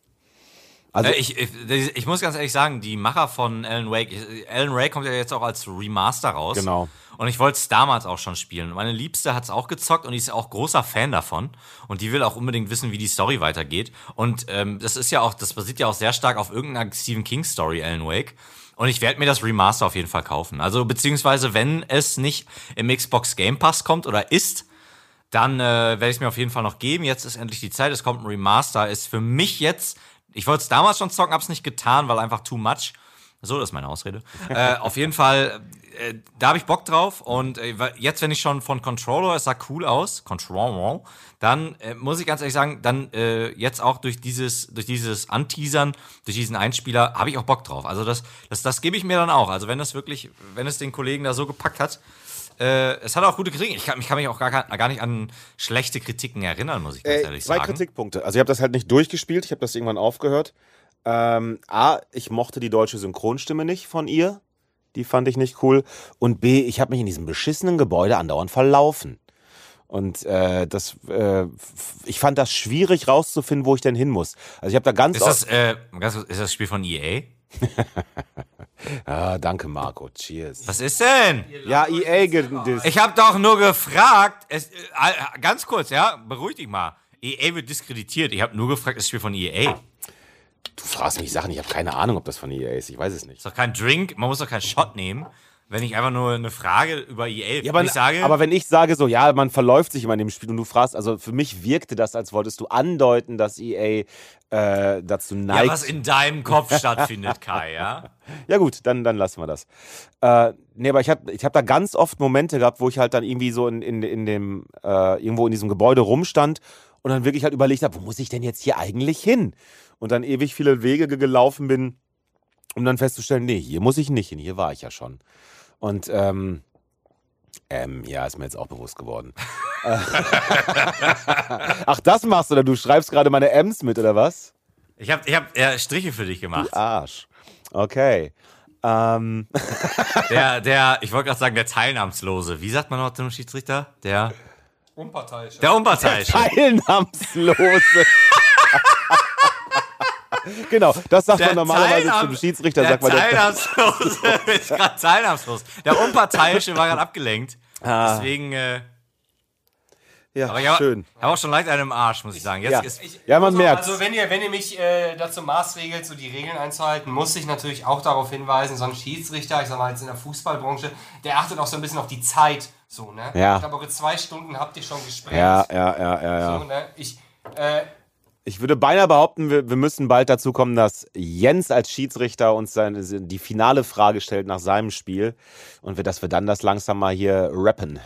Also, äh, ich, ich, ich muss ganz ehrlich sagen, die Macher von Alan Wake, Alan Wake kommt ja jetzt auch als Remaster raus. Genau. Und ich wollte es damals auch schon spielen. Meine Liebste hat es auch gezockt und die ist auch großer Fan davon. Und die will auch unbedingt wissen, wie die Story weitergeht. Und ähm, das ist ja auch, das basiert ja auch sehr stark auf irgendeiner Stephen King Story, Alan Wake. Und ich werde mir das Remaster auf jeden Fall kaufen. Also beziehungsweise, wenn es nicht im Xbox Game Pass kommt oder ist, dann äh, werde ich es mir auf jeden Fall noch geben. Jetzt ist endlich die Zeit, es kommt ein Remaster. Ist für mich jetzt, ich wollte es damals schon zocken, hab's nicht getan, weil einfach too much. So, das ist meine Ausrede. äh, auf jeden Fall, äh, da habe ich Bock drauf. Und äh, jetzt, wenn ich schon von Controller, es sah cool aus, Controller, dann äh, muss ich ganz ehrlich sagen, dann äh, jetzt auch durch dieses, durch dieses Anteasern, durch diesen Einspieler, habe ich auch Bock drauf. Also das, das, das gebe ich mir dann auch. Also wenn das wirklich, wenn es den Kollegen da so gepackt hat, äh, es hat auch gute Kritiken. Ich kann, ich kann mich auch gar, gar nicht an schlechte Kritiken erinnern, muss ich ganz Äh, ehrlich zwei sagen. Kritikpunkte. Also ich habe das halt nicht durchgespielt, ich habe das irgendwann aufgehört. Ähm, A, ich mochte die deutsche Synchronstimme nicht von ihr. Die fand ich nicht cool. Und B, ich habe mich in diesem beschissenen Gebäude andauernd verlaufen. Und äh, das, äh, ich fand das schwierig rauszufinden, wo ich denn hin muss. Also ich habe da ganz Ist das, äh, ganz kurz, ist das Spiel von EA? Ah, danke Marco. Cheers. Was ist denn? Ja, EA gedisst. Ich habe doch nur gefragt, es, äh, ganz kurz, ja, beruhig dich mal. EA wird diskreditiert. Ich habe nur gefragt, ist das Spiel von EA? Du fragst mich Sachen, ich habe keine Ahnung, ob das von EA ist. Ich weiß es nicht. Ist doch kein Drink, man muss doch keinen Shot nehmen, wenn ich einfach nur eine Frage über EA Ja, aber, ich sage. aber wenn ich sage so, ja, man verläuft sich immer in dem Spiel und du fragst, also für mich wirkte das, als wolltest du andeuten, dass EA äh, dazu ja, neigt. was in deinem Kopf stattfindet, Kai, ja? Ja gut, dann, dann lassen wir das. Äh, nee, aber ich habe ich hab da ganz oft Momente gehabt, wo ich halt dann irgendwie so in, in, in dem, äh, irgendwo in diesem Gebäude rumstand und dann wirklich halt überlegt habe, wo muss ich denn jetzt hier eigentlich hin? Und dann ewig viele Wege ge- gelaufen bin, um dann festzustellen, nee, hier muss ich nicht hin, hier war ich ja schon. Und ähm, ähm, ja, ist mir jetzt auch bewusst geworden. Ach, das machst du, oder du schreibst gerade meine M's mit, oder was? Ich habe ich hab, äh, Striche für dich gemacht. Du Arsch. Okay. Ähm. Der, der, ich wollte gerade sagen, der Teilnahmslose. Wie sagt man noch zum Schiedsrichter? Der, Unparteiisch. der Unparteiische. Teilnahmslose. genau, das sagt Der man normalerweise zum Schiedsrichter. Der sagt man, der, Teilnahmslose ist gerade teilnahmslos. Der Unparteiische war gerade abgelenkt. Ah. Deswegen, äh, Ja, Aber ich habe schön. hab auch schon leicht einen im Arsch, muss ich sagen. Jetzt Ja. ist, Ja, man Also, merkt. Also wenn ihr, wenn ihr mich äh, dazu maßregelt, so die Regeln einzuhalten, muss ich natürlich auch darauf hinweisen, so ein Schiedsrichter, ich sag mal jetzt in der Fußballbranche, der achtet auch so ein bisschen auf die Zeit. So, ne? Ja. Ich glaube, eure zwei Stunden habt ihr schon gesprengt. Ja, ja, ja, ja, ja. So, ne? Ich, äh, Ich würde beinahe behaupten, wir, wir müssen bald dazu kommen, dass Jens als Schiedsrichter uns seine, die finale Frage stellt nach seinem Spiel und wir, dass wir dann das langsam mal hier rappen.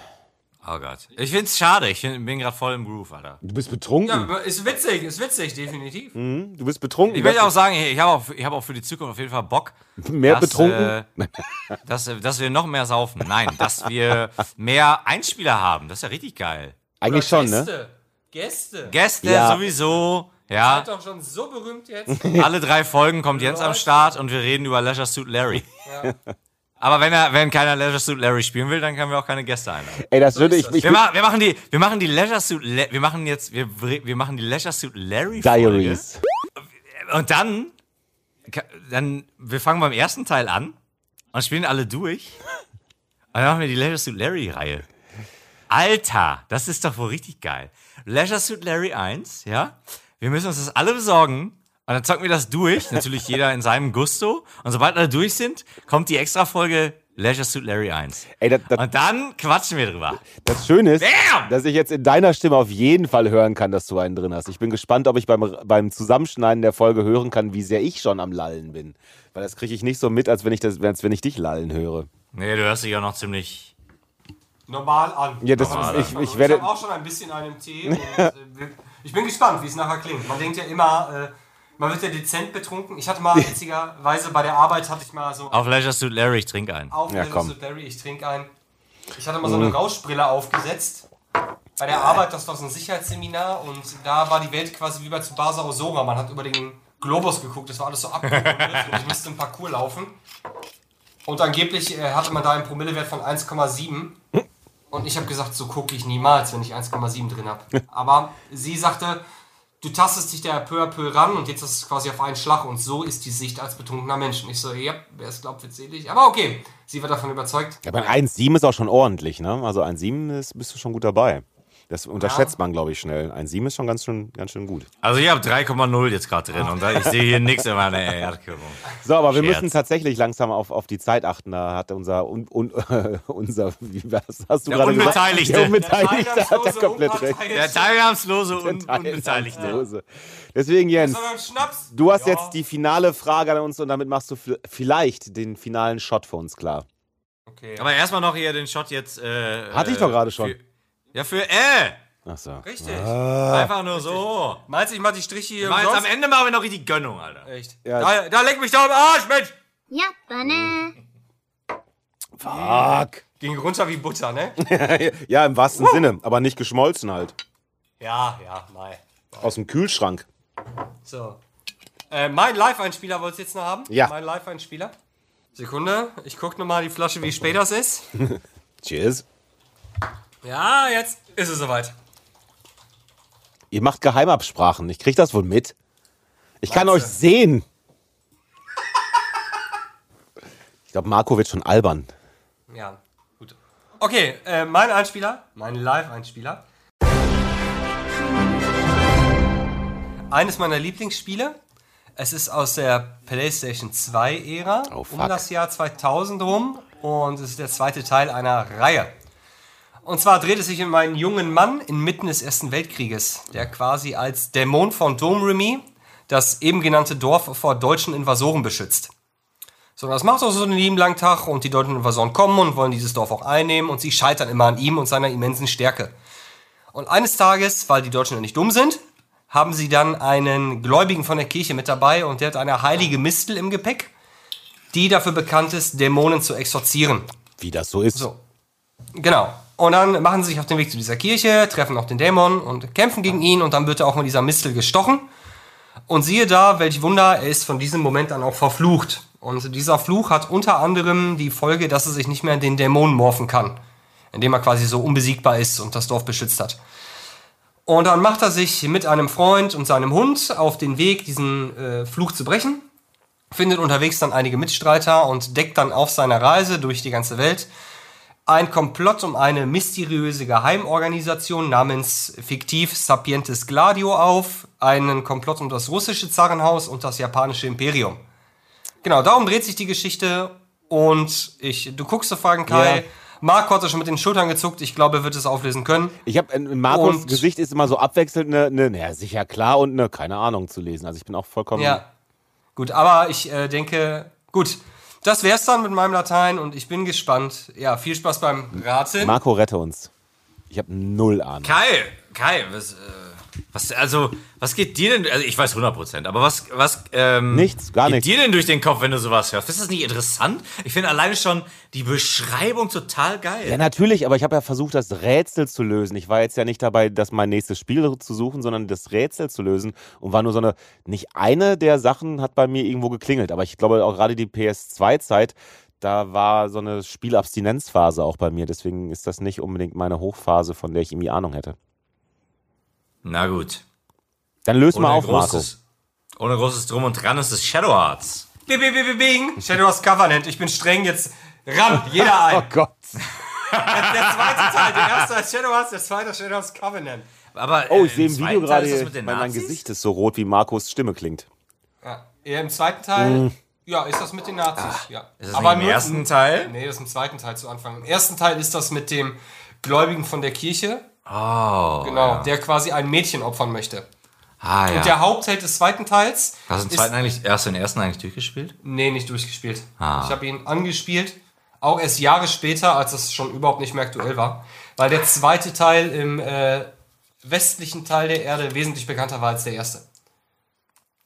oh Gott. Ich find's schade. Ich bin gerade voll im Groove, Alter. Du bist betrunken. ja, ist witzig, ist witzig, definitiv. Mhm, Du bist betrunken. Ich möchte auch sagen, ich habe auch, ich hab auch für die Zukunft auf jeden Fall Bock. Mehr dass, betrunken? Äh, dass, dass wir noch mehr saufen. Nein, dass wir mehr Einspieler haben. Das ist ja richtig geil. Eigentlich schon, ne? Gäste. Gäste. Gäste Ja. sowieso. Ja, Seid doch schon so berühmt jetzt. alle drei Folgen kommt Jens am Start und wir reden über Leisure Suit Larry. Aber wenn, er, wenn keiner Leisure Suit Larry spielen will, dann können wir auch keine Gäste einladen. Ey, das würde ich. ich Wir, ma wir machen die, wir machen die Leisure Suit, La wir machen jetzt, wir, wir machen die Leisure Suit Larry Folge. Diaries. Und dann, dann, wir fangen beim ersten Teil an und spielen alle durch. Und dann machen wir die Leisure Suit Larry Reihe. Alter, das ist doch wohl richtig geil. Leisure Suit Larry 1, ja. Wir müssen uns das alle besorgen. Und dann zocken wir das durch. Natürlich jeder in seinem Gusto. Und sobald alle durch sind, kommt die extra Folge Leisure Suit Larry 1. Ey, das, das, Und dann quatschen wir drüber. das Schöne ist, Bam! dass ich jetzt in deiner Stimme auf jeden Fall hören kann, dass du einen drin hast. Ich bin gespannt, ob ich beim, beim Zusammenschneiden der Folge hören kann, wie sehr ich schon am Lallen bin. Weil das kriege ich nicht so mit, als wenn ich, das, als wenn ich dich lallen höre. Nee, du hörst dich ja noch ziemlich. Normal an. Ja, das, Normal, ich, Also ich werde. habe auch schon ein bisschen einen Tee. Ich bin gespannt, wie es nachher klingt. Man denkt ja immer, äh, man wird ja dezent betrunken. Ich hatte mal witzigerweise bei der Arbeit hatte ich mal so Auf Leisure Suit Larry, ich trinke einen. auf Ja, ja, komm. Larry, ich trinke ein. Ich hatte mal so eine Rauschbrille aufgesetzt. Bei der Arbeit, das war so ein Sicherheitsseminar und da war die Welt quasi wie bei Tsubasa Osora. Man hat über den Globus geguckt, das war alles so abgerundet und ich musste im Parcours laufen. Und angeblich äh, hatte man da einen Promillewert von 1,7. Und ich habe gesagt, so gucke ich niemals, wenn ich 1,7 drin habe. Aber sie sagte, du tastest dich da peu à peu ran und jetzt ist es quasi auf einen Schlag und so ist die Sicht als betrunkener Mensch. Und ich so, ja, wer es glaubt, wird selig. Aber okay, sie wird davon überzeugt. Ja, aber ein 1,7 ist auch schon ordentlich, ne? Also ein 7 ist, bist du schon gut dabei. Das unterschätzt man, glaube ich, schnell. Ein 7 ist schon ganz schön, ganz schön gut. Also ich habe 3,0 jetzt gerade drin und ich sehe hier nichts in meiner Erdkörper. So, aber wir Scherz. müssen tatsächlich langsam auf, auf die Zeit achten. Da hat unser, un, un, unser wie was hast du Der gerade gesagt? Unbeteiligte. Der Unbeteiligte hat da teilnahmslose, komplett recht. Der teilnahmslose und Unbeteiligte. Deswegen, Jens, du hast Ja. jetzt die finale Frage an uns und damit machst du vielleicht den finalen Shot für uns klar. Okay. Aber erstmal noch hier den Shot jetzt. Äh, Hatte ich doch gerade schon. Für, ja, für äh. Ach so. Richtig. Einfach nur so. Meinst du, ich mach die Striche hier umsonst? am Ende machen wir noch richtig Gönnung, Alter. Echt? Ja. Da, da leck mich doch am Arsch, Mensch! Ja, Banne. Fuck. Ging runter wie Butter, ne? ja, im wahrsten Sinne, aber nicht geschmolzen halt. ja, ja, nein. Aus dem Kühlschrank. So. Äh, mein Live-Einspieler wolltest du jetzt noch haben? Ja. Mein Live-Einspieler. Sekunde, ich guck noch mal die Flasche, wie spät das ist. Cheers. Ja, jetzt ist es soweit. Ihr macht Geheimabsprachen. Ich krieg das wohl mit. Ich kann euch sehen. Ich glaube, Marco wird schon albern. Ja, gut. Okay, äh, mein Einspieler, mein Live-Einspieler. Eines meiner Lieblingsspiele. Es ist aus der PlayStation 2-Ära, Oh, um das Jahr 2000 rum. Und es ist der zweite Teil einer Reihe. Und zwar dreht es sich um einen jungen Mann inmitten des Ersten Weltkrieges, der quasi als Dämon von Domremy das eben genannte Dorf vor deutschen Invasoren beschützt. So, das macht auch so einen lieben langen Tag und die deutschen Invasoren kommen und wollen dieses Dorf auch einnehmen und sie scheitern immer an ihm und seiner immensen Stärke. Und eines Tages, weil die Deutschen ja nicht dumm sind, haben sie dann einen Gläubigen von der Kirche mit dabei und der hat eine heilige Mistel im Gepäck, die dafür bekannt ist, Dämonen zu exorzieren. Wie das so ist. So. Genau. Und dann machen sie sich auf den Weg zu dieser Kirche, treffen auch den Dämon und kämpfen gegen ihn und dann wird er auch mit dieser Mistel gestochen. Und siehe da, welch Wunder, er ist von diesem Moment an auch verflucht. Und dieser Fluch hat unter anderem die Folge, dass er sich nicht mehr in den Dämonen morphen kann. Indem er quasi so unbesiegbar ist und das Dorf beschützt hat. Und dann macht er sich mit einem Freund und seinem Hund auf den Weg, diesen äh, Fluch zu brechen. Findet unterwegs dann einige Mitstreiter und deckt dann auf seiner Reise durch die ganze Welt ein Komplott um eine mysteriöse Geheimorganisation namens fiktiv Sapientes Gladio auf, einen Komplott um das russische Zarenhaus und das japanische Imperium. Genau, darum dreht sich die Geschichte und ich, du guckst zu fragen, Kai. Ja. Marco hat schon mit den Schultern gezuckt. Ich glaube, er wird es auflösen können. Ich habe in Markus Und- Gesicht ist immer so abwechselnd eine, eine, naja, sicher klar und eine keine Ahnung zu lesen. Also ich bin auch vollkommen. Ja. Gut, aber ich äh, denke, gut. Das wär's dann mit meinem Latein und ich bin gespannt. Ja, viel Spaß beim Raten. Marco, rette uns. Ich habe null Ahnung. Kai, Kai, was, äh, was, also, was geht dir denn, also ich weiß 100%, aber was, was, ähm, Nichts, gar geht nichts. dir denn durch den Kopf, wenn du sowas hörst? Ist das nicht interessant? Ich finde alleine schon die Beschreibung total geil. Ja, natürlich, aber ich habe ja versucht, das Rätsel zu lösen. Ich war jetzt ja nicht dabei, das mein nächstes Spiel zu suchen, sondern das Rätsel zu lösen und war nur so eine, nicht eine der Sachen hat bei mir irgendwo geklingelt, aber ich glaube auch gerade die PS2-Zeit, da war so eine Spielabstinenzphase auch bei mir, deswegen ist das nicht unbedingt meine Hochphase, von der ich irgendwie Ahnung hätte. Na gut. Dann löst mal auf, Marco. großes, ohne großes Drum und Dran ist es Shadow Hearts. Bing, bing, bing, bing, bing. Shadow's Covenant. Ich bin streng jetzt. Ran, jeder ein. Oh Gott. Der zweite Teil, der erste ist Shadow Hearts, der zweite ist Shadow's Covenant. Aber, Oh, äh, ich sehe im Video gerade, den mein? Gesicht ist so rot, wie Marcos Stimme klingt. Ja, eher im zweiten Teil, Mm. ja, ist das mit den Nazis. ja. Ist das nicht im ersten Teil? Nee, das ist im zweiten Teil zu Anfang. Im ersten Teil ist das mit dem Gläubigen von der Kirche, Oh. genau, Ja. der quasi ein Mädchen opfern möchte. Ah, ja. Und der Hauptheld des zweiten Teils Hast du den zweiten eigentlich, erst den ersten eigentlich durchgespielt? Nee, nicht durchgespielt. Ah. Ich habe ihn angespielt, auch erst Jahre später, als das schon überhaupt nicht mehr aktuell war. Weil der zweite Teil im äh, westlichen Teil der Erde wesentlich bekannter war als der erste.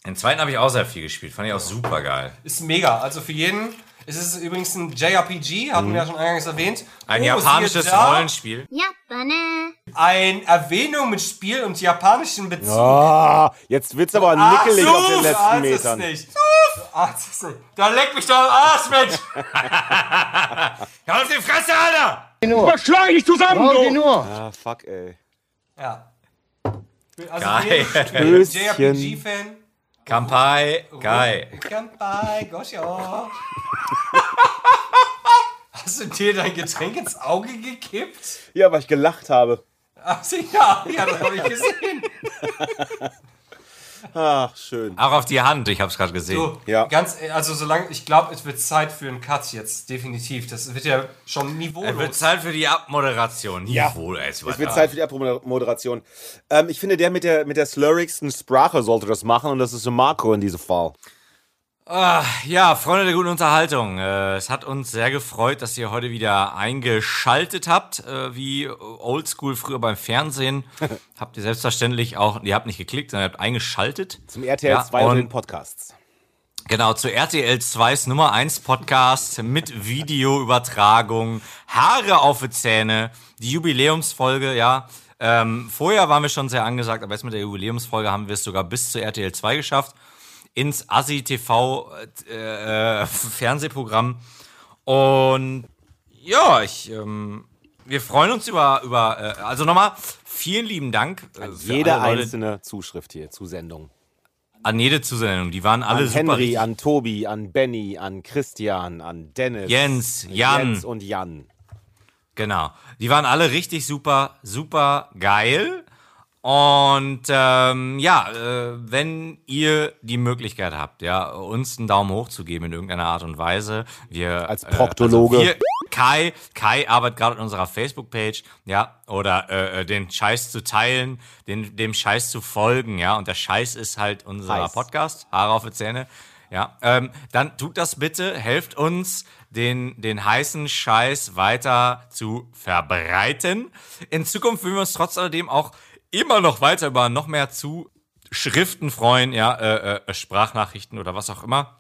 Den zweiten habe ich auch sehr viel gespielt. Fand ich auch super geil. Ist mega. Also für jeden. Es ist übrigens ein JRPG, hatten wir ja schon eingangs erwähnt. Mhm. Ein Oh, japanisches Rollenspiel. Japaner. Ein Erwähnung mit Spiel und japanischen Bezug. Ah, jetzt wird's aber Ach, nickelig auf den du letzten ahnst es Metern. nicht. Es nicht. Da leck mich doch am Arsch, Mensch! Ja, auf die Fresse, Alter! Was schlage ich zusammen, du? Ah, fuck, ey. Ja. Also Geil. für Höschen. JRPG-Fan. Kampai, geil. Kanpai, Gosho. Hast du dir dein Getränk ins Auge gekippt? Ja, weil ich gelacht habe. Ach, ja, ja, das habe ich gesehen. Ach, schön. Auch auf die Hand, ich habe es gerade gesehen. So, Ja. ganz, also solange, ich glaube, es wird Zeit für einen Cut jetzt, definitiv. Das wird ja schon niveaulos. Es wird Zeit für die Abmoderation. Ja. Jawohl, ey, Es wird Zeit für die Abmoderation. Ähm, ich finde, der mit der, mit der slurrigsten Sprache sollte das machen und das ist so Marco in diesem Fall. Ah, ja, Freunde der guten Unterhaltung. Äh, es hat uns sehr gefreut, dass ihr heute wieder eingeschaltet habt, äh, wie oldschool früher beim Fernsehen. habt ihr selbstverständlich auch, ihr habt nicht geklickt, sondern ihr habt eingeschaltet. Zum RTL Ja, 2 und den Podcasts. Genau, zu RTL 2s Nummer 1 Podcast mit Videoübertragung, Haare auf die Zähne, die Jubiläumsfolge, ja. Ähm, vorher waren wir schon sehr angesagt, aber jetzt mit der Jubiläumsfolge haben wir es sogar bis zu RTL 2 geschafft. Ins ASI TV äh, äh, Fernsehprogramm. Und ja, ich, ähm, wir freuen uns über, über äh, also nochmal, vielen lieben Dank. äh, Jede einzelne Zuschrift hier, Zusendung. An jede Zusendung, die waren alle An super Henry, richtig- an Tobi, an Benny, an Christian, an Dennis. Jens, Jan. Jens und Jan. Genau. Die waren alle richtig super, super geil. Und ähm, ja, äh, wenn ihr die Möglichkeit habt, ja, uns einen Daumen hoch zu geben in irgendeiner Art und Weise, wir Als Proktologe. also wir, Kai, Kai arbeitet gerade an unserer Facebook-Page, ja, oder äh, äh, den Scheiß zu teilen, den, dem Scheiß zu folgen, ja, und der Scheiß ist halt unser Heiß. Podcast, Haare auf die Zähne, ja, ähm, dann tut das bitte, helft uns, den, den heißen Scheiß weiter zu verbreiten. In Zukunft würden wir uns trotz alledem auch immer noch weiter über noch mehr Zuschriften freuen, ja, äh, äh, Sprachnachrichten oder was auch immer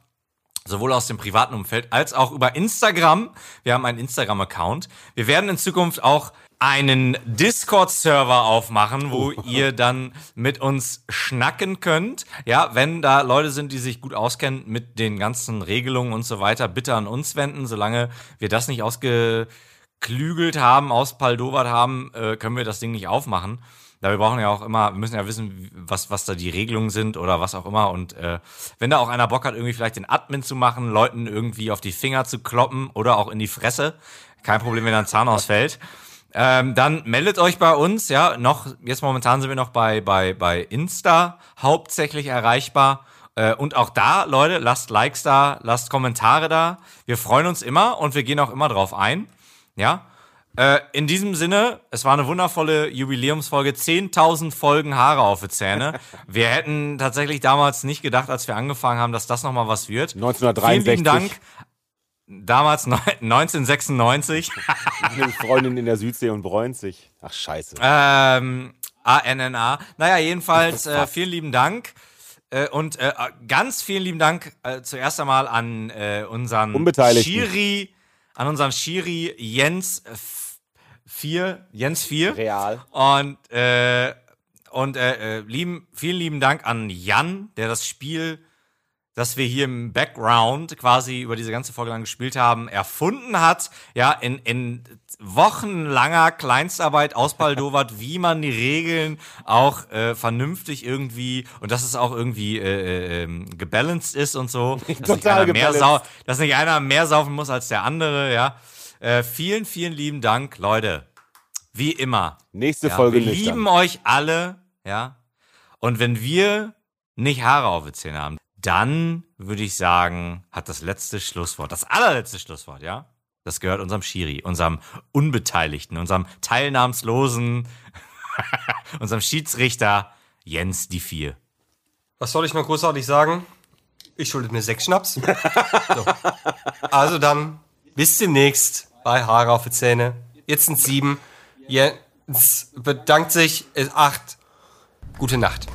sowohl aus dem privaten Umfeld als auch über Instagram. Wir haben einen Instagram-Account. Wir werden in Zukunft auch einen Discord-Server aufmachen, wo ihr dann mit uns schnacken könnt. Ja, wenn da Leute sind, die sich gut auskennen mit den ganzen Regelungen und so weiter, bitte an uns wenden. Solange wir das nicht ausgeklügelt haben, auspaldowert haben, äh, können wir das Ding nicht aufmachen. Da wir brauchen ja auch immer, wir müssen ja wissen, was, was da die Regelungen sind oder was auch immer. Und äh, wenn da auch einer Bock hat, irgendwie vielleicht den Admin zu machen, Leuten irgendwie auf die Finger zu kloppen oder auch in die Fresse, Kein Problem, wenn ein Zahn ausfällt. Ähm, dann meldet euch bei uns, ja, noch, jetzt momentan sind wir noch bei, bei, bei Insta hauptsächlich erreichbar. Äh, und auch da, Leute, lasst Likes da, lasst Kommentare da. Wir freuen uns immer und wir gehen auch immer drauf ein. Ja. Äh, in diesem Sinne, es war eine wundervolle Jubiläumsfolge. 10.000 Folgen Haare auf die Zähne. wir hätten tatsächlich damals nicht gedacht, als wir angefangen haben, dass das nochmal was wird. 1963. Vielen lieben Dank. Damals neun- 1996. Eine Freundin in der Südsee und bräunt sich. Ach, scheiße. Ähm, ANNA. Naja, jedenfalls äh, vielen lieben Dank. Äh, und äh, ganz vielen lieben Dank äh, zuerst einmal an äh, unseren. Schiri, an unseren Schiri Jens 4, Jens 4. Real. Und, äh, und äh, äh, lieben, vielen lieben Dank an Jan, der das Spiel, das wir hier im Background quasi über diese ganze Folge lang gespielt haben, erfunden hat. Ja, in, in wochenlanger Kleinstarbeit ausbaldowert, wie man die Regeln auch äh, vernünftig irgendwie und dass es auch irgendwie äh, äh, ähm, gebalanced ist und so. Dass nicht, Total einer mehr gebalanced. sau dass nicht einer mehr saufen muss als der andere, ja. Äh, vielen, vielen lieben Dank, Leute. Wie immer. Nächste Ja, Folge Wir lieben euch alle, ja. Und wenn wir nicht Haare auf den Zähnen haben, dann würde ich sagen, hat das letzte Schlusswort, das allerletzte Schlusswort, ja. Das gehört unserem Schiri, unserem Unbeteiligten, unserem teilnahmslosen, unserem Schiedsrichter Jens die Vier. Was soll ich noch großartig sagen? Ich schulde mir sechs Schnaps. so. Also dann, bis demnächst bei Haare auf die Zähne. Jetzt sind sieben. Jens bedankt sich, ist acht. Gute Nacht.